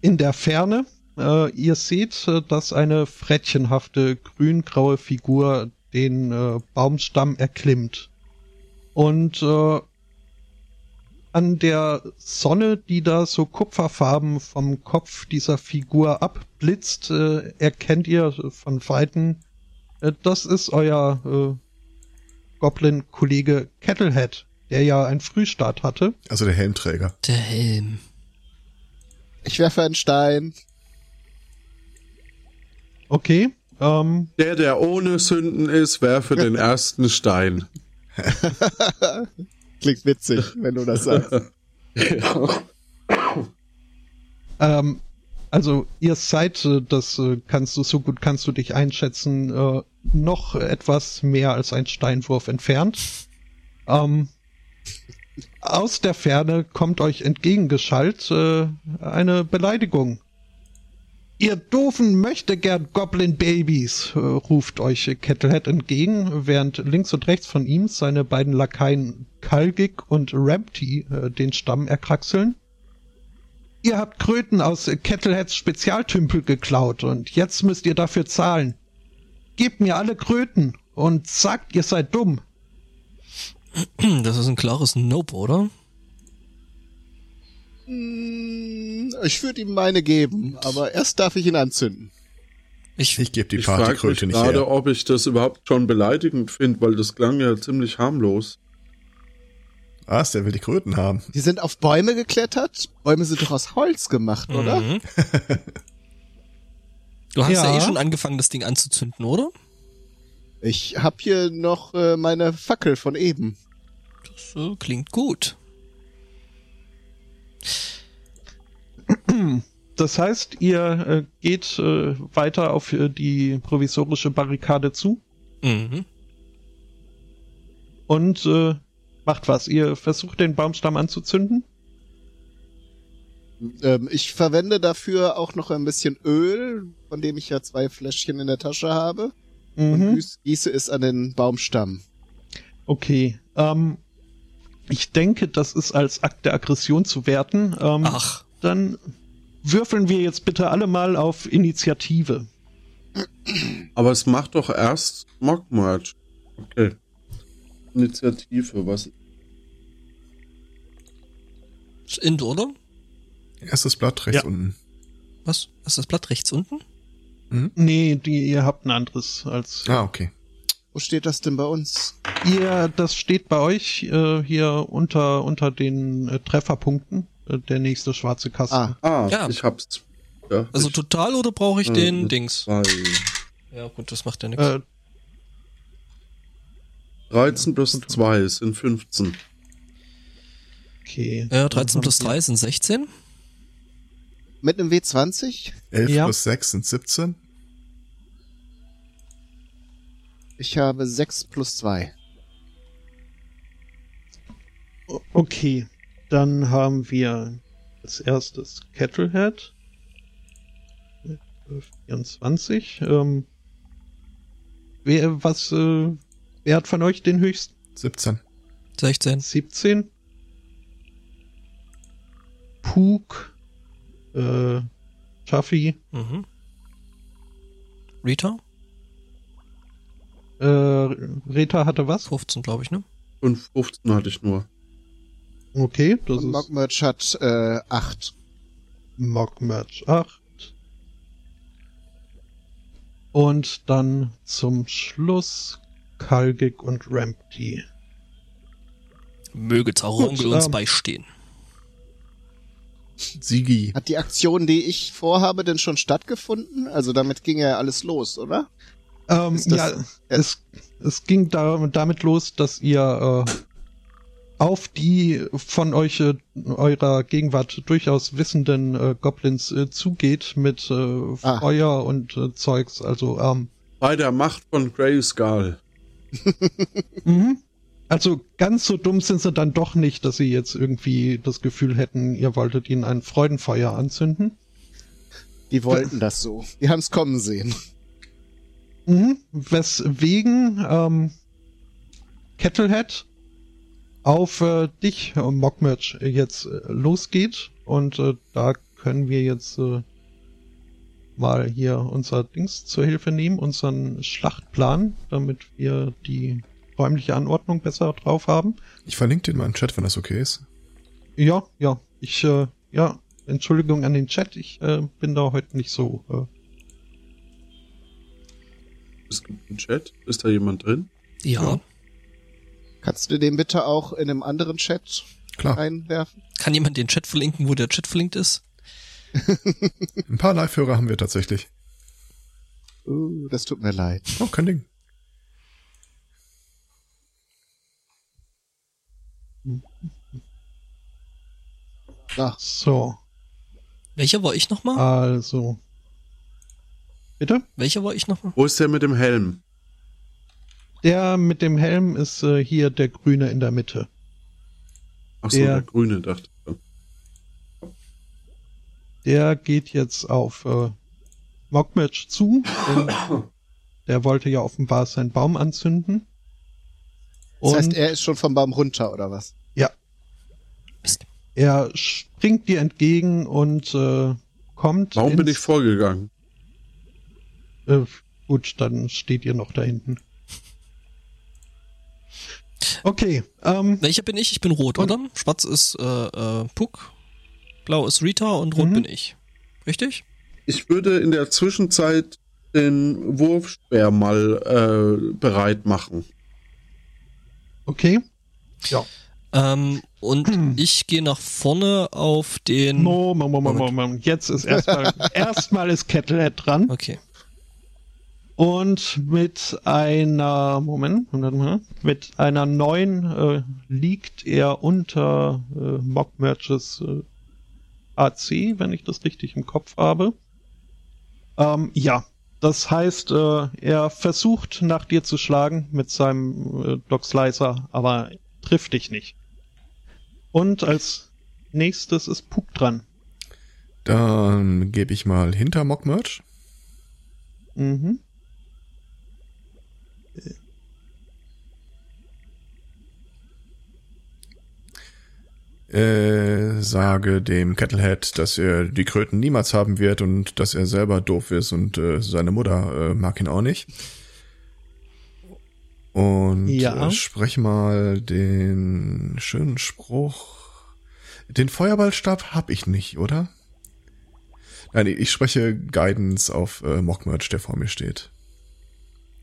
in der Ferne äh, ihr seht, äh, dass eine frettchenhafte grün-graue Figur den äh, Baumstamm erklimmt. Und äh, an der Sonne, die da so kupferfarben vom Kopf dieser Figur abblitzt, äh, erkennt ihr von Weitem, das ist euer Goblin-Kollege Kettlehead, der ja einen Frühstart hatte. Also der Helmträger. Der Helm. Ich werfe einen Stein. Okay. Ähm, Der, der ohne Sünden ist, werfe den ersten Stein. Klingt witzig, wenn du das sagst. ähm, also ihr seid, äh, das äh, kannst du, so gut kannst du dich einschätzen, äh, noch etwas mehr als ein Steinwurf entfernt. Ähm, aus der Ferne kommt euch entgegengeschallt äh, eine Beleidigung. Ihr doofen möchte gern Goblin Babys, äh, ruft euch Kettlehead entgegen, während links und rechts von ihm seine beiden Lakaien Kalgig und Rampty äh, den Stamm erkraxeln. Ihr habt Kröten aus Kettleheads Spezialtümpel geklaut und jetzt müsst ihr dafür zahlen. Gebt mir alle Kröten und sagt, ihr seid dumm. Das ist ein klares Nope, oder? Hm, Ich würde ihm meine geben, aber erst darf ich ihn anzünden. Ich, Ich gebe die Ich frage mich Partykröte nicht gerade, her. ob ich das überhaupt schon beleidigend finde, weil das klang ja ziemlich harmlos. Was, der will die Kröten haben. Die sind auf Bäume geklettert. Bäume sind doch aus Holz gemacht, oder? Mhm. Du hast ja. Ja. eh schon angefangen, das Ding anzuzünden, oder? Ich hab hier noch äh, meine Fackel von eben. Das äh, klingt gut. Das heißt, ihr äh, geht äh, weiter auf äh, die provisorische Barrikade zu Mhm. und äh, macht was. Ihr versucht den Baumstamm anzuzünden. Ähm, ich verwende dafür auch noch ein bisschen Öl, von dem ich ja zwei Fläschchen in der Tasche habe. Und Mhm. gieß- gieße es an den Baumstamm. Okay. Ähm, ich denke, das ist als Akt der Aggression zu werten. Ähm, Ach, Dann würfeln wir jetzt bitte alle mal auf Initiative. Aber es macht doch erst Mockmerch. Okay. Initiative, was? ist Int, oder? Erstes Blatt rechts Ja. unten. Was? Ist das Blatt rechts unten? Nee, die, ihr habt ein anderes als Ah, okay. Wo steht das denn bei uns? Ihr. Das steht bei euch äh, hier unter unter den äh, Trefferpunkten. Äh, der nächste schwarze Kasten. Ah, Ah, Ja. ich hab's. Ja, Also ich, total oder brauche ich äh, den Dings? zwei. Ja gut, das macht ja nichts. Äh, 13 plus 2 sind 15. okay. ja, Dann 13 haben plus wir- 3 sind 16. mit einem W20? 11 Ja. plus 6 sind 17. Ich habe 6 plus 2. Okay, dann haben wir als erstes Kettlehead. Mit, äh, 24. Ähm, wer, was, äh, wer hat von euch den höchsten? 17. 16. 17. Puk. Äh, Chaffee. Mhm. Rita? Äh, Reta hatte was? 15, glaube ich, ne? Und 15 hatte ich nur. Okay, das Und ist Mockmerch hat äh, 8. Mockmatch 8. Und dann zum Schluss Kalgik und Rampty. Möge Taurongel uns ähm, beistehen. Sigi. Hat die Aktion, die ich vorhabe, denn schon stattgefunden? Also damit ging ja alles los, oder? Ähm, Ist das- ja, es, es ging da, damit los, dass ihr äh, auf die von euch äh, eurer Gegenwart durchaus wissenden äh, Goblins äh, zugeht mit äh, Ah. Feuer und äh, Zeugs. Also ähm, Bei der Macht von Grayskull. Mhm. Also ganz so dumm sind sie dann doch nicht, dass sie jetzt irgendwie das Gefühl hätten, ihr wolltet ihnen ein Freudenfeuer anzünden. Die wollten das so. Die haben es kommen sehen. Mhm. Weswegen ähm, Kettlehead auf äh, dich, äh, Mockmerch, jetzt äh, losgeht. Und äh, da können wir jetzt äh, mal hier unser Dings zur Hilfe nehmen, unseren Schlachtplan, damit wir die räumliche Anordnung besser drauf haben. Ich verlinke den mal im Chat, wenn das okay ist. Ja, ja. Ich, äh, ja, Entschuldigung an den Chat, ich äh, bin da heute nicht so. Äh, Es gibt einen Chat. Ist da jemand drin? Ja. ja. Kannst du den bitte auch in einem anderen Chat Klar. einwerfen? Kann jemand den Chat verlinken, wo der Chat verlinkt ist? Ein paar Live-Hörer haben wir tatsächlich. Uh, das tut mir leid. Oh, kein Ding. Ah, so, Welcher war ich nochmal? also. Bitte? Welcher war ich nochmal? Wo ist der mit dem Helm? Der mit dem Helm ist äh, hier der Grüne in der Mitte. Ach so, Der- der Grüne, dachte ich. Der geht jetzt auf äh, Mockmatch zu. denn der wollte ja offenbar seinen Baum anzünden. das Und heißt, er ist schon vom Baum runter, oder was? ja, Mist. er springt dir entgegen und äh, kommt. Warum bin ich vorgegangen? Äh, gut, dann steht ihr noch da hinten. Okay, ähm, Welcher bin ich? Ich bin rot, oder? Schwarz ist äh, äh, Puck. blau ist Rita und rot Mhm. bin ich. Richtig? Ich würde in der Zwischenzeit den Wurfspeer mal äh, bereit machen. Okay. Ähm, und ich gehe nach vorne auf den. Moment, Moment, Moment, Moment. Moment. Jetzt ist erstmal erstmal ist Kettlehead dran Okay. Und mit einer Moment, mit einer neuen äh, liegt er unter äh, Mock Merches äh, AC, wenn ich das richtig im Kopf habe. Ähm, ja, das heißt, äh, er versucht nach dir zu schlagen mit seinem äh, Dog Slicer, aber trifft dich nicht. Und als nächstes ist Puck dran. Dann gebe ich mal hinter Mock Merch. Mhm. Äh, sage dem Kettlehead, dass er die Kröten niemals haben wird und dass er selber doof ist und äh, seine Mutter äh, mag ihn auch nicht. Und Ja. äh, sprech mal den schönen Spruch. Den Feuerballstab hab ich nicht, oder? Nein, ich spreche Guidance auf äh, Mockmerch, der vor mir steht.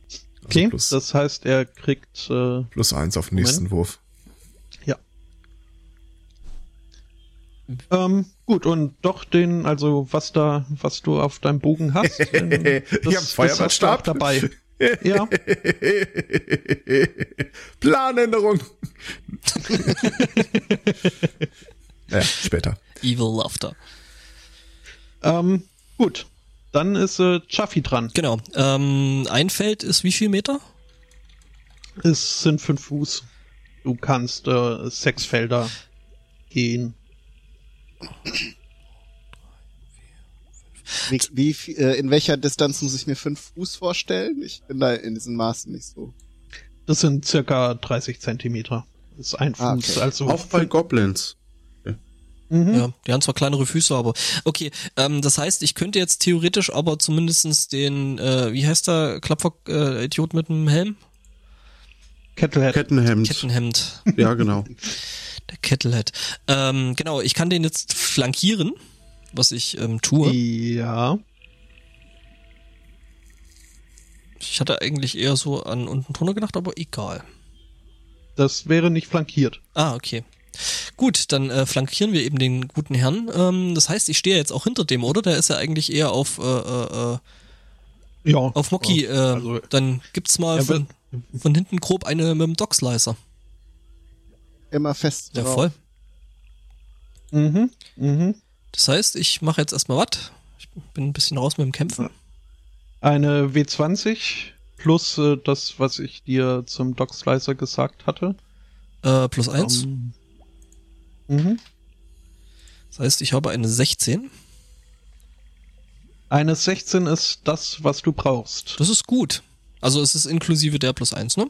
Also Okay, plus, das heißt, er kriegt äh, plus eins auf den nächsten Wurf. Ähm, gut, und doch den, also was da, was du auf deinem Bogen hast, den, Ich hab auch dabei. Ja, Planänderung. ja, später. Evil Laughter. ähm, gut. Dann ist äh, Chaffee dran. Genau. Ähm, ein Feld ist wie viel Meter? Es sind fünf Fuß. Du kannst äh, sechs Felder gehen. Wie, wie, äh, in welcher Distanz muss ich mir fünf Fuß vorstellen? Ich bin da in diesen Maßen nicht so. Das sind circa 30 Zentimeter. Das ist ein Fuß, Ah, okay. also Auch bei Goblins. Mhm. Ja, die haben zwar kleinere Füße, aber okay. Ähm, das heißt, ich könnte jetzt theoretisch aber zumindestens den, äh, wie heißt der Klappfock-Idiot mit dem Helm? Kettenhemd. Kettenhemd. Ja, genau. Der Kettlehead. Ähm, genau, ich kann den jetzt flankieren, was ich ähm, tue. Ja. Ich hatte eigentlich eher so an unten drunter gedacht, aber egal. Das wäre nicht flankiert. Ah, okay. Gut, dann äh, flankieren wir eben den guten Herrn. Ähm, das heißt, ich stehe jetzt auch hinter dem, oder? Der ist ja eigentlich eher auf, äh, äh, äh, Ja. auf Mocky. Äh, also- dann gibt's mal Ja, von, von hinten grob eine mit dem Dockslicer. Immer fest Ja, drauf. voll. Mhm. Mhm. Das heißt, ich mache jetzt erstmal was. Ich bin ein bisschen raus mit dem Kämpfen. Eine W20 plus äh, das, was ich dir zum Dock Slicer gesagt hatte. Äh, plus eins. Ähm, mhm. Das heißt, ich habe eine 16. Eine 16 ist das, was du brauchst. Das ist gut. Also es ist inklusive der plus eins, ne?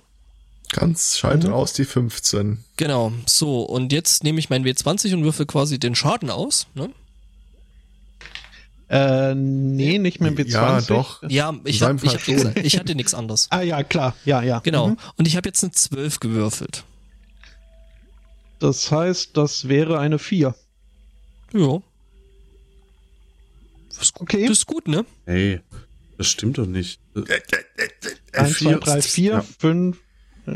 Ganz schalt Mhm. aus die 15. Genau. So, und jetzt nehme ich mein W20 und würfel quasi den Schaden aus. Ne? Äh, nee, nicht mit dem W20. Ja, doch. Ja, ich, hab, ich, hab nix, ich hatte nichts anderes. Ah ja, klar. Ja, ja. Genau. Mhm. Und ich habe jetzt eine 12 gewürfelt. Das heißt, das wäre eine 4. Ja. Das ist gut, Okay. das ist gut ne? Hey, das stimmt doch nicht. 1, 2, 3, 4, Ja. 5.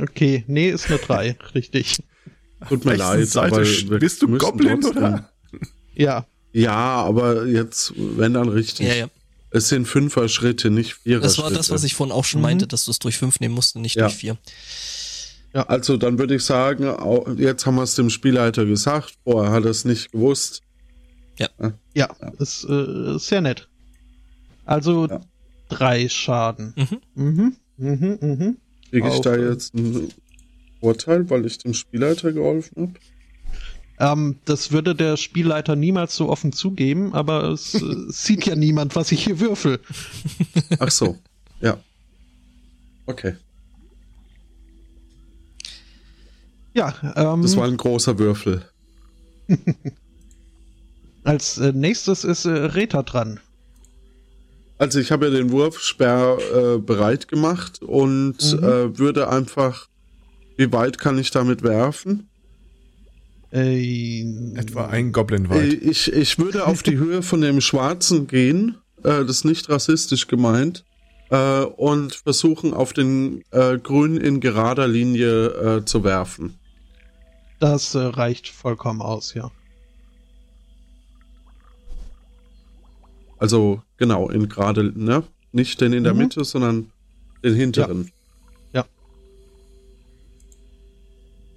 Okay, nee, ist eine 3. Richtig. Tut mir leid, Seite aber bist du Goblin, trotzdem- oder? Ja. Ja, aber jetzt, wenn dann richtig. Ja, ja. Es sind Fünfer-Schritte, nicht Vierer-Schritte. Das war das, was ich vorhin auch schon Mhm. meinte, dass du es durch 5 nehmen musst und nicht Ja. durch 4. Also dann würde ich sagen, jetzt haben wir es dem Spielleiter gesagt, vorher hat er es nicht gewusst. Ja, ist äh, sehr nett. Also Ja. drei Schaden. Mhm. Mhm. Mhm, mhm. Kriege ich da jetzt einen Vorteil, weil ich dem Spielleiter geholfen habe? Ähm, das würde der Spielleiter niemals so offen zugeben, aber es äh, sieht ja niemand, was ich hier würfel. Ach so, ja. Okay, Ja, ähm, das war ein großer Würfel. als äh, nächstes ist äh, Reta dran. Also ich habe ja den Wurfsperr äh, bereit gemacht und Mhm. äh, würde einfach, wie weit kann ich damit werfen? Äh, Etwa ein Goblin Äh, weit. Ich, ich würde auf die Höhe von dem Schwarzen gehen, äh, das ist nicht rassistisch gemeint, äh, und versuchen auf den äh, Grünen in gerader Linie äh, zu werfen. Das äh, reicht vollkommen aus, ja. Also genau, in gerade, ne? Nicht den in der Mhm. Mitte, sondern den hinteren.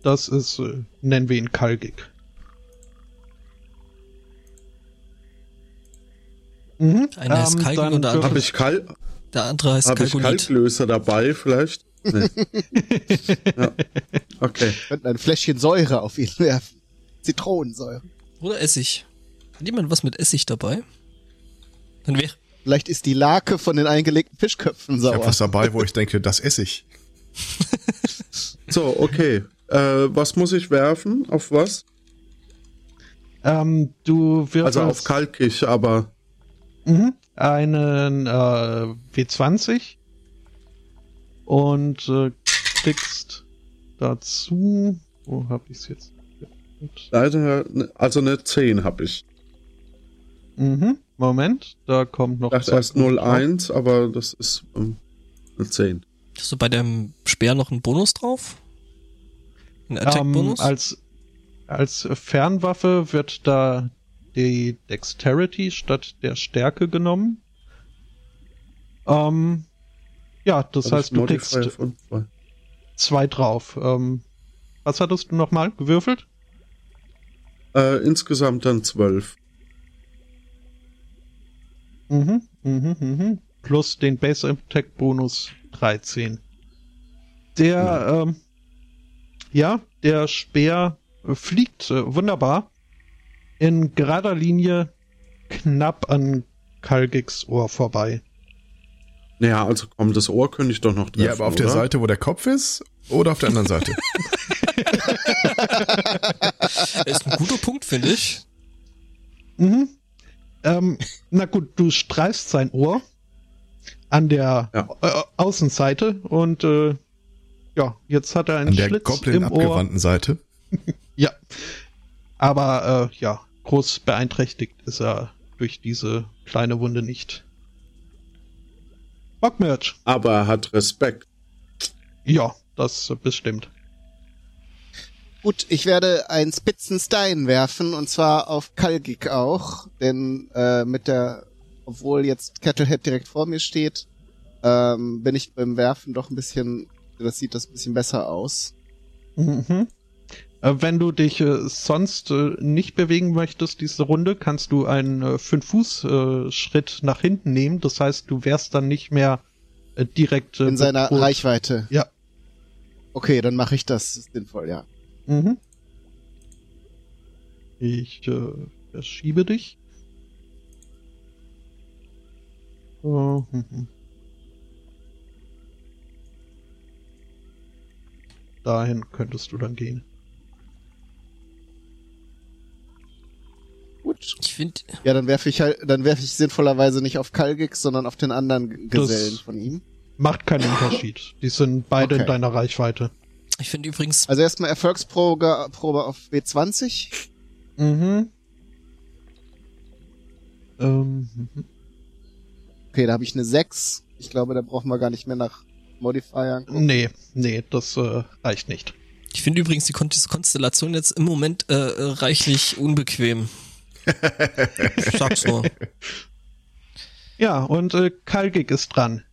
Das ist, äh, nennen wir ihn Kalgig. Mhm. Einer ist Kalgig dann und der andere- Habe ich, Kal Der andere heißt hab ich Kalkulit. Kalklöser dabei vielleicht? Nee. ja. Okay. Könnten ein Fläschchen Säure auf ihn werfen. Zitronensäure. Oder Essig. Hat jemand was mit Essig dabei? Dann wäre. Vielleicht ist die Lake von den eingelegten Fischköpfen Ich habe sauer. was dabei, wo ich denke, das esse ich. So, okay. Äh, was muss ich werfen? Auf was? Ähm, du wirfst Also auf kalkig, aber Mhm. einen äh, W20 und äh, kriegst dazu. Wo hab ich's jetzt? leider, ne- also eine 10 habe ich. Mhm. Moment, da kommt noch. Punkte drauf. 01, aber das ist ähm, eine 10. Hast du bei dem Speer noch einen Bonus drauf? Ähm, Attack-Bonus? als, als Fernwaffe wird da die Dexterity statt der Stärke genommen. Ähm, ja, das Hab heißt, du kriegst zwei. drauf. Ähm, was hattest du nochmal gewürfelt? Äh, insgesamt dann 12. Mhm, mhm, mhm. Plus den Base Attack Bonus 13. Der, ähm, ja, der Speer fliegt äh, wunderbar in gerader Linie knapp an Kalgigs Ohr vorbei. Naja, also komm, das Ohr könnte ich doch noch treffen, Ja, aber auf der oder? Seite, wo der Kopf ist, oder auf der anderen Seite? ist ein guter Punkt, finde ich. Mhm. Ähm, na gut, du streifst sein Ohr an der Ja. äh, Außenseite und äh, ja, jetzt hat er einen An der Schlitz Goblin im Ohr. abgewandten Seite. Ja. Aber äh, ja, groß beeinträchtigt ist er durch diese kleine Wunde nicht. Bockmerch. Aber er hat Respekt. Ja, das äh, bestimmt. Gut, ich werde einen spitzen Stein werfen und zwar auf Kalgik auch, denn äh, mit der, obwohl jetzt Kettlehead direkt vor mir steht, ähm, bin ich beim Werfen doch ein bisschen, das sieht das ein bisschen besser aus. Mhm. Äh, wenn du dich äh, sonst äh, nicht bewegen möchtest, diese Runde, kannst du einen äh, Fünf-Fuß-Schritt nach hinten nehmen. Das heißt, du wärst dann nicht mehr direkt In seiner. Reichweite. Ja. Okay, dann mache ich das. Sinnvoll, ja. Mhm. Ich äh, verschiebe dich. So, mhm. Dahin könntest du dann gehen. Gut. Ich finde, Ja, dann werfe ich halt, dann werfe ich sinnvollerweise nicht auf Kalgik, sondern auf den anderen Gesellen von ihm. Macht keinen Unterschied. Die sind beide in Okay. deiner Reichweite. Ich finde übrigens, Also erstmal Erfolgsprobe Probe auf W20. Mhm. Ähm, mhm. Okay, da habe ich eine 6. Ich glaube, da brauchen wir gar nicht mehr nach Modifiern. gucken. nee, nee, das äh, reicht nicht. ich finde übrigens die Kon diese Konstellation jetzt im Moment äh, äh, reichlich unbequem. ich sag's nur. Ja, und äh, Kalgik ist dran.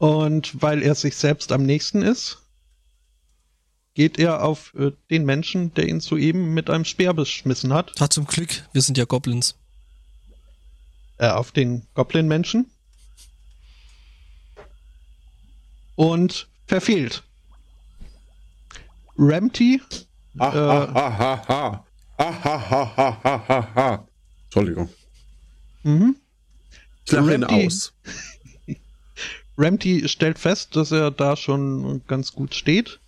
Und weil er sich selbst am nächsten ist, geht er auf äh, den Menschen, der ihn soeben mit einem Speer beschmissen hat, Ah, zum Glück, wir sind ja Goblins. äh, auf den Goblin-Menschen und verfehlt. Ramty, Ah, Äh. ah. Entschuldigung. mhm. Ich lache ihn aus. Ramty stellt fest, dass er da schon ganz gut steht.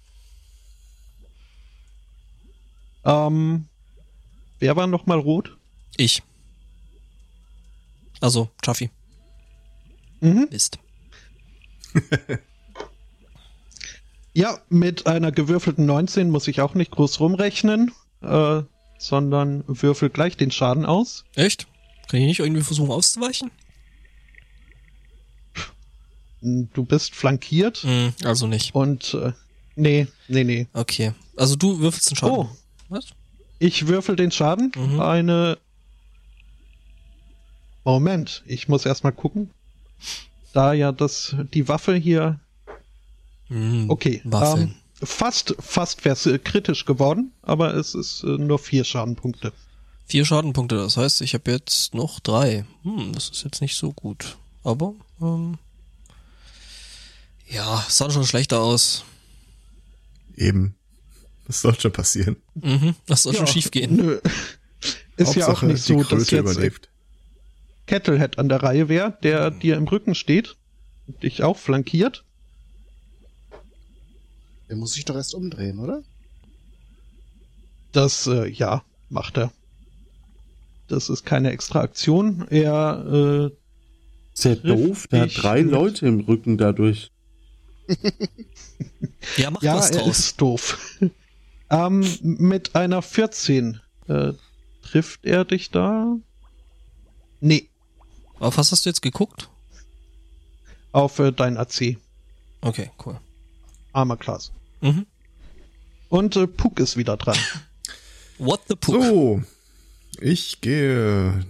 Ähm, wer war noch mal rot? Ich. Also, Chaffee. Mhm. Mist. Ja, mit einer gewürfelten 19 muss ich auch nicht groß rumrechnen, äh, sondern würfel gleich den Schaden aus. Echt? Kann ich nicht irgendwie versuchen auszuweichen? Du bist flankiert Hm, also nicht. und äh, nee, nee, nee. Okay. Also du würfelst den Schaden. Oh, Was? ich würfel den Schaden. Mhm. Eine. Moment, ich muss erstmal gucken. Da ja das die Waffe hier. Hm, Okay. Waffeln. Ähm, fast, fast wäre es äh, kritisch geworden, aber es ist äh, nur vier Schadenpunkte. Vier Schadenpunkte, das heißt, ich habe jetzt noch drei. Hm, das ist jetzt nicht so gut. Aber, ähm, ja, sah schon schlechter aus. Eben. Das soll schon passieren. Mhm, das soll schon Ja, schief gehen. Nö. Ist ja auch nicht die so, dass jetzt überlebt. Kettlehead an der Reihe wäre, der dir im Rücken steht und dich auch flankiert. Der muss sich doch erst umdrehen, oder? Das, äh, ja, macht er. Das ist keine extra Aktion. Er, äh, Sehr doof, der hat drei Leute im Rücken dadurch. Ja, mach ja, was er draus. ist doof. ähm, mit einer 14 äh, trifft er dich da? Nee, Auf was hast du jetzt geguckt? auf äh, dein AC. Okay, cool. Armor Class. Mhm. Und äh, Puck ist wieder dran. What the poop? So, ich gehe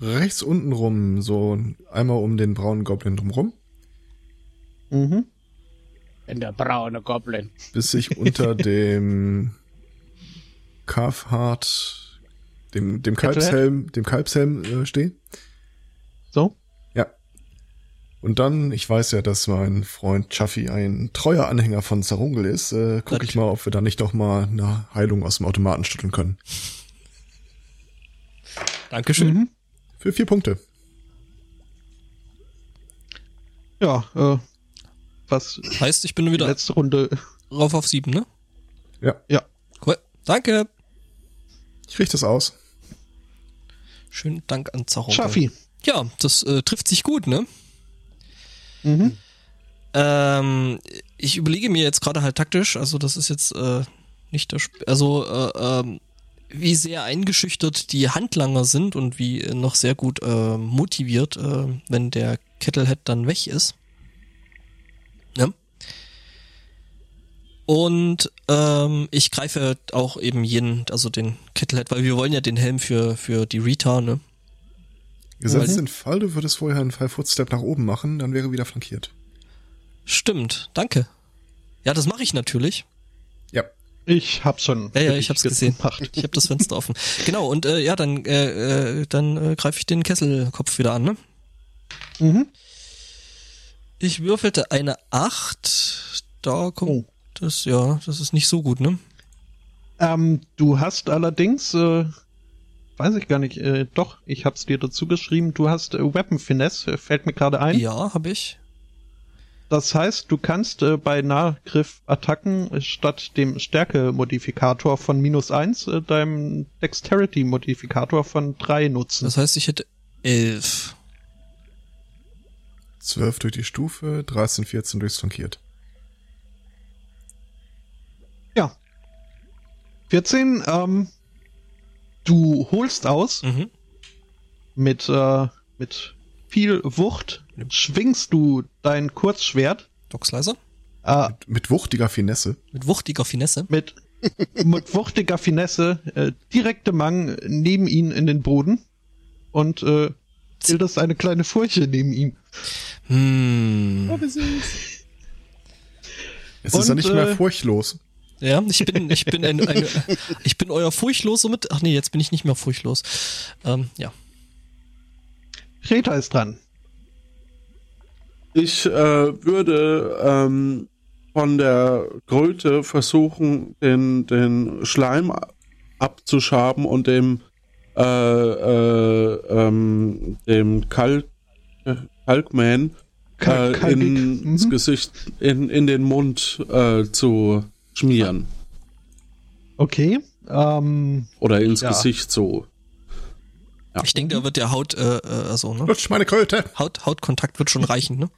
rechts unten rum, so einmal um den braunen Goblin drumrum, Mhm. Wenn der braune Goblin. bis ich unter dem Carvehart, dem, dem? Kalbshelm, dem Kalbshelm äh, stehe. So. Ja. Und dann, ich weiß ja, dass mein Freund Chaffee ein treuer Anhänger von Zarungel ist, äh, gucke ich mal, ob wir da nicht doch mal eine Heilung aus dem Automaten schütteln können. Dankeschön. Mhm. Für vier Punkte. Ja, äh, was Heißt, ich bin wieder letzte Runde. rauf auf sieben, ne? Ja, Ja. Cool. Danke. ich richte das aus. Schönen Dank an Zacho. Schaffi. Ja, das äh, trifft sich gut, ne? Mhm. Ähm, ich überlege mir jetzt gerade halt taktisch, also das ist jetzt äh, nicht das, Sp also äh, ähm, wie sehr eingeschüchtert die Handlanger sind und wie noch sehr gut äh, motiviert, äh, wenn der Kettlehead dann weg ist. Und ähm, ich greife auch eben jeden, also den Kettlehead, weil wir wollen ja den Helm für für die Rita, ne? Gesetzt Mhm. den Fall, du würdest vorher einen Five Footstep nach oben machen, dann wäre wieder flankiert. Stimmt, danke. Ja, das mache ich natürlich. Ja. Ich hab's schon. Ja, ja, ich hab's gesehen. gemacht. Ich habe das Fenster offen. Genau, und äh, ja, dann, äh, äh, dann äh, greife ich den Kesselkopf wieder an, ne? Mhm. Ich würfelte eine 8. Da kommt Oh. Das, ja, das ist nicht so gut, ne? Ähm, du hast allerdings, äh, weiß ich gar nicht, äh, doch, ich hab's dir dazu geschrieben, du hast äh, Weapon Finesse, äh, fällt mir gerade ein. Ja, habe ich. Das heißt, du kannst äh, bei Nahgriff-Attacken äh, statt dem Stärke-Modifikator von minus eins äh, deinem Dexterity-Modifikator von drei nutzen. Das heißt, ich hätte 11. 12 durch die Stufe, 13, 14 durchs flankiert. 14, ähm, du holst aus Mhm. mit, äh, mit viel Wucht, schwingst du dein Kurzschwert, Docksleiser. äh, Mit wuchtiger Finesse. Mit wuchtiger Finesse. mit, mit wuchtiger Finesse äh, direkte Mang neben ihn in den Boden und äh, bildest eine kleine Furche neben ihm. Hm. Es ist ja Und, nicht mehr äh, furchtlos. Ja, ich bin, ich bin ein, eine, ich bin euer furchtloser mit. Ach nee, jetzt bin ich nicht mehr furchtlos. Ähm, ja. Reta ist dran. Ich äh, würde ähm, von der Kröte versuchen, den, den Schleim abzuschaben und dem, äh, äh, ähm, dem Kalk, Kalkman Kalk- äh, kalkig. ins Mhm. Gesicht, in, in den Mund äh, zu schmieren. Okay. Ähm, Oder ins Ja. Gesicht so. Ja. Ich denke, da wird der Haut, äh, äh, also, ne? Lutsch meine Kröte. Haut, Hautkontakt wird schon reichen, ne?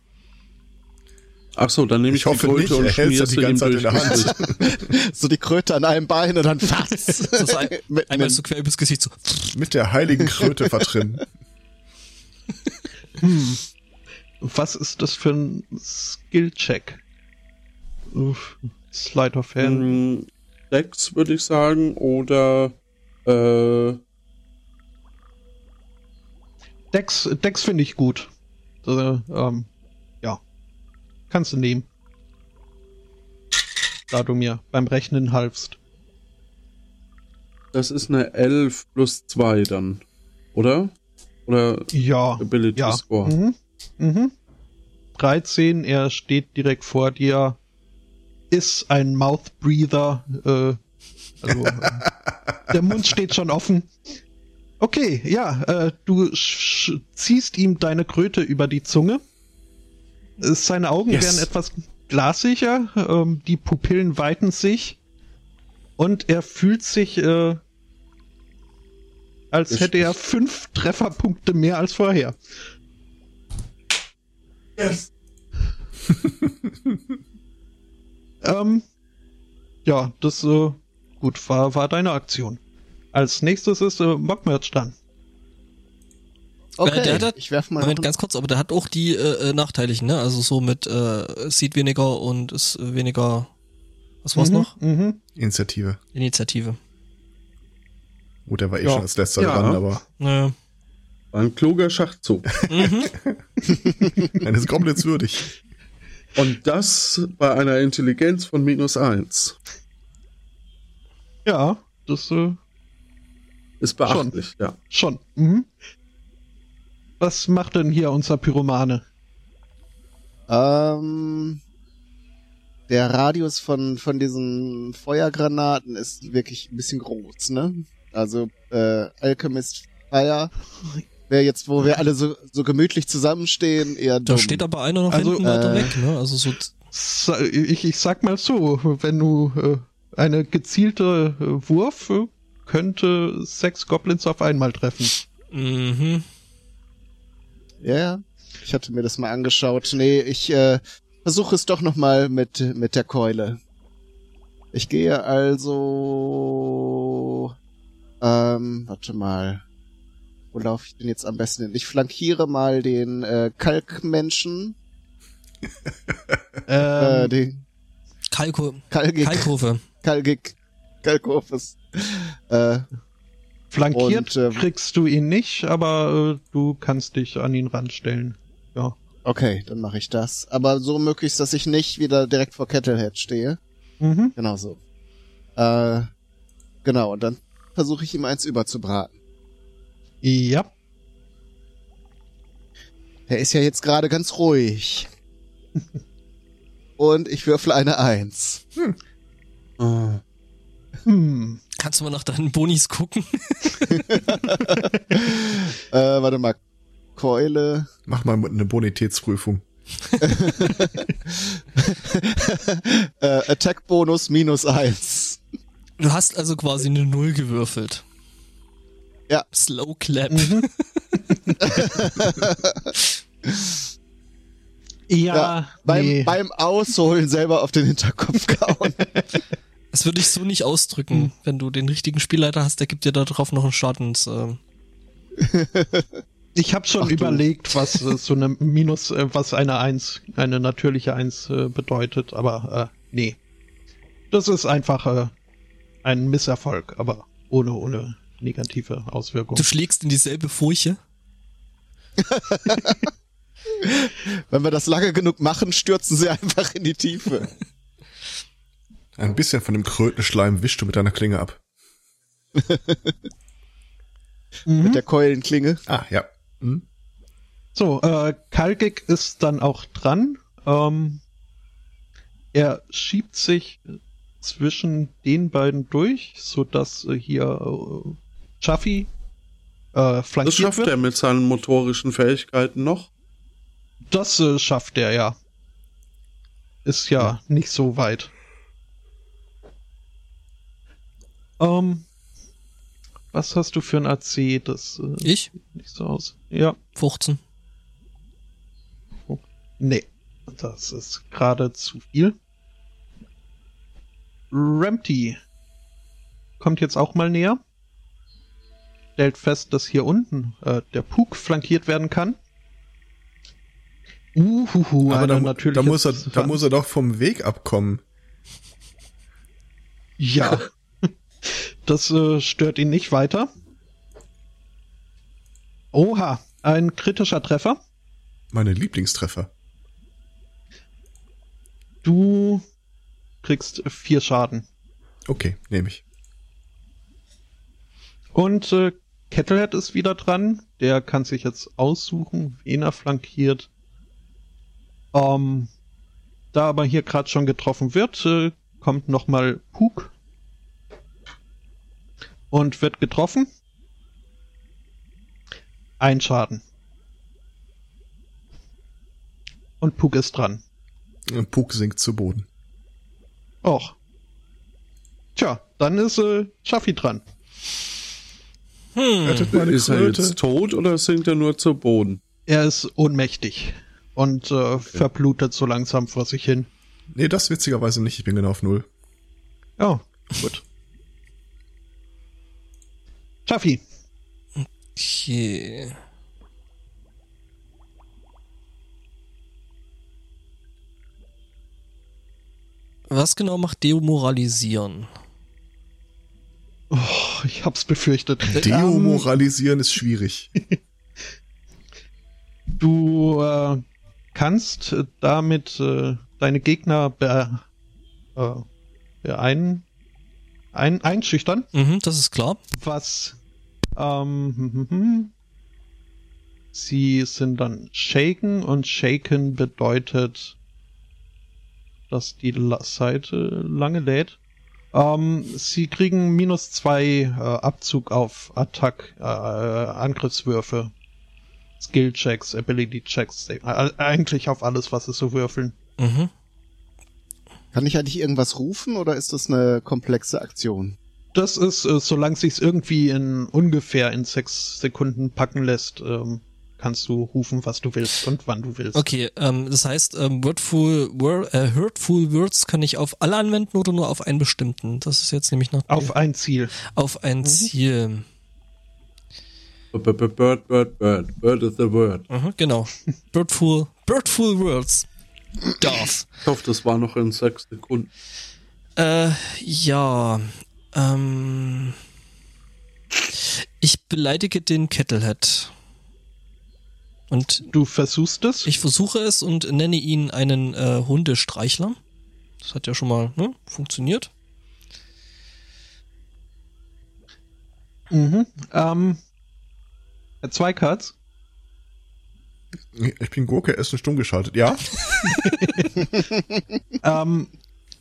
Ach so, dann nehme ich, Ich hoffe die nicht, Kröte und er hält schmier sie die ganze Zeit in der Hand. So die Kröte an einem Bein und dann fass. So, so ein, Mit einmal so quer übers Gesicht so. Mit der heiligen Kröte vertrinnen. Hm. Was ist das für ein Skill-Check? Uff, Slide of Hand. Hm, Dex würde ich sagen oder äh, Dex, Dex finde ich gut. Äh, ähm, ja. Kannst du nehmen. Da du mir beim Rechnen halfst. das ist eine 11 plus 2 dann, oder? Oder Ja. Ability ja. Score. Mhm. Mhm. 13, er steht direkt vor dir. Ist ein Mouth Breather. Äh, also, äh, der Mund steht schon offen. Okay, ja, äh, du ziehst ihm deine Kröte über die Zunge. Seine Augen Yes. werden etwas glasiger, ähm, die Pupillen weiten sich und er fühlt sich, äh, als Ich- hätte er fünf Trefferpunkte mehr als vorher. ähm, ja, das äh, gut war, war deine Aktion. Als nächstes ist äh, Mockmerch dran. Okay, der hat- ich werf mal Moment, ganz kurz, aber der hat auch die äh, äh, nachteiligen, ne? Also so mit äh, sieht weniger und ist äh, weniger. Was war's Mhm, noch? Mhm. Initiative. Initiative. Gut, der war eh Ja. schon als letzter Ja. dran, aber Naja. War ein kluger Schachzug. Mhm. eines Goblins würdig. Und das bei einer Intelligenz von minus 1. Ja, das äh, Ist beachtlich, ja. schon. Mhm. Was macht denn hier unser Pyromane? Ähm, der Radius von, von diesen Feuergranaten ist wirklich ein bisschen groß, ne? Also, äh, Alchemist Fire wäre jetzt, wo wir alle so, so gemütlich zusammenstehen, eher Da dumm. steht aber einer noch Also, hinten weiter äh, weg, ne? Also so. Ich, ich sag mal so, wenn du äh, eine gezielte äh, Wurf äh, könnte sechs Goblins auf einmal treffen. Mhm. Ja, ja. Ich hatte mir das mal angeschaut. Nee, ich äh, versuche es doch noch mal mit, mit der Keule. Ich gehe also... Ähm, warte mal. Wo laufe ich denn jetzt am besten hin? Ich flankiere mal den äh, Kalkmenschen. Äh, Ähm, den Kalko Kalgik. Kalkofe. Kalgik. Kalkofes. Äh, flankiert und, ähm, kriegst du ihn nicht, aber äh, du kannst dich an ihn ranstellen. Ja. okay, dann mache ich das. Aber so möglichst, dass ich nicht wieder direkt vor Kettlehead stehe. Mhm. Genau so. Äh, genau, und dann versuche ich ihm eins überzubraten. Ja. Er ist ja jetzt gerade ganz ruhig. und ich würfel eine Eins. Ah. Hm. Kannst du mal nach deinen Bonis gucken? Äh, warte mal. Keule. Mach mal eine Bonitätsprüfung. äh, Attack-Bonus minus eins. Du hast also quasi eine Null gewürfelt. Ja. Slow Clap. Mhm. ja, Beim, nee. beim Ausholen selber auf den Hinterkopf gehauen. Das würde ich so nicht Hm. ausdrücken. Wenn du den richtigen Spielleiter hast, der gibt dir da drauf noch einen Schadens. Ähm, Ich habe schon Ach überlegt, was äh, so eine Minus, äh, was eine Eins, eine natürliche Eins äh, bedeutet, aber äh, nee. Das ist einfach äh, ein Misserfolg, aber ohne, ohne negative Auswirkungen. du schlägst in dieselbe Furche. Wenn wir das lange genug machen, stürzen sie einfach in die Tiefe. Ein bisschen von dem Krötenschleim wischst du mit deiner Klinge ab. Mhm. Mit der Keulenklinge. Ah, ja. Hm? So, äh, Kalgik ist dann auch dran. Ähm, er schiebt sich zwischen den beiden durch, so dass äh, hier äh, Chaffee äh, Das flankiert schafft wird. er mit seinen motorischen Fähigkeiten noch. Das äh, schafft er, ja. Ist ja nicht so weit. Ähm, was hast du für ein AC? Das äh, Ich? sieht nicht so aus. Ja, 15. nee. Das ist gerade zu viel. Rampty kommt jetzt auch mal näher. Stellt fest, dass hier unten äh, der Pug flankiert werden kann. Uhuhu, Aber da, einer mu- natürlich da, muss er, da muss er doch vom Weg abkommen. Ja. Das äh, stört ihn nicht weiter. Oha, ein kritischer Treffer. Meine Lieblingstreffer. Du kriegst vier Schaden. Okay, nehme ich. Und äh, Kettlehead ist wieder dran. Der kann sich jetzt aussuchen, wen er flankiert. Ähm, da aber hier gerade schon getroffen wird, äh, kommt nochmal Pug. Und wird getroffen. Ein Schaden. Und Pug ist dran. Und Puck sinkt zu Boden. Och. Tja, dann ist äh, Schaffi dran. Hm. Ist er Kröte. jetzt tot oder sinkt er nur zu Boden? Er ist ohnmächtig und äh, verblutet so langsam vor sich hin. Nee, das witzigerweise nicht. Ich bin genau auf Null. Oh, gut. Schaffi, Okay. Was genau macht Demoralisieren? Oh, ich hab's befürchtet. Ähm, Deomoralisieren ist schwierig. du äh, kannst äh, damit äh, deine Gegner be, äh, beein, ein, einschüchtern, Mhm, das ist klar. was ähm, hm, hm, hm. sie sind dann shaken und shaken bedeutet, dass die La Seite lange lädt. Ähm, sie kriegen minus zwei äh, Abzug auf Attack, äh, Angriffswürfe, Skill-Checks, Ability-Checks, äh, eigentlich auf alles, was sie so würfeln. Mhm. Kann ich eigentlich irgendwas rufen oder ist das eine komplexe Aktion? Das ist, äh, solange sich's irgendwie in ungefähr in sechs Sekunden packen lässt, ähm, kannst du rufen, was du willst und wann du willst. Okay, ähm, das heißt, ähm, Wordful, wor äh, Hurtful Words kann ich auf alle anwenden oder nur auf einen bestimmten? Das ist jetzt nämlich noch Auf ein Ziel. auf ein Ziel. B- b- Bird, bird, bird. Bird is the word. Mhm, genau. Birdful, Birdful Words. Darf. Ich hoffe, das war noch in sechs Sekunden. Äh, ja. Ähm, ich beleidige den Kettlehead. Und Du versuchst es. ich versuche es und nenne ihn einen äh, Hundestreichler. Das hat ja schon mal ne, funktioniert. Mhm. Ähm, zwei Cards. Ich bin Gurke, Essen stumm geschaltet. Ja? Ähm,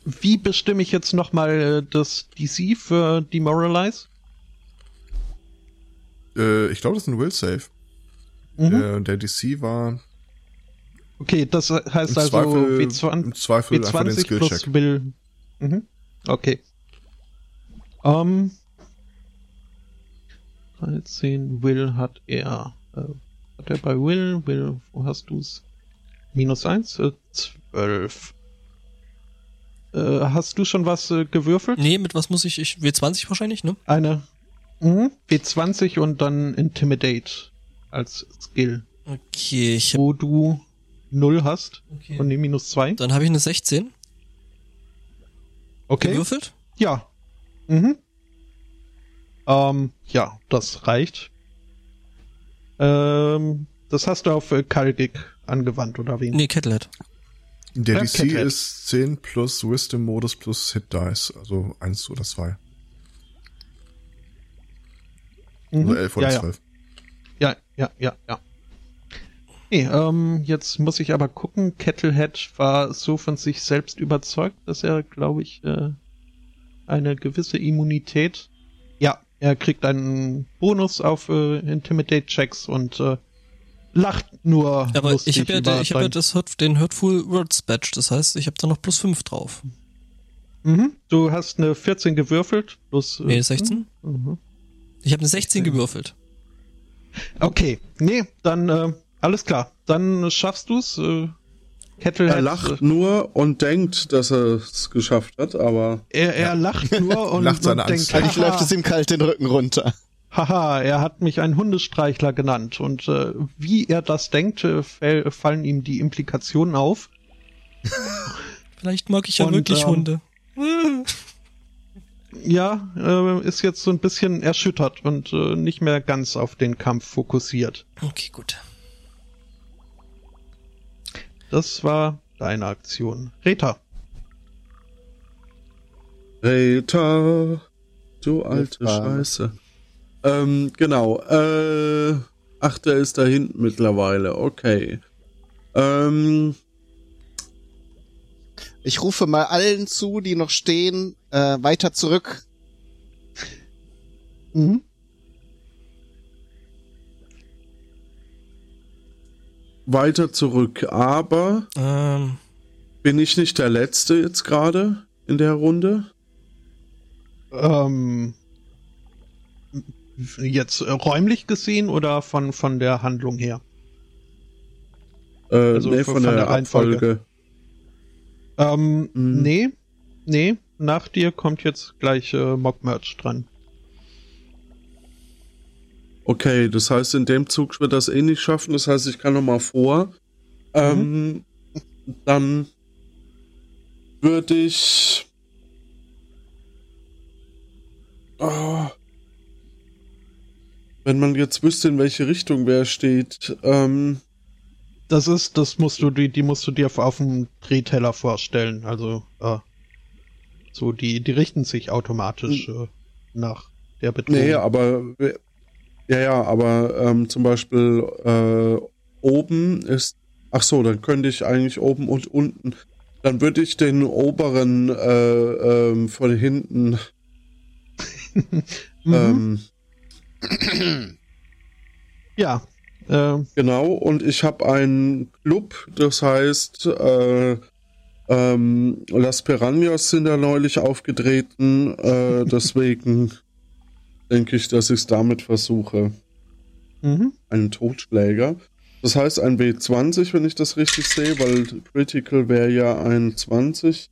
wie bestimme ich jetzt nochmal das DC für Demoralize? Äh, ich glaube, das ist ein Will Save. Mhm. Äh, der DC war Okay, das heißt im also Zweifel, W20, im Zweifel einfach den W20 plus Skillcheck. Will. Mhm. Okay. Ähm, 13 Will hat er. Äh, hat er bei Will? Will, wo hast du's? Minus 1, äh, 12. Äh, hast du schon was äh, gewürfelt? Nee, mit was muss ich? ich W20 wahrscheinlich, ne? Eine mhm. W20 und dann Intimidate als Skill, Okay, ich hab, wo du 0 hast okay. und die minus 2. Dann habe ich eine 16 Okay. gewürfelt. Ja. Mhm. Ähm, ja, das reicht. Ähm, das hast du auf äh, Kalgik angewandt, oder wie? Nee, Kettlehead. Der Ja, DC Cathead. ist 10 plus Wisdom Modus plus Hit Dice. Also 1 oder 2. Mhm. Also 11 oder ja. 12. Ja, ja, ja, ja. Nee, ähm, jetzt muss ich aber gucken. Kettlehead war so von sich selbst überzeugt, dass er, glaube ich, äh, eine gewisse Immunität. Ja, er kriegt einen Bonus auf äh, Intimidate-Checks und äh, lacht nur Aber ich habe ja, der, ich hab ja das den Hurtful Words Badge. Das heißt, ich habe da noch plus 5 drauf. Mhm. Du hast eine 14 gewürfelt, plus. äh, Nee, 16? Mhm. Ich habe eine 16 gewürfelt. Okay, nee, dann äh, alles klar. Dann schaffst du's. Äh, Kettlehead, Er lacht nur und denkt, dass er es geschafft hat, aber er, er lacht nur und, Lacht seine und denkt. Eigentlich läuft es ihm kalt den Rücken runter. haha, er hat mich ein Hundestreichler genannt. Und äh, wie er das denkt, äh, fäll, fallen ihm die Implikationen auf. Vielleicht mag ich ja Und, wirklich ähm, Hunde. Ja, äh, ist jetzt so ein bisschen erschüttert und äh, nicht mehr ganz auf den Kampf fokussiert. Okay, gut. Das war deine Aktion. Reta. Rita, du alte. Scheiße. Ähm, genau. Äh, ach, der ist da hinten mittlerweile. Okay. Ähm, Ich rufe mal allen zu, die noch stehen, äh, weiter zurück. Mhm. weiter zurück. Aber Ähm, bin ich nicht der Letzte jetzt gerade in der Runde? Ähm, jetzt äh, räumlich gesehen oder von, von der Handlung her? Äh, Also nee, von- von, von der, der Reihenfolge. Abfolge. Ähm, Mhm. nee, nee, nach dir kommt jetzt gleich äh, Mock-Merch dran. Okay, das heißt, in dem Zug wird das eh nicht schaffen. Das heißt, ich kann noch mal vor. Ähm, dann würde ich. Ah. wenn man jetzt wüsste, in welche Richtung wer steht. Ähm, Das ist, das musst du, die, die musst du dir auf, auf dem Drehteller vorstellen. Also, äh, so, die, die richten sich automatisch äh, nach der Bedrohung. nee, aber. Ja, ja, aber ähm, zum Beispiel äh, oben ist. Ach so, dann könnte ich eigentlich oben und unten. Dann würde ich den oberen äh, ähm, von hinten Mhm. Ähm, ja, äh, genau, und ich habe einen Club, das heißt, äh, ähm, Las Piranhas sind da neulich aufgetreten, äh, deswegen denke ich, dass ich es damit versuche. mhm. Einen Totschläger. Das heißt ein W20, wenn ich das richtig sehe, weil Critical wäre ja ein 20.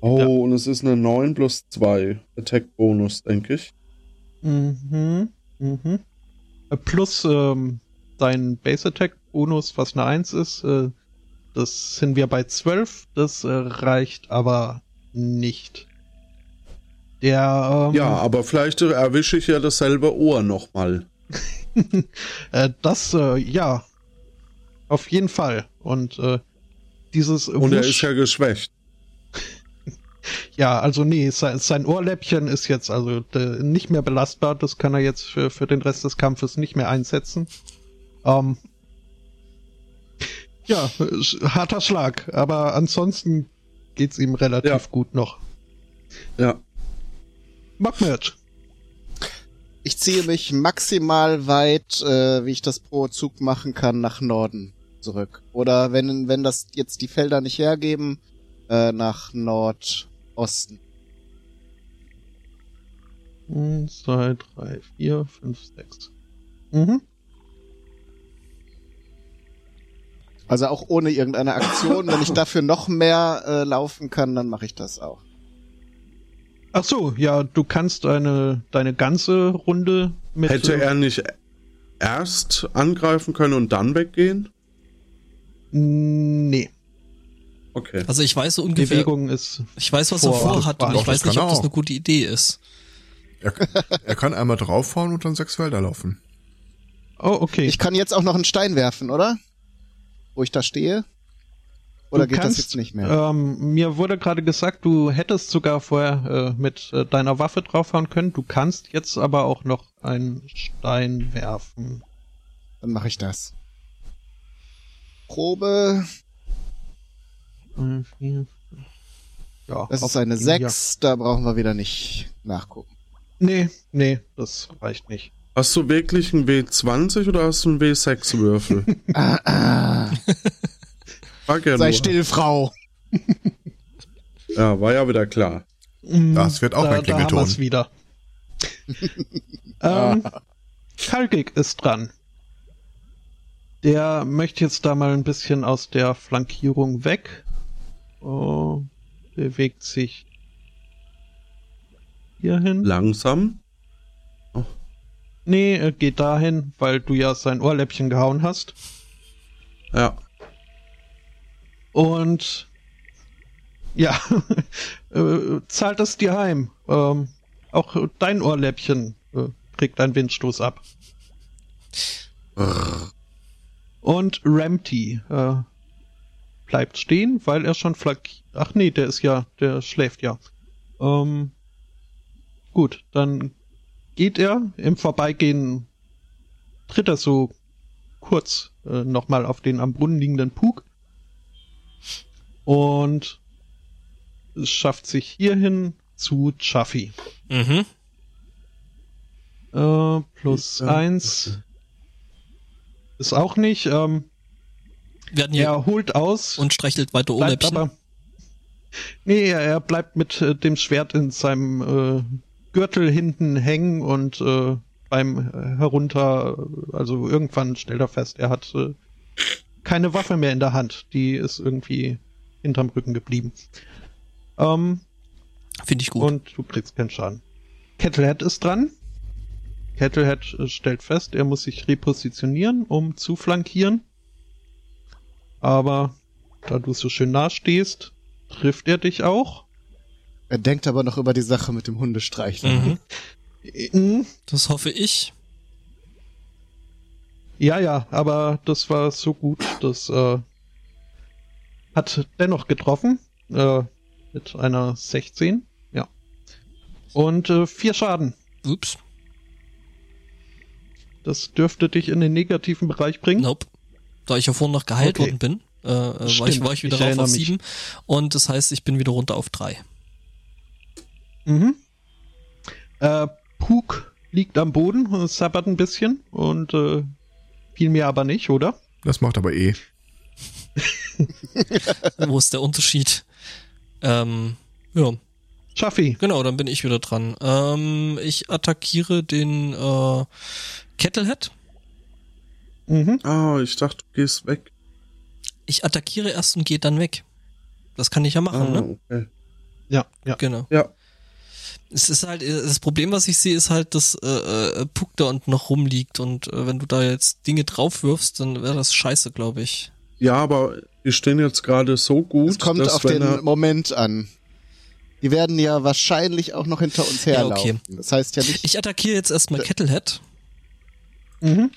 Oh, Ja. und es ist eine 9 plus 2 Attack-Bonus, denke ich. Mhm. Mhm. Äh, Plus ähm, dein Base Attack Bonus, was eine 1 ist, äh, das sind wir bei 12. Das äh, reicht aber nicht. Der, ähm, Ja, aber vielleicht erwische ich ja dasselbe Ohr nochmal. äh, das, äh, ja, auf jeden Fall. Und äh, dieses Und er ist ja geschwächt. Ja, also nee, sein, sein Ohrläppchen ist jetzt also äh, nicht mehr belastbar. Das kann er jetzt für, für den Rest des Kampfes nicht mehr einsetzen. Ähm, ja, harter Schlag, aber ansonsten geht's ihm relativ Ja. gut noch. Ja. Mockmatch. Ich ziehe mich maximal weit, äh, wie ich das pro Zug machen kann, nach Norden zurück. Oder wenn, wenn das jetzt die Felder nicht hergeben, äh, nach Nordosten. Eins, zwei, drei, vier, fünf, sechs. Mhm. Also auch ohne irgendeine Aktion. wenn ich dafür noch mehr äh, laufen kann, dann mache ich das auch. Ach so, ja, du kannst deine, deine ganze Runde mit. Hätte er nicht erst angreifen können und dann weggehen? Nee, Okay. also ich weiß so ungefähr, Bewegung ist. ich weiß, was er Vor- vorhat und ich weiß nicht, ob er das eine auch. gute Idee ist. Er, er kann einmal draufhauen und dann sechs Felder laufen. Oh, okay. Ich kann jetzt auch noch einen Stein werfen, oder? Wo ich da stehe? Oder Du geht kannst, das jetzt nicht mehr? Ähm, mir wurde gerade gesagt, du hättest sogar vorher äh, mit äh, deiner Waffe draufhauen können. Du kannst jetzt aber auch noch einen Stein werfen. Dann mache ich das. Probe, fünf. Ja, das ist eine die- 6, da brauchen wir wieder nicht nachgucken. Ja. Nee, nee, das reicht nicht. Hast du wirklich einen W20 oder hast du einen W6-Würfel? Ah, ah. Frag ja Sei nur. still, Frau. Ja, war ja wieder klar. Mm, Das wird auch da, mein da haben Klingelton. wieder. ähm, Kalkig ist dran. Der möchte jetzt da mal ein bisschen aus der Flankierung weg. Oh, bewegt sich hierhin. Langsam. Nee, er geht dahin, weil du ja sein Ohrläppchen gehauen hast. Ja. Und ja, äh, zahlt es dir heim. Ähm, auch dein Ohrläppchen äh, kriegt einen Windstoß ab. Und Ramty äh, bleibt stehen, weil er schon flack. Ach nee, der ist ja, der schläft ja. Ähm, gut, dann geht er im Vorbeigehen, tritt er so kurz äh, nochmal auf den am Brunnen liegenden Pug und es schafft sich hierhin zu Chaffee. Mhm. Äh, plus Ja. eins ist auch nicht. Ähm, Wir hatten hier er holt aus. und streichelt weiter Ohrläppchen. aber. Nee, er, er bleibt mit äh, dem Schwert in seinem äh, Gürtel hinten hängen und äh, beim äh, herunter, also irgendwann stellt er fest, er hat äh, keine Waffe mehr in der Hand. Die ist irgendwie hinterm Rücken geblieben. Ähm, Finde ich gut. und du kriegst keinen Schaden. Kettlehead ist dran. Kettlehead äh, stellt fest, er muss sich repositionieren, um zu flankieren. Aber da du so schön nah stehst, trifft er dich auch. Er denkt aber noch über die Sache mit dem Hundestreicheln. mhm. Mhm. Das hoffe ich. Ja, ja, aber das war so gut, das äh, hat dennoch getroffen. Äh, mit einer 16. Ja. Und äh, vier Schaden. Ups. Das dürfte dich in den negativen Bereich bringen. Nope. Da ich ja vorhin noch geheilt Okay. worden bin, äh, äh, war, ich, war ich wieder ich auf mich. sieben. Und das heißt, ich bin wieder runter auf drei. Mhm. Äh, Puk liegt am Boden, sabbert ein bisschen und äh, viel mehr aber nicht, oder? Das macht aber eh. Wo ist der Unterschied? Ähm, ja, Schaffi. genau, dann bin ich wieder dran. Ähm, ich attackiere den äh, Kettlehead. Mhm. Ah, ich dachte, du gehst weg. Ich attackiere erst und gehe dann weg. Das kann ich ja machen, Ah, ne? okay. Ja, ja. Genau. Ja. Es ist halt, das Problem, was ich sehe, ist halt, dass äh, äh, Puck da unten noch rumliegt und äh, wenn du da jetzt Dinge drauf wirfst, dann wäre das scheiße, glaube ich. Ja, aber die stehen jetzt gerade so gut, Es kommt dass auf wenn den er, Moment an. Die werden ja wahrscheinlich auch noch hinter uns Ja, herlaufen. okay. Das heißt ja nicht. Ich attackiere jetzt erstmal Kettlehead. Mhm.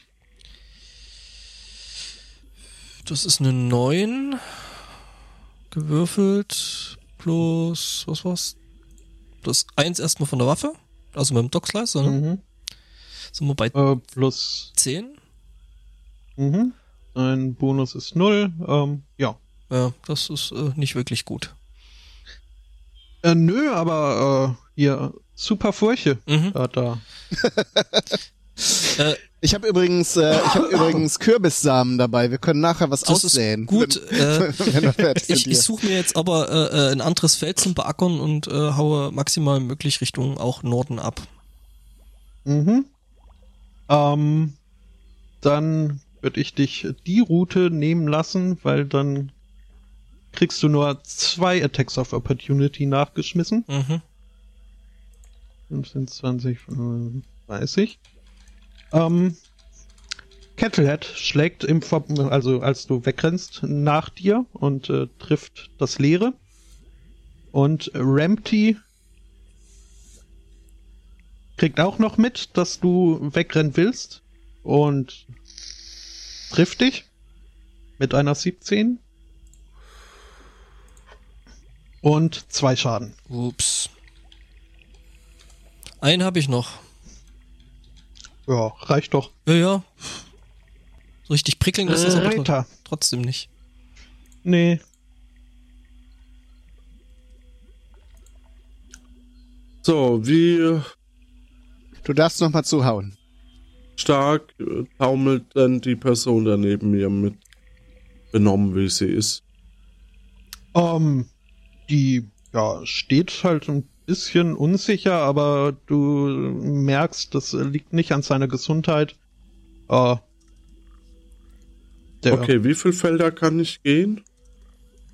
Das ist eine 9 gewürfelt plus, was war's? Plus 1 erstmal von der Waffe, also mit dem Dockslice, ne? Mhm. Sind wir bei Äh, plus 10? mhm. ein Bonus ist null. Ähm, ja. Ja, das ist äh, nicht wirklich gut. Äh, nö, aber äh, hier super Furche Mhm. da. Äh, Ich habe übrigens, äh, ich habe übrigens Kürbissamen dabei. Wir können nachher was das aussäen. ist gut. Äh, Wenn, wenn fertig sind ich ich suche mir jetzt aber äh, äh, ein anderes Feld zum Beackern und äh, haue maximal möglich Richtung auch Norden ab. Mhm. Ähm, dann würde ich dich die Route nehmen lassen, weil dann kriegst du nur zwei Attacks of Opportunity nachgeschmissen. Mhm. 15, 20, 30. Ähm, Kettlehead schlägt im Ver also als du wegrennst, nach dir und äh, trifft das Leere. Und Rampty kriegt auch noch mit, dass du wegrennen willst und trifft dich mit einer 17 und zwei Schaden. Ups. Einen habe ich noch. Ja, reicht doch. Ja, ja. So richtig prickeln ist das Äh, aber tr- trotzdem nicht. Nee. so, wie Du darfst noch mal zuhauen. stark äh, taumelt denn die Person da neben mir mit benommen, wie sie ist? Ähm, die, ja, steht halt ein bisschen unsicher, aber du merkst, das liegt nicht an seiner Gesundheit. Äh, Okay, wie viele Felder kann ich gehen?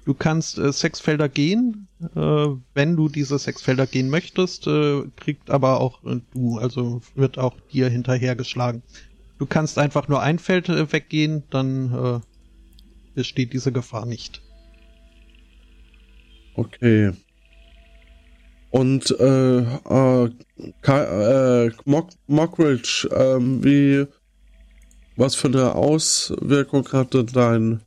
Du kannst äh, sechs Felder gehen, äh, wenn du diese sechs Felder gehen möchtest, äh, kriegt aber auch äh, du, also wird auch dir hinterhergeschlagen. Du kannst einfach nur ein Feld äh, weggehen, dann äh, besteht diese Gefahr nicht. Okay. Und äh, äh, äh, Mock, Mockridge, ähm, wie was für eine Auswirkung hatte dein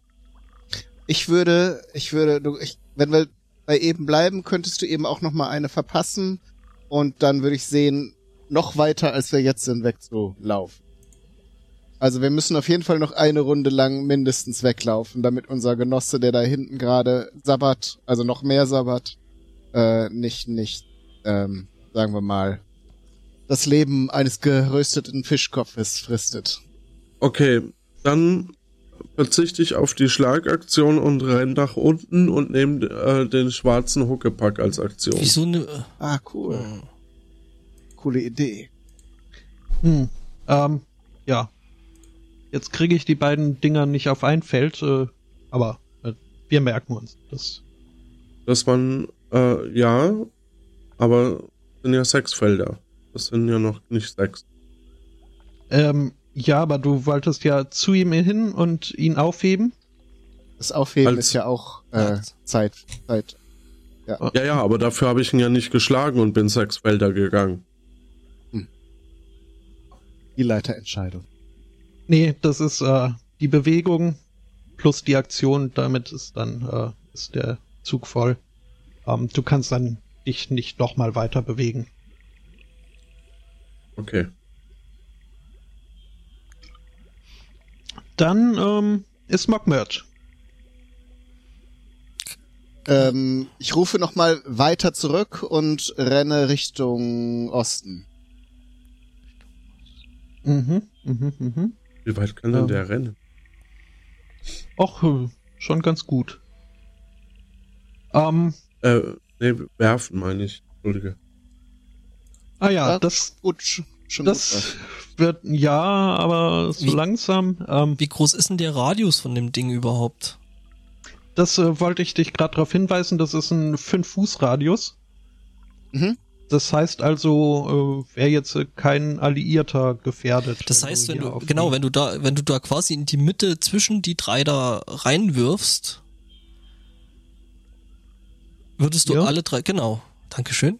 Ich würde, ich würde, du, ich, wenn wir bei eben bleiben, könntest du eben auch noch mal eine verpassen und dann würde ich sehen, noch weiter als wir jetzt sind, wegzulaufen. Also wir müssen auf jeden Fall noch eine Runde lang mindestens weglaufen, damit unser Genosse, der da hinten gerade sabbat, also noch mehr sabbat, äh, nicht, nicht, ähm, sagen wir mal, das Leben eines gerösteten Fischkopfes fristet. Okay, dann verzichte ich auf die Schlagaktion und renn nach unten und nehme äh, den schwarzen Huckepack als Aktion. Wieso ne? Ah, cool. Coole Idee. Hm. Ähm, ja. Jetzt kriege ich die beiden Dinger nicht auf ein Feld, äh, aber äh, wir merken uns das. Dass man, äh, ja, aber es sind ja sechs Felder. Das sind ja noch nicht sechs. Ähm, ja, aber du wolltest ja zu ihm hin und ihn aufheben. Das Aufheben Als- ist ja auch äh, Ja. Zeit, Zeit. Ja, ja, aber dafür habe ich ihn ja nicht geschlagen und bin sechs Felder gegangen. Die Leiterentscheidung. Nee, das ist äh, die Bewegung plus die Aktion, damit ist dann äh, ist der Zug voll. Ähm, du kannst dann dich nicht nochmal weiter bewegen. Okay. Dann ähm, ist Mockmerch. Ähm, ich rufe noch mal weiter zurück und renne Richtung Osten. Mhm, mhm, mhm. Wie weit kann denn Ja. der rennen? Och, äh, schon ganz gut. Ähm, Äh, nee, werfen meine ich. Entschuldige. ah ja, Ja, das, Gut, sch- schon das wird, ja, aber so Wie- langsam. Ähm, Wie groß ist denn der Radius von dem Ding überhaupt? das äh, wollte ich dich gerade darauf hinweisen, das ist ein 5-Fuß-Radius. Mhm. Das heißt also, äh, wäre jetzt äh, kein Alliierter gefährdet. Das heißt, wenn du auf genau, die- wenn du da, wenn du da quasi in die Mitte zwischen die drei da reinwirfst, würdest du Ja. alle drei, genau, Dankeschön.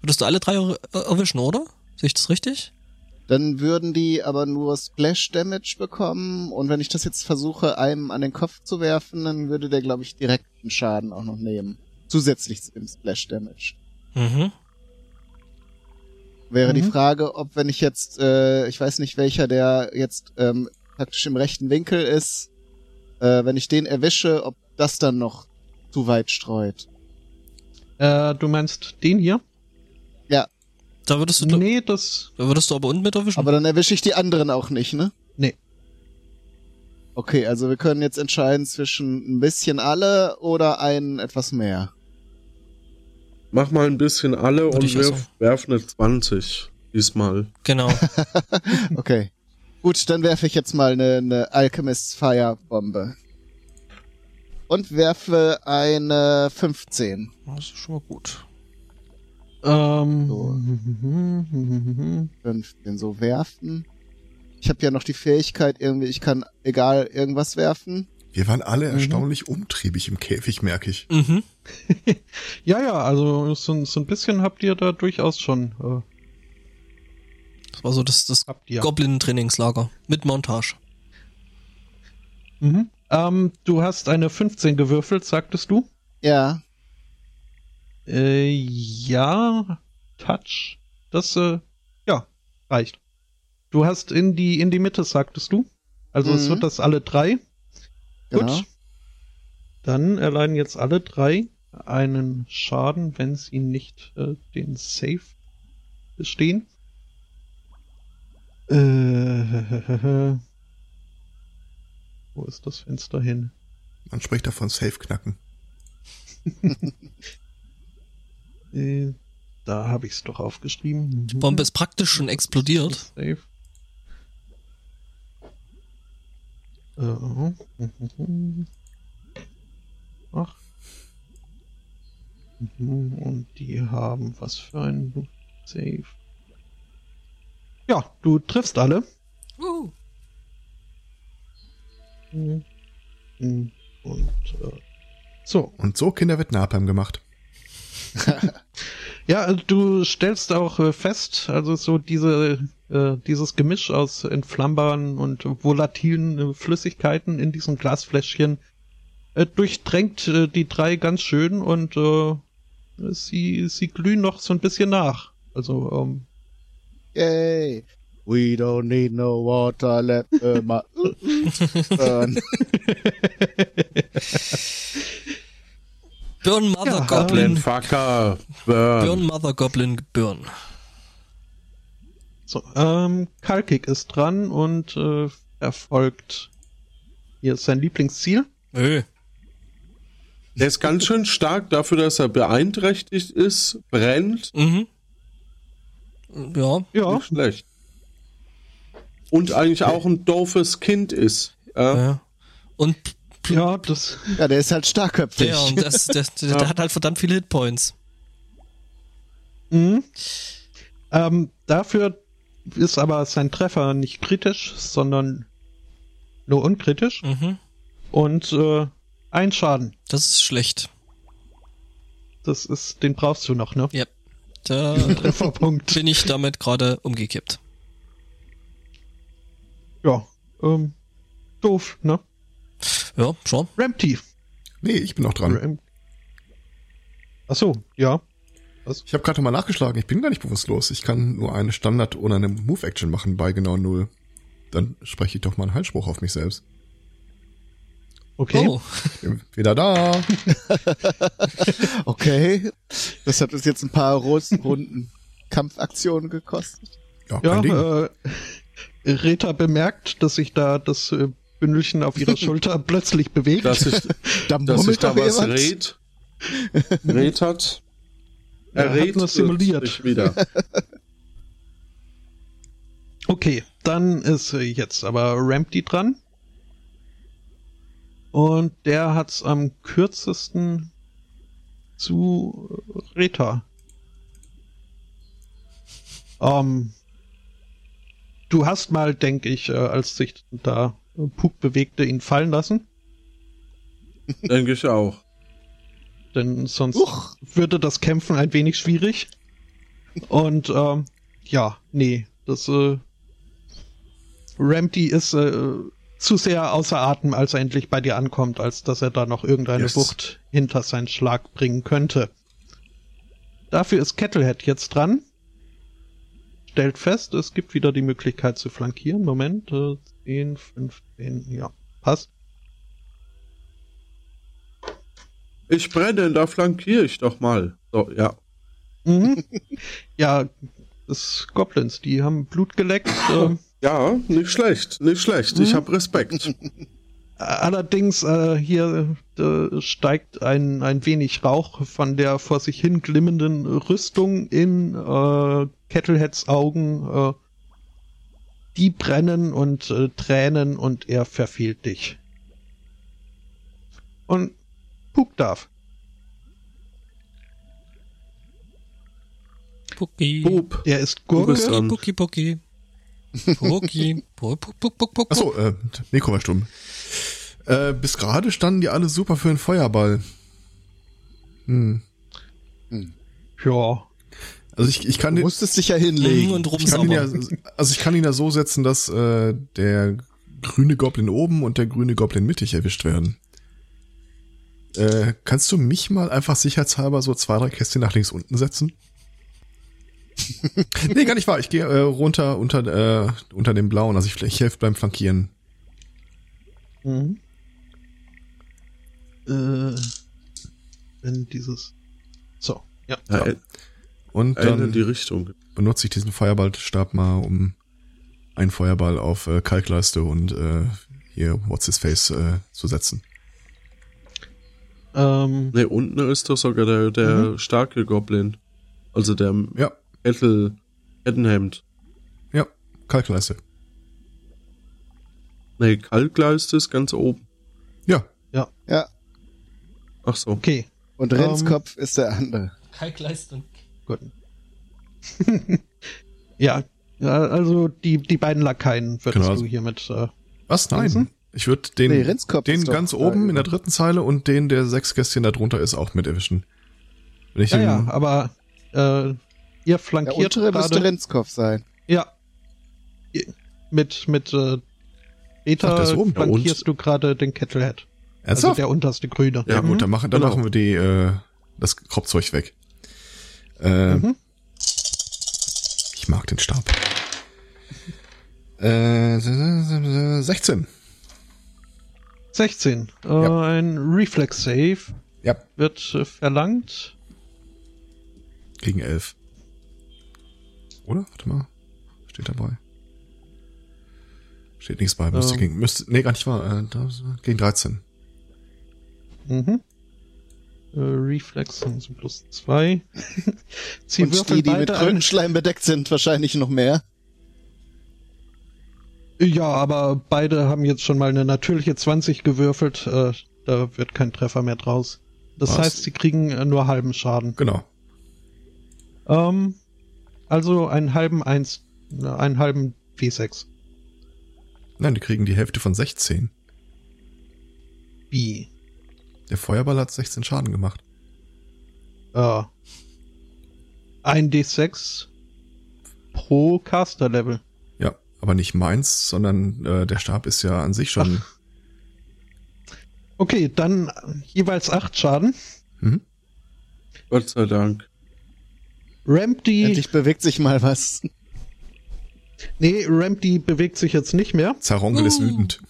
Würdest du alle drei er- erwischen, oder? Sehe ich das richtig? Dann würden die aber nur Splash Damage bekommen und wenn ich das jetzt versuche, einem an den Kopf zu werfen, dann würde der, glaube ich, direkten Schaden auch noch nehmen. Zusätzlich zu dem Splash Damage. Mhm. Wäre die Mhm. Frage, ob wenn ich jetzt, äh, ich weiß nicht welcher, der jetzt ähm, praktisch im rechten Winkel ist, äh, wenn ich den erwische, ob das dann noch zu weit streut. Äh, du meinst den hier? Da würdest du, da Nee, das. würdest du aber unten mit erwischen. Aber dann erwische ich die anderen auch nicht, ne? Nee. Okay, also wir können jetzt entscheiden zwischen ein bisschen alle oder einen etwas mehr. Mach mal ein bisschen alle Würde und sagen. werf eine 20 diesmal. genau. Okay. Gut, dann werfe ich jetzt mal eine, eine Alchemist's Fire Bombe. Und werfe eine 15. Das ist schon mal gut. Ähm, So. 15. 15 so werfen. Ich habe ja noch die Fähigkeit irgendwie, ich kann egal irgendwas werfen. Wir waren alle erstaunlich umtriebig im Käfig, merke ich. Mhm. Ja, ja, also so, so ein bisschen habt ihr da durchaus schon. Äh, Das war so das, das habt ihr. Goblin-Trainingslager mit Montage. Mhm. Ähm, du hast eine 15 gewürfelt, sagtest du? Ja, Äh, ja, Touch. Das, äh, ja, reicht. Du hast in die, in die Mitte, sagtest du? Also es Mhm. wird das alle drei. genau. Gut. Dann erleiden jetzt alle drei einen Schaden, wenn sie nicht äh, den Safe bestehen. Äh, wo ist das Fenster hin? Man spricht davon Safe knacken. Äh, da habe ich es doch aufgeschrieben. Die Bombe ist praktisch schon explodiert. Safe. Äh, Ach. Mhm, Und die haben was für ein Save. Ja, du triffst alle. Uh. Mhm. Mhm. Und äh, so. Und so, Kinder, wird Napalm gemacht. Ja, also du stellst auch äh, fest, also so diese äh, dieses Gemisch aus entflammbaren und volatilen äh, Flüssigkeiten in diesem Glasfläschchen äh, durchdrängt äh, die drei ganz schön und äh, sie sie glühen noch so ein bisschen nach. Also ähm, Yay. We don't need no water, let the burn. Burn Mother Ja, Goblin. Fucker, burn. Burn Mother Goblin, burn. so ähm, Kalkik ist dran und äh, erfolgt hier ist sein Lieblingsziel. Öh. Der ist ganz schön stark dafür, dass er beeinträchtigt ist, brennt. Mhm. Ja. Ja, Nicht schlecht. Und eigentlich auch ein doofes Kind ist. Ja. ja. Und ja, das Ja, der ist halt starkköpfig. der, und das, der, der, der hat halt verdammt viele Hitpoints. Mhm. Ähm, dafür ist aber sein Treffer nicht kritisch, sondern nur unkritisch. Mhm. Und äh, ein Schaden. Das ist schlecht. Das ist, den brauchst du noch, ne? Ja. Da Trefferpunkt. bin ich damit gerade umgekippt. Ja. Ähm, doof, ne? Ja, schon. Rampty. Nee, ich bin noch dran. Ram Ach so, ja. Ich habe gerade mal nachgeschlagen, ich bin gar nicht bewusstlos. Ich kann nur eine Standard- oder eine Move-Action machen bei genau null. Dann spreche ich doch mal einen Heilspruch auf mich selbst. Okay. Oh, Wieder da. Okay. Das hat uns jetzt ein paar Runden Kampfaktionen gekostet. Ja, Ja, kein Ding. äh, Reta bemerkt, dass sich da das äh, Bündelchen auf ihrer Schulter plötzlich bewegt. Dass sich, Da dass murmelt da was redet. Red hat. Er Er hat redet nur simuliert. wieder. Okay, dann ist äh, jetzt aber Rampty dran. Und der hat's am kürzesten zu Reta. Ähm, du hast mal, denke ich, äh, als sich da äh, Puk bewegte, ihn fallen lassen. Denke ich auch. denn sonst Uch. würde das Kämpfen ein wenig schwierig. Und ähm, ja, nee, das äh, Rampty ist äh, zu sehr außer Atem, als er endlich bei dir ankommt, als dass er da noch irgendeine Yes. Wucht hinter seinen Schlag bringen könnte. Dafür ist Kettlehead jetzt dran. Stellt fest, es gibt wieder die Möglichkeit zu flankieren. Moment, äh, 10, 15, ja, passt. Ich brenne, da flankiere ich doch mal. So, ja. Mhm. ja, das Goblins, die haben Blut geleckt. ähm, Ja, nicht schlecht, nicht schlecht. Ich Mhm. habe Respekt. allerdings äh, hier äh, steigt ein, ein wenig Rauch von der vor sich hin glimmenden Rüstung in äh, Kettleheads Augen. Äh, die brennen und äh, Tränen und er verfehlt dich. Und Puk darf. Pucki. Bub. Er ist Gurke. dran. Pucki, Pucki. Pucki. Puck, puck, puck, puck, puck. Achso, äh, Mikro war stumm. Äh, bis gerade standen die alle super für einen Feuerball. Hm. Ja. Also ich, ich kann Du den, musstest dich ja hinlegen. Und ich kann ihn ja, also ich kann ihn ja so setzen, dass äh, der grüne Goblin oben und der grüne Goblin mittig erwischt werden. Äh, kannst du mich mal einfach sicherheitshalber so zwei, drei Kästchen nach links unten setzen? nee, gar nicht wahr. Ich gehe äh, runter unter, äh, unter dem blauen. Also ich, ich helfe beim Flankieren. Mhm. Äh, wenn dieses. So, ja. Ja, ä- Und dann die Richtung. benutze ich diesen Feuerballstab mal, um einen Feuerball auf äh, Kalkleiste und äh, hier What's His Face äh, zu setzen. Ähm, Ne, unten ist doch sogar der, der Mhm. starke Goblin. Also der Ja, Kettel, Kettenhemd. ja, Kalkleiste. Nee, Kalkleiste ist ganz oben. Ja, Ja, Ach so. Okay, und Ähm. Renzkopf ist der andere. Kalkleist und gut. ja, also die, die beiden Lakaien würdest Genau. du hiermit äh, was? Nein. Hansen? Ich würde den, Nee, Rinskopf den ganz da oben in der dritten Zeile und den, der sechs Kästchen da drunter ist, auch mit erwischen. Wenn ich Ja, ja, aber äh, ihr Der flankiert untere müsste gerade. Renzkopf sein. Ja. Mit, mit äh, Ach, Beta der ist oben. flankierst du gerade den Kettlehead. Also Ernsthaft? der unterste Grüne. ja, gut, dann, machen, dann genau. machen wir die, äh, das Kropfzeug weg. Äh, Mhm. Ich mag den Stab. Äh, 16. 16. Äh, Ja. Ein Reflex Save Ja. wird äh, verlangt. Gegen 11. Oder? Warte mal. Steht dabei. Steht nichts bei. Müsste Ähm. gegen, müsste, nee, gar nicht wahr. Äh, gegen 13. Mhm. Äh, Reflex so plus 2. Sie und die, die mit Krötenschleim bedeckt sind, wahrscheinlich noch mehr. Ja, aber beide haben jetzt schon mal eine natürliche 20 gewürfelt. Äh, da wird kein Treffer mehr draus. Das Was? heißt, sie kriegen äh, nur halben Schaden. Genau. Ähm, also einen halben 1, äh, einen halben W6. Nein, die kriegen die Hälfte von 16. Wie? Der Feuerball hat 16 Schaden gemacht. Äh, ein D6 pro Caster-Level. Ja, aber nicht meins, sondern äh, der Stab ist ja an sich schon. Okay, dann jeweils 8 Schaden. Mhm. Gott sei Dank. Ramp die, Endlich bewegt sich mal was. nee, Ramp die bewegt sich jetzt nicht mehr. Zarongel ist wütend.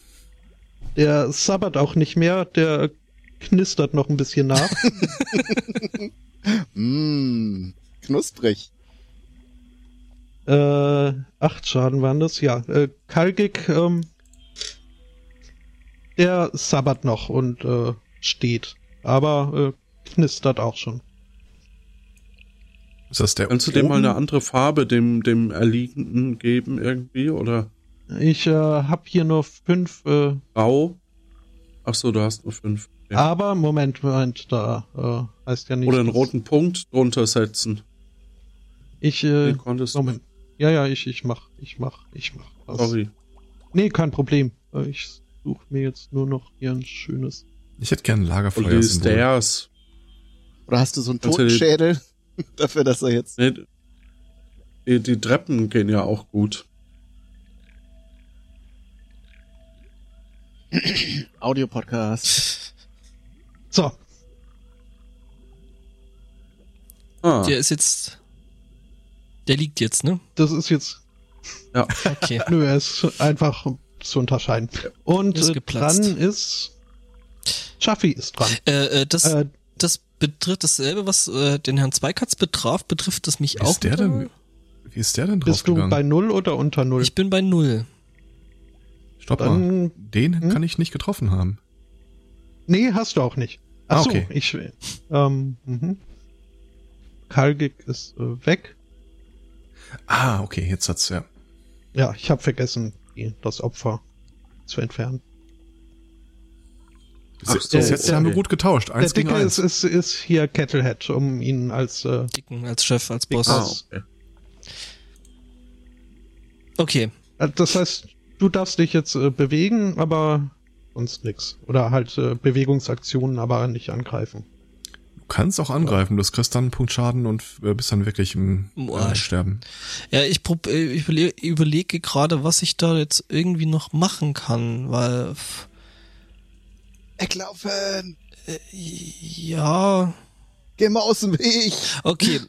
Der sabbert auch nicht mehr, der knistert noch ein bisschen nach. Mmm, knusprig. äh, acht Schaden waren das, ja. Äh, Kalgik, ähm, der sabbert noch und äh, steht. Aber äh, knistert auch schon. Ist das der Kannst du dem mal eine andere Farbe dem, dem Erliegenden geben irgendwie? Oder Ich äh, hab hier nur fünf, äh, grau? Ach so, du hast nur fünf. Ja. aber Moment, Moment, da äh, heißt ja nicht. Oder einen roten Punkt drunter setzen. Ich, äh, konntest. Moment. Ja, ja, ich, ich mach, ich mach, ich mach das. Sorry. Nee, kein Problem. Äh, Ich suche mir jetzt nur noch hier ein schönes. Ich hätte gerne ein Und die Lagerfeuer-Symbol. Stairs. Oder hast du so einen Totenschädel? Dafür, dass er jetzt. Nee, die, die Treppen gehen ja auch gut. Audiopodcast. So, Ah, Der ist jetzt. Der liegt jetzt, ne? das ist jetzt Okay. Nö, er ist einfach zu unterscheiden. Und Ist äh, dran ist. Chaffee ist dran. äh, äh, das, Äh, das betrifft dasselbe, was äh, den Herrn Zweikatz betraf, betrifft das mich Wie auch. ist der denn? Wie ist der denn bist du draufgegangen? bei null oder unter null? Ich bin bei null. Stopp mal. Dann. Den Hm? kann ich nicht getroffen haben. Nee, hast du auch nicht. Ach Ah, so, okay. ich. Ähm, mhm. Kalgik ist äh, weg. Ah, okay, jetzt hat's ja. Ja, ich habe vergessen, das Opfer zu entfernen. Ach so, bis jetzt haben wir gut getauscht. Eins Der gegen Dicke eins. ist, ist, ist hier Kettlehead, um ihn als äh, Dicken als Chef, als Boss. ah, okay. Okay. Äh, Das heißt, du darfst dich jetzt äh, bewegen, aber sonst nix. Oder halt äh, Bewegungsaktionen, aber nicht angreifen. Du kannst auch angreifen, du kriegst dann einen Punkt Schaden und äh, bist dann wirklich im äh. Sterben. Ja, ich, prob, äh, ich überle überlege gerade, was ich da jetzt irgendwie noch machen kann, weil Weglaufen! äh, ja, Geh mal aus dem Weg! okay.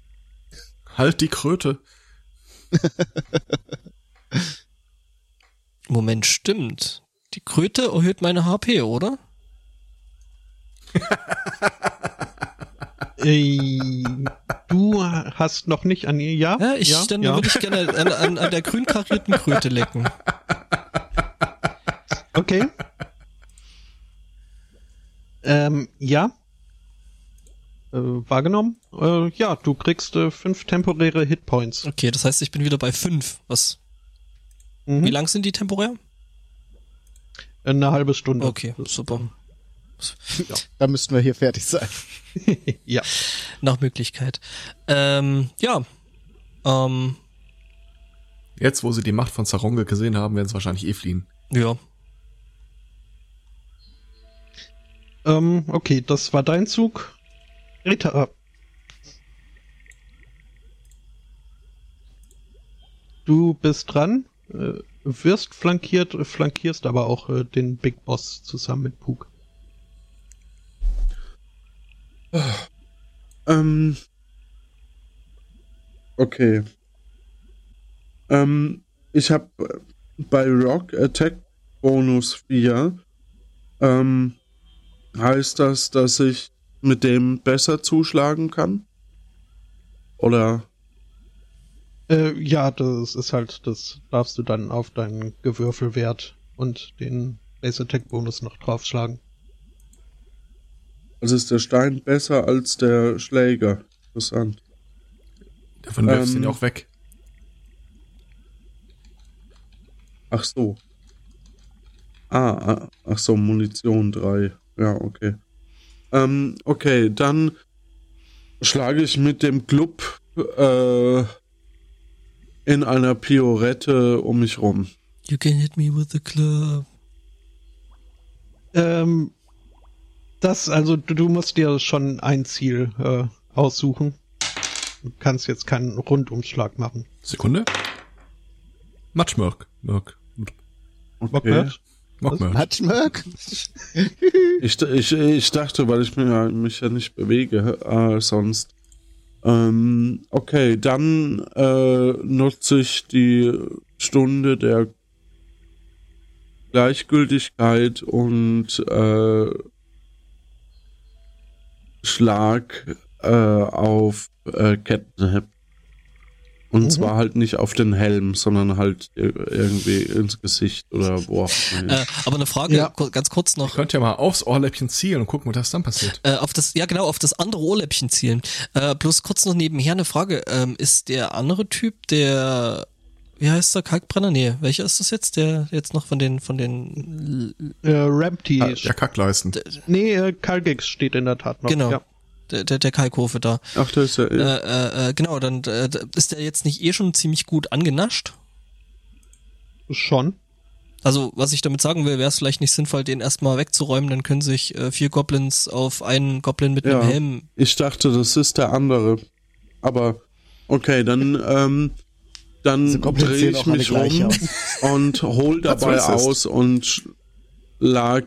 Halt die Kröte. Moment, stimmt. Die Kröte erhöht meine HP, oder? Du hast noch nicht an ihr, ja? Ja, ich ja, dann ja. würde ich gerne an, an, an der grün karierten Kröte lecken. Okay. Ähm, ja. Äh, wahrgenommen? Äh, ja, du kriegst äh, fünf temporäre Hitpoints. Okay, das heißt, ich bin wieder bei fünf. Was? Mhm. Wie lang sind die temporär? Eine halbe Stunde. Okay, super. Da müssten wir hier fertig sein. ja. Nach Möglichkeit. Ähm, ja. Ähm, Jetzt, wo sie die Macht von Zaronge gesehen haben, werden sie wahrscheinlich eh fliehen. ja. Ähm, okay, das war dein Zug. Rita. Du bist dran, äh, wirst flankiert, flankierst aber auch äh, den Big Boss zusammen mit Pug. Ähm. Okay. Ähm, ich habe bei Rock Attack Bonus 4 ähm, heißt das, dass ich mit dem besser zuschlagen kann? Oder Äh, ja, das ist halt, das darfst du dann auf deinen Gewürfelwert und den Base Attack Bonus noch draufschlagen. also ist der Stein besser als der Schläger? Interessant. Davon du Ähm, ihn ja auch weg. Ach so. Ah, ah, ach so, Munition 3. Ja, okay. Ähm, okay, dann schlage ich mit dem Club äh, in einer Piorette um mich rum. You can hit me with the club. Ähm, das, also du, du musst dir schon ein Ziel äh, aussuchen. Du kannst jetzt keinen Rundumschlag machen. Sekunde. Matschmörk. Mörk. Okay. Hatschmörk? Ich, ich, ich dachte, weil ich mich ja, mich ja nicht bewege, äh, sonst. Ähm, okay, dann äh, nutze ich die Stunde der Gleichgültigkeit und äh, Schlag äh, auf äh, Kettenheb. Und Mhm. zwar halt nicht auf den Helm, sondern halt ir- irgendwie ins Gesicht oder wo auch immer. Äh, aber eine Frage, Ja. ganz kurz noch. Könnt ja mal aufs Ohrläppchen zielen und gucken, was dann passiert. Äh, auf das, ja genau, auf das andere Ohrläppchen zielen. Äh, bloß kurz noch nebenher eine Frage. Ähm, ist der andere Typ, der, wie heißt der, Kalkbrenner? Nee, welcher ist das jetzt? Der jetzt noch von den, von den, Äh, Rampty. Ah, Der Kackleisten. nee, äh, Kalgex steht in der Tat noch. genau, Ja. Der, der, der Kalkhofe da. Ach, das ist ja. Äh, äh, äh, genau, dann äh, ist der jetzt nicht eh schon ziemlich gut angenascht? Schon. Also, was ich damit sagen will, wäre es vielleicht nicht sinnvoll, den erstmal wegzuräumen, dann können sich äh, vier Goblins auf einen Goblin mit Ja. einem Helm. Ich dachte, das ist der andere. Aber okay, dann, ähm, dann drehe ich mich rum und hol dabei aus und lag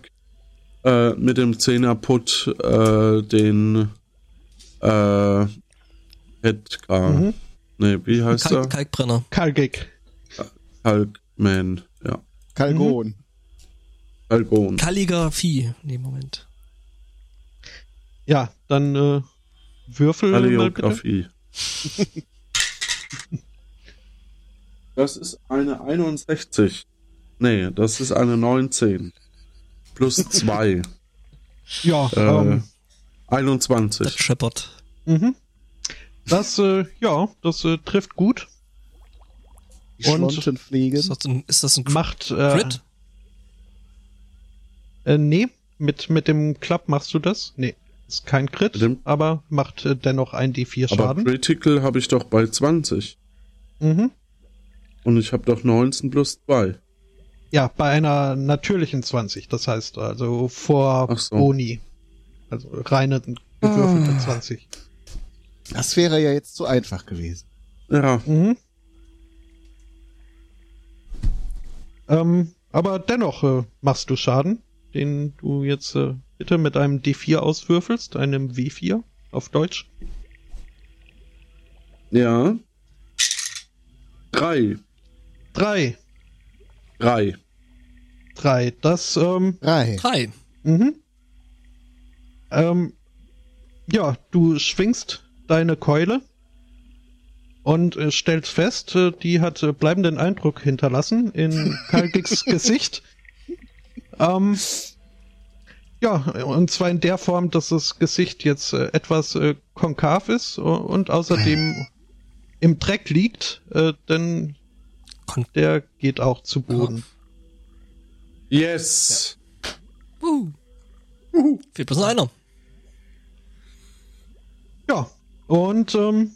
äh, mit dem Zehnerput äh, den äh, Edgar. Mhm. Nee, wie heißt Kalk, er? Kalkbrenner. Kalgek. Kalkman. Ja. Kalgon. Kalgon. Kalligraphie. Nee, Moment. Ja, dann äh, würfel. Kalliografie. Das ist eine 61. Nee, das ist eine 19. Plus 2. Ja, äh, ähm, Das 21. scheppert. mhm. Das, äh, ja, das äh, trifft gut. Die Und- Schlonten Ist fliegen. das ein, ist das ein Crit? Macht, äh, Crit? äh, nee, mit, mit dem Club machst du das? Nee, ist kein Crit, dem- aber macht äh, dennoch ein D4 Aber Schaden. Critical habe ich doch bei 20. Mhm. Und ich habe doch 19 plus 2. Ja, bei einer natürlichen 20, das heißt also vor so. Boni. Also reine gewürfelte Ah. 20. Das wäre ja jetzt zu einfach gewesen. Ja, Mhm. Ähm, aber dennoch äh, machst du Schaden, den du jetzt äh, bitte mit einem D4 auswürfelst, einem W4 auf Deutsch. ja. Drei. Drei. Drei. Drei. Das, ähm, Drei. Drei. mhm. Ähm, ja, du schwingst deine Keule und äh, stellst fest, äh, die hat äh, bleibenden Eindruck hinterlassen in Kalgiks Gesicht. Ähm, ja, und zwar in der Form, dass das Gesicht jetzt äh, etwas äh, konkav ist und außerdem im Dreck liegt, äh, denn Kon der geht auch zu Boden. Yes. Uh. Fehlt bloß noch einer. Ja, und ähm,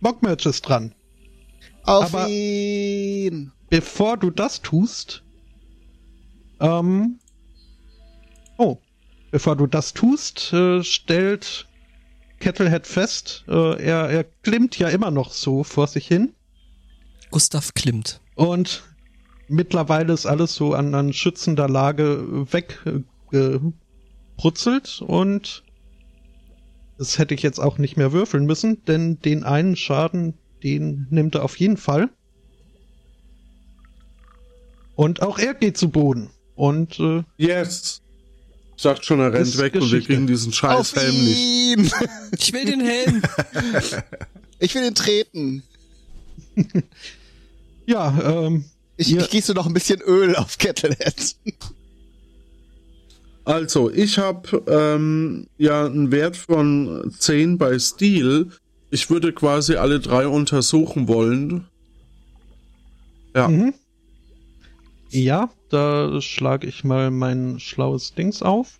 Mockmerch ist dran. Auf Aber- ihn! Bevor du das tust, ähm, oh, bevor du das tust, äh, stellt Kettlehead fest, äh, er, er klimmt ja immer noch so vor sich hin Gustav Klimt. und mittlerweile ist alles so an, an schützender Lage weggebrutzelt und das hätte ich jetzt auch nicht mehr würfeln müssen, denn den einen Schaden, den nimmt er auf jeden Fall. Und auch er geht zu Boden. Und äh, Yes. Dachte schon, er rennt weg und wir Geschichte. kriegen diesen scheiß Auf Helm nicht. ihn! Ich will den Helm. Ich will ihn treten. ja, ähm, Ich, ich gieße noch ein bisschen Öl auf Kettlehead. Also, ich habe ähm, ja einen Wert von 10 bei Stil. Ich würde quasi alle drei untersuchen wollen. Ja. mhm. ja, da schlage ich mal mein schlaues Dings auf.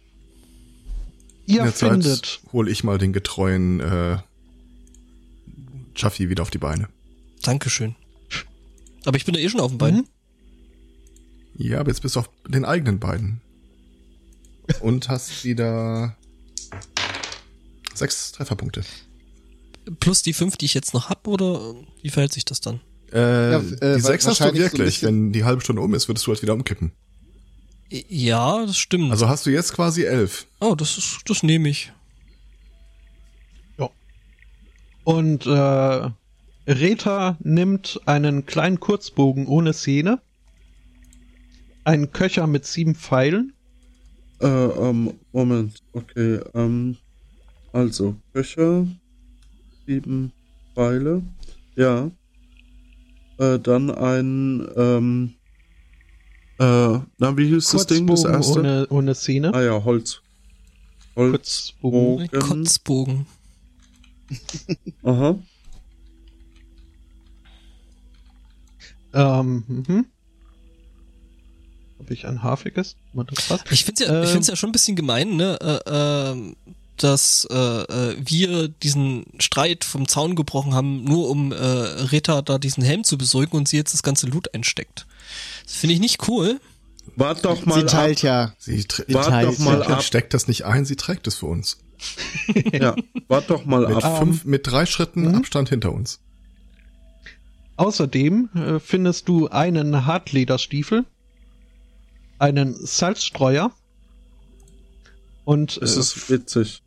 In Ihr der findet Zeit hole ich mal den getreuen äh, Chaffee wieder auf die Beine. Dankeschön. Aber ich bin da eh schon auf dem Bein. Mhm. Ja, aber jetzt bist du auf den eigenen Beinen. Und hast wieder sechs Trefferpunkte. Plus die fünf, die ich jetzt noch hab, oder wie verhält sich das dann? Äh, Ja, äh, die sechs hast du so wirklich. bisschen- Wenn die halbe Stunde um ist, würdest du halt wieder umkippen. Ja, das stimmt. Also hast du jetzt quasi elf. oh, das ist, das nehme ich. Und äh, Reta nimmt einen kleinen Kurzbogen ohne Szene, einen Köcher mit sieben Pfeilen, Äh, ähm, Moment. Okay, ähm, also, Köcher, sieben Pfeile. Ja. Äh, dann ein, ähm, äh, na, wie hieß das Ding, das erste? ohne, ohne Szene. Ah ja, Holz. Holzbogen. Kotzbogen. Aha. Ähm, mhm. Habe ich ein das passt. Ich finde ja, ich Ähm. find's ja schon ein bisschen gemein, ne, äh, ähm, dass äh, äh, wir diesen Streit vom Zaun gebrochen haben, nur um äh, Rita da diesen Helm zu besorgen und sie jetzt das ganze Loot einsteckt. Das finde ich nicht cool. Wart doch mal Sie teilt ja. Sie Wart teilt doch mal ja. ab. steckt das nicht ein, sie trägt es für uns. ab. Ja, wart doch mal Mit ab. fünf, mit drei Schritten mhm. Abstand hinter uns. Außerdem äh, findest du einen Hartlederstiefel, einen Salzstreuer und, Es äh, ist witzig.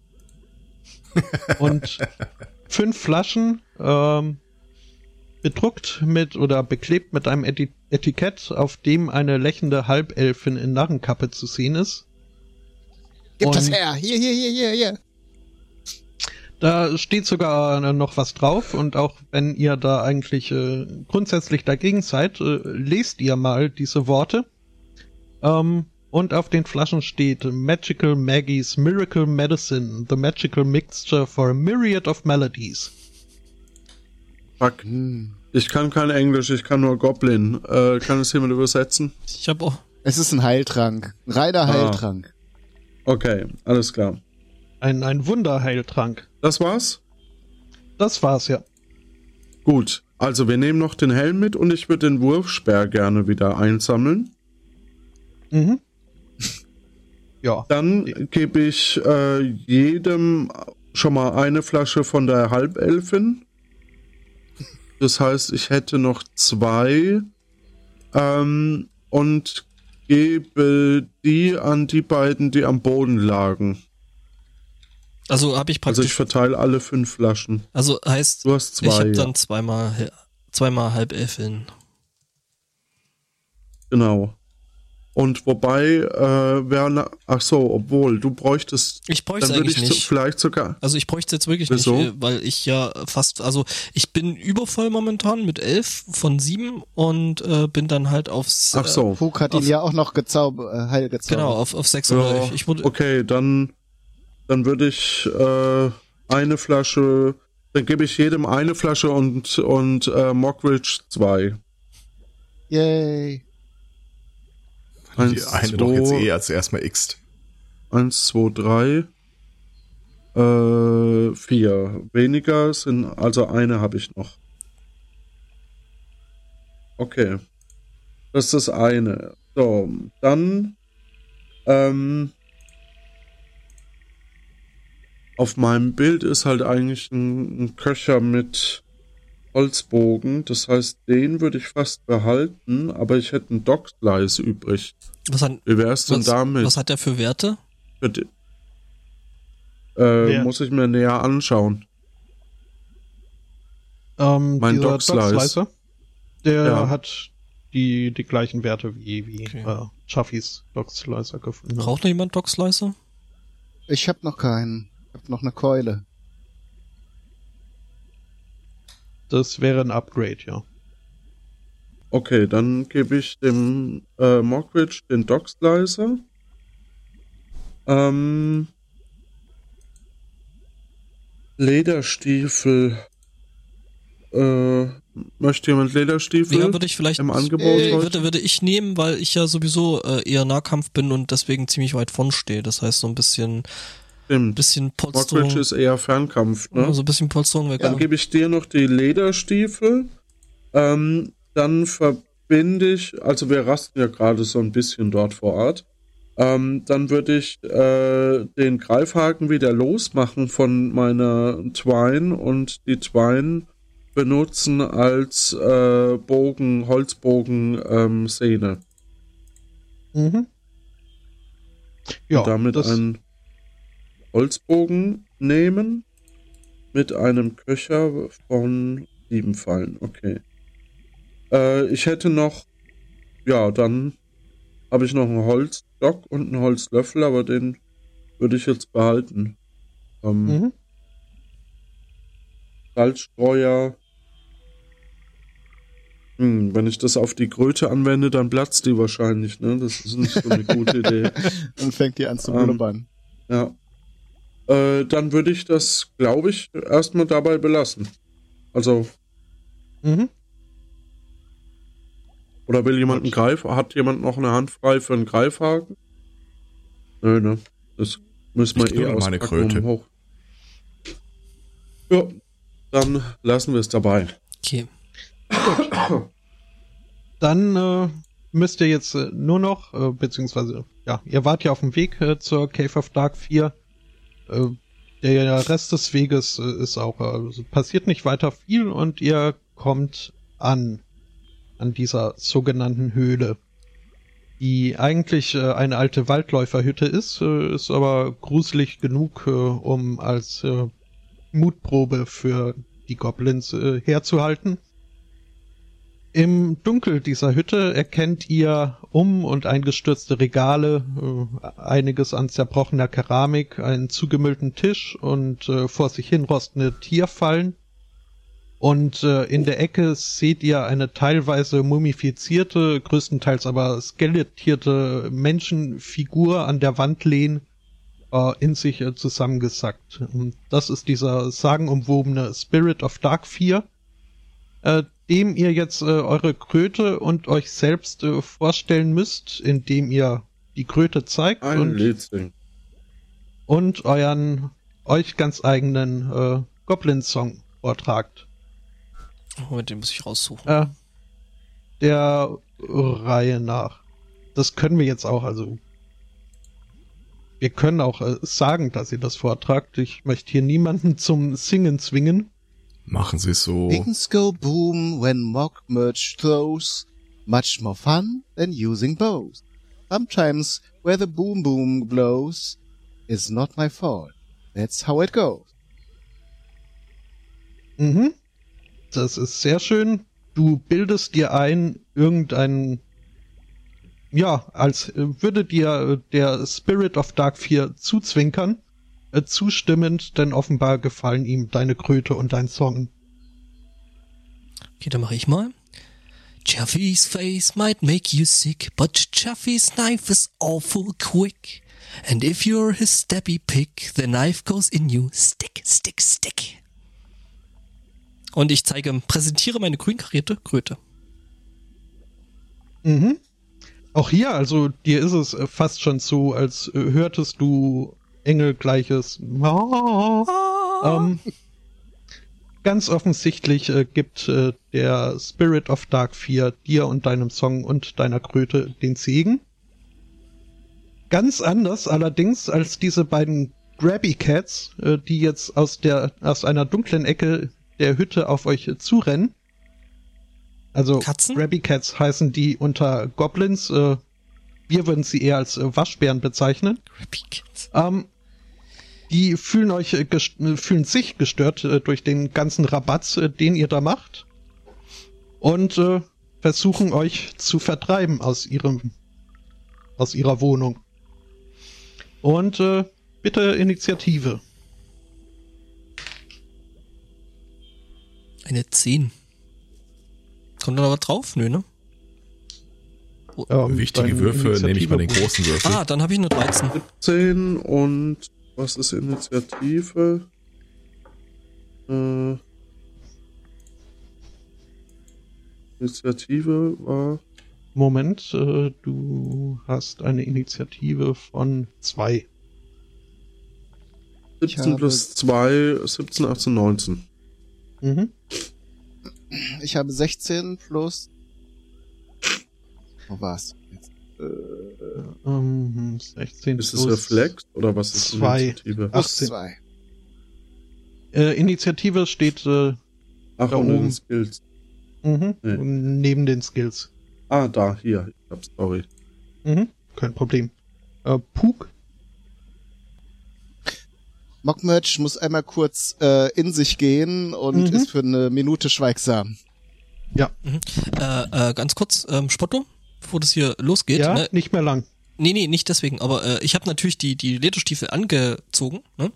und fünf Flaschen ähm, bedruckt mit oder beklebt mit einem Eti Etikett, auf dem eine lächelnde Halbelfin in Narrenkappe zu sehen ist. Gib das Und- her. Hier, hier, hier, hier, hier. Da steht sogar äh, noch was drauf und auch wenn ihr da eigentlich äh, grundsätzlich dagegen seid, äh, lest ihr mal diese Worte. Ähm, und auf den Flaschen steht Magical Maggie's Miracle Medicine, the magical mixture for a myriad of melodies. Fuck. Ich kann kein Englisch, ich kann nur Goblin. Äh, kann es jemand übersetzen? Ich habe auch. Es ist ein Heiltrank. Ein reiner Ah. Heiltrank. Okay, alles klar. Ein, ein Wunderheiltrank. Das war's? Das war's ja. Gut. Also wir nehmen noch den Helm mit und ich würde den Wurfsperr gerne wieder einsammeln. Mhm. ja. Dann gebe ich äh, jedem schon mal eine Flasche von der Halbelfin. Das heißt, ich hätte noch zwei ähm, und gebe die an die beiden, die am Boden lagen. Also habe ich Also ich praktisch. verteile alle fünf Flaschen. Also heißt, Du hast zwei. ich habe ja. dann zweimal zweimal halb Elfin. Genau. Und wobei, äh, wäre, ach so, obwohl, du bräuchtest, Ich bräuchte dann eigentlich ich nicht. vielleicht sogar, Also ich bräuchte jetzt wirklich Wieso? nicht, äh, weil ich ja fast, also ich bin übervoll momentan mit elf von sieben und äh, bin dann halt aufs, ach so, Fug hat ihn Auf- ja auch noch gezaubert, äh, heil äh, gezaubert. genau, auf, auf sechs ja, ich, ich wurde, okay, dann, dann würde ich, äh, eine Flasche, dann gebe ich jedem eine Flasche und, und, äh, Mockridge zwei. Yay. Die Eins, eine doch jetzt zwei. eh als erstmal x. Eins, zwei, drei. Äh, vier. Weniger sind, also eine habe ich noch. Okay. Das ist das eine. So, dann, ähm, auf meinem Bild ist halt eigentlich ein, ein Köcher mit Holzbogen. Das heißt, den würde ich fast behalten, aber ich hätte einen Dockslice übrig. Was, hat, Wie wär's denn was, damit? was hat der für Werte? Für die- Äh, Wer? muss ich mir näher anschauen. Ähm, Mein Dockslice. Dockslicer, der Ja. hat die, die gleichen Werte wie, wie Okay. äh, Chaffis Dockslicer gefunden. Braucht noch jemand Dockslicer? Ich habe noch keinen. Ich habe noch eine Keule. Das wäre ein Upgrade, ja. Okay, dann gebe ich dem äh, Mockridge den Dockslicer. Ähm, Lederstiefel. Äh, möchte jemand Lederstiefel Ja, würde ich vielleicht im Angebot äh, heute? würde, würde ich nehmen, weil ich ja sowieso äh, eher Nahkampf bin und deswegen ziemlich weit vorn stehe. Das heißt, so ein bisschen, Stimmt. bisschen Polsterung. Mockridge ist eher Fernkampf, ne? So ein bisschen Polsterung weg. Dann gebe ich dir noch die Lederstiefel. Ähm, dann verbinde ich, also wir rasten ja gerade so ein bisschen dort vor Ort. Ähm, dann würde ich äh, den Greifhaken wieder losmachen von meiner Twine und die Twine benutzen als äh, Bogen, Holzbogen ähm, Sehne. Mhm. Ja, und damit das, einen Holzbogen nehmen mit einem Köcher von sieben Pfeilen. Okay. Äh, ich hätte noch, ja, dann habe ich noch einen Holzstock und einen Holzlöffel, aber den würde ich jetzt behalten. Ähm, mhm. Salzstreuer. Hm, wenn ich das auf die Kröte anwende, dann platzt die wahrscheinlich, ne? Das ist nicht so eine gute Idee. Und fängt die an zu Ähm, blubbern. Ja. Äh, dann würde ich das, glaube ich, erstmal dabei belassen. Also, Mhm. oder will jemand einen Greif? Hat jemand noch eine Hand frei für einen Greifhaken? Nö, ne? Das müssen wir Ich eh meine auspacken, um Kröte. hoch. Ja, dann lassen wir es dabei. Okay. Dann äh, müsst ihr jetzt äh, nur noch, äh, beziehungsweise, ja, ihr wart ja auf dem Weg äh, zur Cave of Dark 4. Äh, der Rest des Weges äh, ist auch, also passiert nicht weiter viel und ihr kommt an, an dieser sogenannten Höhle, die eigentlich äh, eine alte Waldläuferhütte ist, ist aber gruselig genug, um als Mutprobe für die Goblins herzuhalten. Im Dunkel dieser Hütte erkennt ihr um und eingestürzte Regale, äh, einiges an zerbrochener Keramik, einen zugemüllten Tisch und äh, vor sich hin rostende Tierfallen. Und äh, in der Ecke seht ihr eine teilweise mumifizierte, größtenteils aber skelettierte Menschenfigur an der Wand lehnen, äh, in sich äh, zusammengesackt. Und das ist dieser sagenumwobene Spirit of Dark 4 äh, dem ihr jetzt äh, eure Kröte und euch selbst äh, vorstellen müsst, indem ihr die Kröte zeigt Ein und, und euren euch ganz eigenen äh, Goblin-Song vortragt. Moment, den muss ich raussuchen. Äh, der Reihe nach. Das können wir jetzt auch, also wir können auch äh, sagen, dass ihr das vortragt. Ich möchte hier niemanden zum Singen zwingen. Machen Sie es so. Things go boom when mock merch throws. Much more fun than using bows. Sometimes where the boom boom blows is not my fault. That's how it goes. Mhm. Das ist sehr schön. Du bildest dir ein, irgendeinen, ja, als würde dir der Spirit of Dark 4 zuzwinkern, zustimmend, denn offenbar gefallen ihm deine Kröte und dein Song. Okay, dann mache ich mal. Chaffy's face might make you sick, but Chaffy's knife is awful quick. And if you're his stabby pick, the knife goes in you. Stick, stick, stick. Und ich zeige, präsentiere meine grün karierte Kröte. Mhm. Auch hier, also dir ist es äh, fast schon so, als äh, hörtest du engelgleiches. Ähm, ganz offensichtlich äh, gibt äh, der Spirit of Dark 4 dir und deinem Song und deiner Kröte den Segen. Ganz anders allerdings als diese beiden Grabby Cats, äh, die jetzt aus der aus einer dunklen Ecke der Hütte auf euch zurennen. Also Katzen? Grabby Cats heißen die unter Goblins. Äh, wir würden sie eher als äh, Waschbären bezeichnen. Crappy Kids. Ähm, die fühlen euch äh, äh, fühlen sich gestört äh, durch den ganzen Rabatz, äh, den ihr da macht und äh, versuchen euch zu vertreiben aus ihrem aus ihrer Wohnung. Und äh, bitte Initiative. Eine 10. Kommt da noch was drauf? Nö, ne? Ähm, Wichtige Würfe nehme ich mal den großen Würfel. Ah, dann habe ich eine 13. 10 und was ist Initiative? Äh, Initiative war Moment, äh, du hast eine Initiative von zwei. 17 habe- plus 2, 17, 18, 19. Mhm. Ich habe 16 plus. Wo war's? Jetzt. Ähm, 16 Ist es plus Reflex oder was ist zwei. Initiative? 18. 2. Äh, Initiative steht äh, Ach, da und oben. den Skills. mhm, Nee. neben den Skills. Ah, da, hier. Ich hab sorry. Mhm, kein Problem. Äh, Puk, Mockmerch muss einmal kurz äh, in sich gehen und Mhm. ist für eine Minute schweigsam. Äh, äh, ganz kurz, ähm, Spotto, bevor das hier losgeht. ja, Ne? nicht mehr lang. Nee, nee, nicht deswegen, aber äh, ich habe natürlich die, die Lederstiefel angezogen. Ne?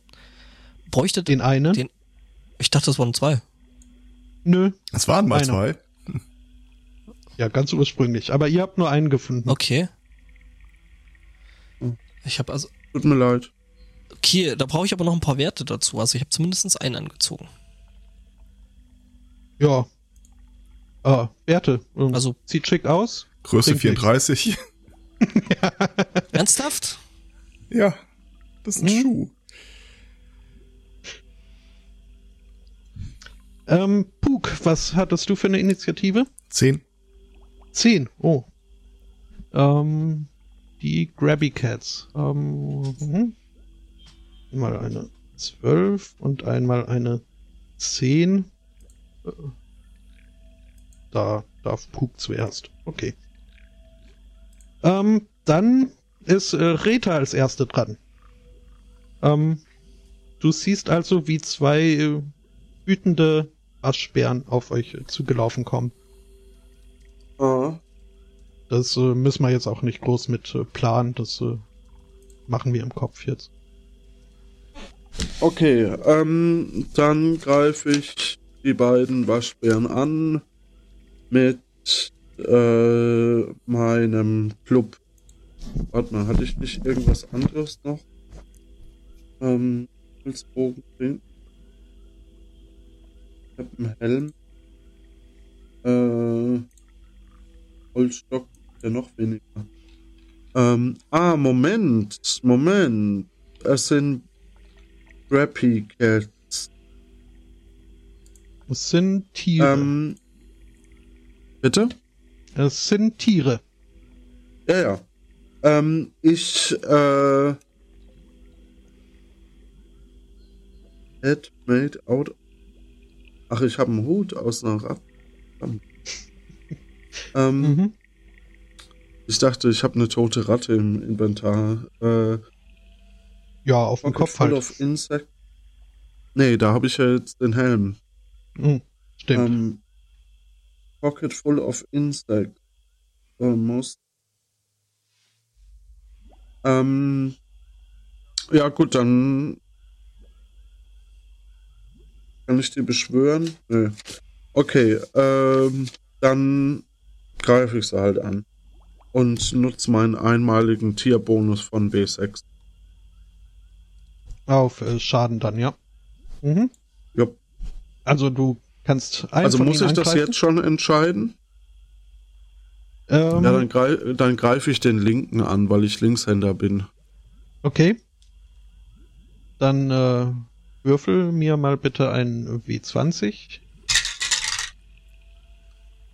Bräuchte Den einen. Den- Ich dachte, das waren zwei. Nö, Es waren mal Einer. zwei. ja, ganz ursprünglich. Aber ihr habt nur einen gefunden. Okay. Ich habe also. Tut mir leid. Okay, da brauche ich aber noch ein paar Werte dazu. Also ich habe zumindest einen angezogen. Ja. Ah, Werte. Ähm, Also- sieht schick aus. Größe Bringt nichts. 34. Ernsthaft? ja, das ist ein Hm? Schuh. Ähm, Puk, was hattest du für eine Initiative? Zehn. Zehn. Oh. Ähm, die Grabby Cats. Ähm, mhm. einmal eine zwölf und einmal eine zehn. Äh, Da darf Puk zuerst. Okay. Ähm, dann ist äh, Reta als erste dran. Ähm, du siehst also, wie zwei äh, wütende Waschbären auf euch äh, zugelaufen kommen. Ah, Das äh, müssen wir jetzt auch nicht groß mit äh, planen. Das äh, machen wir im Kopf jetzt. okay, ähm, dann greife ich die beiden Waschbären an mit äh, meinem Club. Warte mal, hatte ich nicht irgendwas anderes noch? Ähm, Holzbogen drin. Ich hab einen Helm. Äh, Holzstock, ja noch weniger. Ähm, ah, Moment, Moment. Es sind Grappy Cats. Es sind Tiere. Ähm, bitte? Es sind Tiere. Ja, ja. Ähm, ich, äh. Head made out. Ach, ich habe einen Hut aus einer Ratte. Ähm, Mhm. ich dachte, ich habe eine tote Ratte im Inventar. Äh, Ja, auf dem Kopf full halt. of insect. Nee, da habe ich ja jetzt den Helm. Mhm. Stimmt. Ähm, pocket full of insect. Almost. Ähm, ja, gut, dann kann ich die beschwören. Nö. Okay, ähm, dann greife ich sie halt an und nutze meinen einmaligen Tierbonus von B6. Auf äh, Schaden dann, ja. Mhm. Ja. Also du kannst Also muss ich das jetzt schon entscheiden? Ähm, Ja, dann, greif, dann greife ich den linken an, weil ich Linkshänder bin. Okay. Dann äh, würfel mir mal bitte ein W20.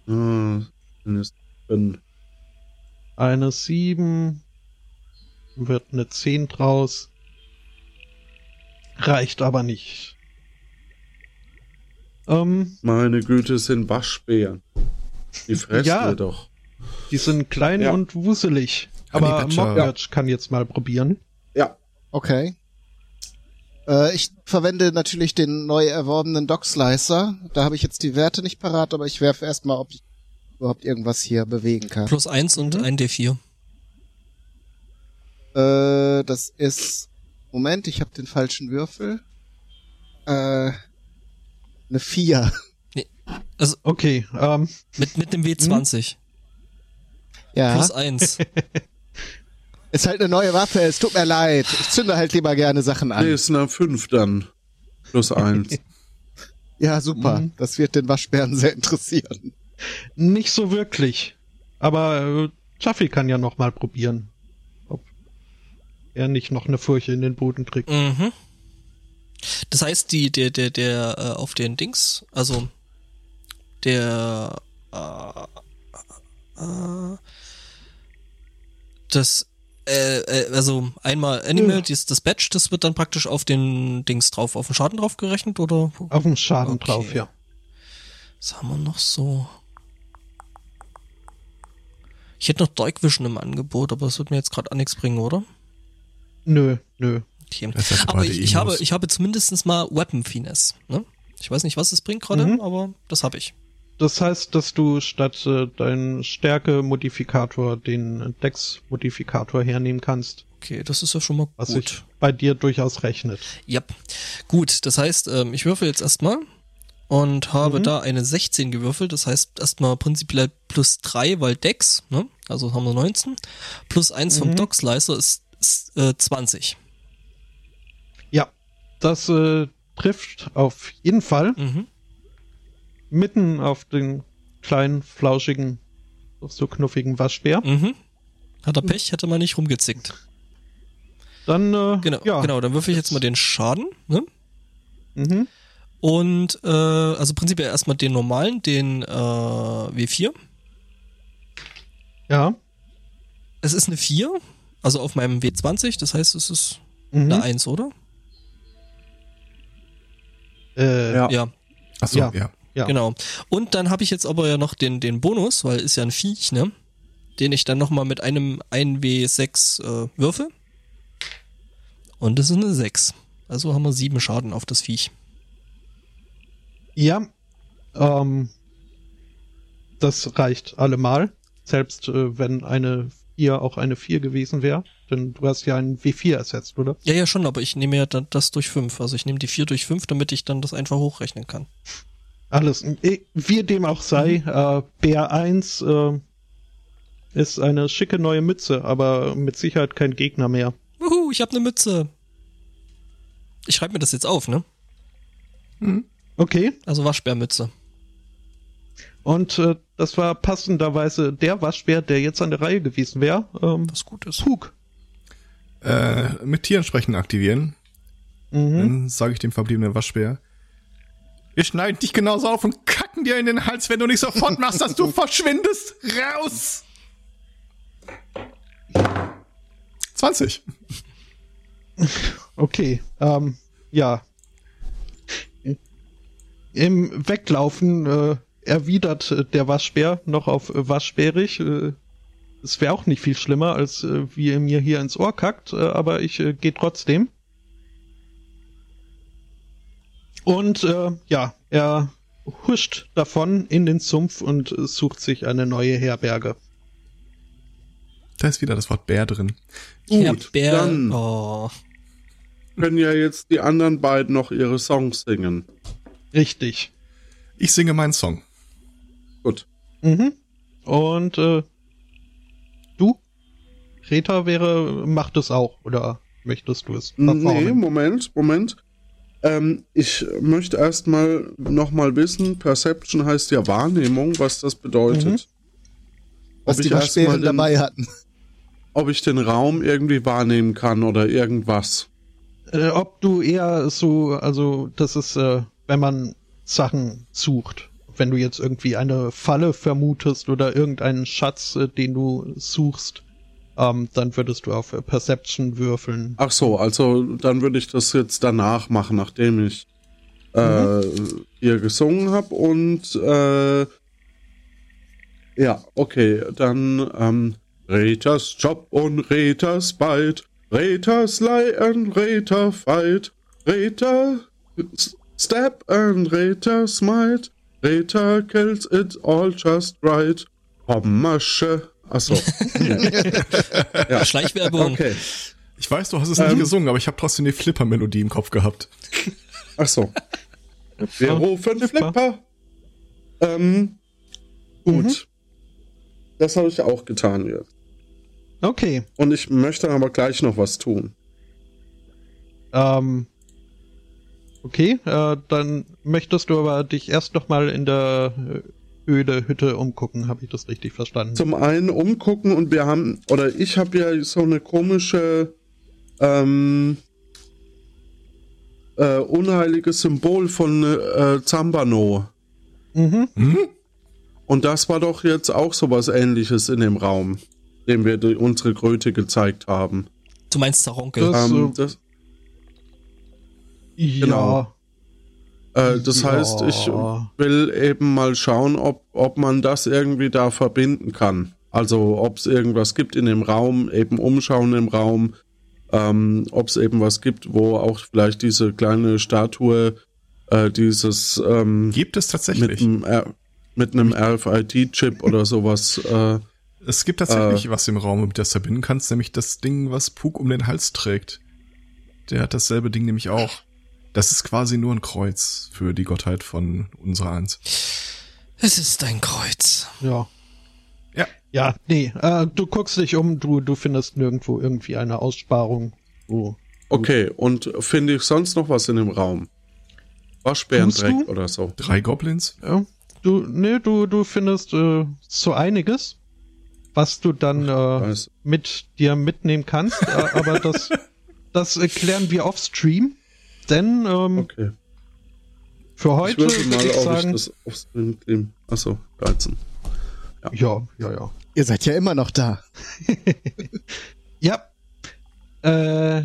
Ah, dann ist drin. Eine 7. Wird eine 10 draus. Reicht aber nicht. Ähm, Meine Güte, sind Waschbären. Die fressen Ja. wir doch. die sind klein Ja. und wuselig. Aber Badger. Mockbirch kann jetzt mal probieren. Ja, Okay. Äh, ich verwende natürlich den neu erworbenen Dog Slicer. Da habe ich jetzt die Werte nicht parat, aber ich werfe erstmal, ob ich überhaupt irgendwas hier bewegen kann. Plus eins und ein D4. Äh, das ist. Moment, ich habe den falschen Würfel. Äh, eine 4. Also Okay, ähm, mit, mit dem W20. Ja. Plus eins. Ist halt eine neue Waffe, es tut mir leid. Ich zünde halt lieber gerne Sachen nee, an. ist eine 5 dann. Plus 1. Ja, super. Mhm. Das wird den Waschbären sehr interessieren. nicht so wirklich. Aber äh, Chaffee kann ja noch mal probieren. Ob er nicht noch eine Furche in den Boden kriegt. mhm. Das heißt, die, der, der, der, äh, auf den Dings, also der, äh, äh, das, äh, äh, also einmal Animal, dies, das Badge, das wird dann praktisch auf den Dings drauf, auf den Schaden drauf gerechnet oder? Auf dem Schaden Okay. drauf, ja. Was haben wir noch so? Ich hätte noch Dark Vision im Angebot, aber das wird mir jetzt gerade an nichts bringen, oder? Nö, nö. Hat Aber ich, ich habe, ich habe zumindestens mal Weapon Finesse. Ne? Ich weiß nicht, was es bringt gerade, Mhm. aber das habe ich. Das heißt, dass du statt äh, deinen Stärke-Modifikator den Dex-Modifikator hernehmen kannst, Okay, das ist ja schon mal was gut. sich bei dir durchaus rechnet. Yep. Gut, das heißt, ähm, ich würfel jetzt erstmal und habe Mhm. da eine 16 gewürfelt. Das heißt erstmal prinzipiell plus 3, weil Dex, ne? Also haben wir 19. Plus 1 vom Mhm. Dog Slicer ist, ist äh, 20. Das äh, trifft auf jeden Fall Mhm. mitten auf den kleinen, flauschigen, so knuffigen Waschbär. Mhm. Hat er Pech, hätte man nicht rumgezickt. Dann, äh, Genau, ja. genau, dann würfel ich jetzt mal den Schaden, ne? Mhm. Und äh, also prinzipiell erstmal den normalen, den äh, W4. Ja. Es ist eine 4, also auf meinem W20, das heißt, es ist Mhm. eine 1, oder? Äh, Ja. Ja, Ach so, Ja. ja. Ja. genau. Und dann habe ich jetzt aber ja noch den, den Bonus, weil ist ja ein Viech, ne? Den ich dann nochmal mit einem 1W6 äh, würfel. Und das ist eine 6. Also haben wir sieben Schaden auf das Viech. Ja, ähm, das reicht allemal. Selbst äh, wenn eine 4 auch eine 4 gewesen wäre. Denn du hast ja einen W4 ersetzt, oder? Ja, ja, schon, aber ich nehme ja dann das durch 5. Also ich nehme die 4 durch 5, damit ich dann das einfach hochrechnen kann. Alles. Eh, Wie dem auch sei, äh, Bär 1 äh, ist eine schicke neue Mütze, aber mit Sicherheit kein Gegner mehr. Wuhu, ich habe eine Mütze. Ich schreibe mir das jetzt auf, ne? Okay, Also Waschbärmütze. und äh, das war passenderweise der Waschbär, der jetzt an der Reihe gewesen wäre. Ähm, Was gut ist. Pug. Äh, mit Tieren sprechen aktivieren. Mhm. Dann sage ich dem verbliebenen Waschbär. Wir schneiden dich genauso auf und kacken dir in den Hals, wenn du nicht sofort machst, dass du verschwindest. Raus! 20. Okay, ähm, ja. Im Weglaufen äh, erwidert der Waschbär noch auf waschbärig. Äh, es wäre auch nicht viel schlimmer, als äh, wie er mir hier ins Ohr kackt, äh, aber ich äh, gehe trotzdem. Und äh, ja, er huscht davon in den Sumpf und äh, sucht sich eine neue Herberge. Da ist wieder das Wort Bär drin. Herr Gut, Bär. dann Oh. können ja jetzt die anderen beiden noch ihre Songs singen. Richtig. Ich singe meinen Song. Gut. Mhm. Und äh, du? Rita wäre, macht es auch, oder möchtest du es Nee? Moment, Moment. Ähm, ich möchte erstmal nochmal wissen, Perception heißt ja Wahrnehmung, was das bedeutet. was Ob die Waschbären dabei hatten. Ob ich den Raum irgendwie wahrnehmen kann oder irgendwas. Äh, ob du eher so, also das ist, äh, wenn man Sachen sucht. Wenn du jetzt irgendwie eine Falle vermutest oder irgendeinen Schatz, äh, den du suchst, ähm, dann würdest du auf Perception würfeln. Ach so, also dann würde ich das jetzt danach machen, nachdem ich äh, hier gesungen habe und äh, ja, okay, dann ähm, Reters Job und Reters Bite, Reters Lie and Reter Fight, Reter S- Step and Reter Smite, Reter kills it all just right. Pommasche. Achso. ja. Schleichwerbung. Okay. Ich weiß, du hast es nicht Ähm. gesungen, aber ich habe trotzdem die Flipper-Melodie im Kopf gehabt. Ach so. Wir rufen Flipper. Flipper. Ähm, gut. Mhm. Das habe ich auch getan jetzt. Okay. Und ich möchte aber gleich noch was tun. Ähm, okay, äh, dann möchtest du aber dich erst noch mal in der äh, Höhle, Hütte umgucken. Habe ich das richtig verstanden? Zum einen umgucken und wir haben, oder ich habe ja so eine komische, ähm, äh, unheiliges Symbol von äh, Zambano. mhm. Und das war doch jetzt auch sowas ähnliches in dem Raum, dem wir die, unsere Kröte gezeigt haben. Du meinst Zaronkel. Das- Ähm, äh, das, Ja. Genau. Äh, das Ja. heißt, ich will eben mal schauen, ob, ob man das irgendwie da verbinden kann. Also ob es irgendwas gibt in dem Raum, eben umschauen im Raum, ähm, ob es eben was gibt, wo auch vielleicht diese kleine Statue, äh, dieses ähm, Gibt es tatsächlich. mit einem RFID-Chip oder sowas. Äh, Es gibt tatsächlich was im Raum, mit das du verbinden kannst, nämlich das Ding, was Pug um den Hals trägt. Der hat dasselbe Ding nämlich auch. Das ist quasi nur ein Kreuz für die Gottheit von unserer Eins. Es ist ein Kreuz. Ja. Ja. Ja, nee, äh, du guckst dich um, du, du findest nirgendwo irgendwie eine Aussparung. Wo okay, und finde ich sonst noch was in dem Raum? Waschbärendreck oder so. Drei Goblins? Ja, du, nee, du, du findest äh, so einiges, was du dann äh, mit dir mitnehmen kannst, äh, aber das, das klären wir off-stream, denn ähm, Okay. für Ich heute würfel würde mal, ich ob ich sagen, das aufs Stream kleben. Achso, 13. ja, ja, ja. Ihr seid ja immer noch da. Ja, äh,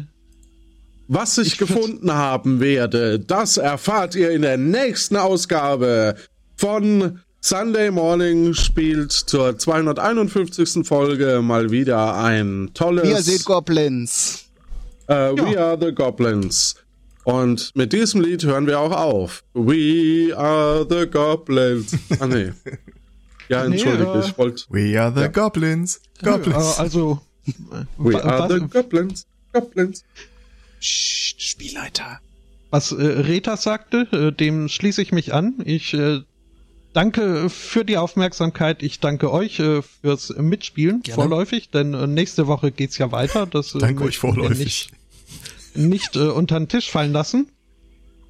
Was ich, Ich würd- gefunden haben werde, das erfahrt ihr in der nächsten Ausgabe von Sunday Morning spielt zur 251. Folge mal wieder ein tolles Ihr seht Goblins. äh, We Are the Goblins. Und mit diesem Lied hören wir auch auf. We are the Goblins. Ah nee. Ja, entschuldige, ich wollte. We are the Ja. Goblins. Goblins. also We are the Goblins. Goblins. Psst, Spielleiter. was äh, Reta sagte, äh, dem schließe ich mich an. Ich äh, danke für die Aufmerksamkeit. Ich danke euch äh, fürs Mitspielen Gerne. vorläufig, denn äh, nächste Woche geht's ja weiter. Das äh, Danke euch vorläufig. Nicht, äh, unter den Tisch fallen lassen.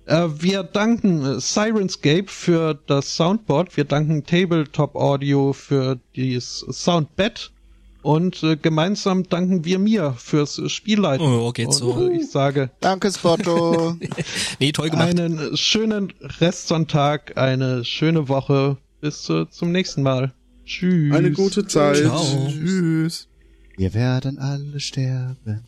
Äh, wir danken äh, Sirenscape für das Soundboard. Wir danken Tabletop Audio für dieses Soundbed. Und äh, gemeinsam danken wir mir fürs Spielleiten. Oh, geht Und, so. äh, ich sage Danke, Spotto. Nee, toll gemacht. einen schönen Restsonntag, eine schöne Woche. Bis äh, zum nächsten Mal. Tschüss. Eine gute Zeit. Ciao. Tschüss. Wir werden alle sterben.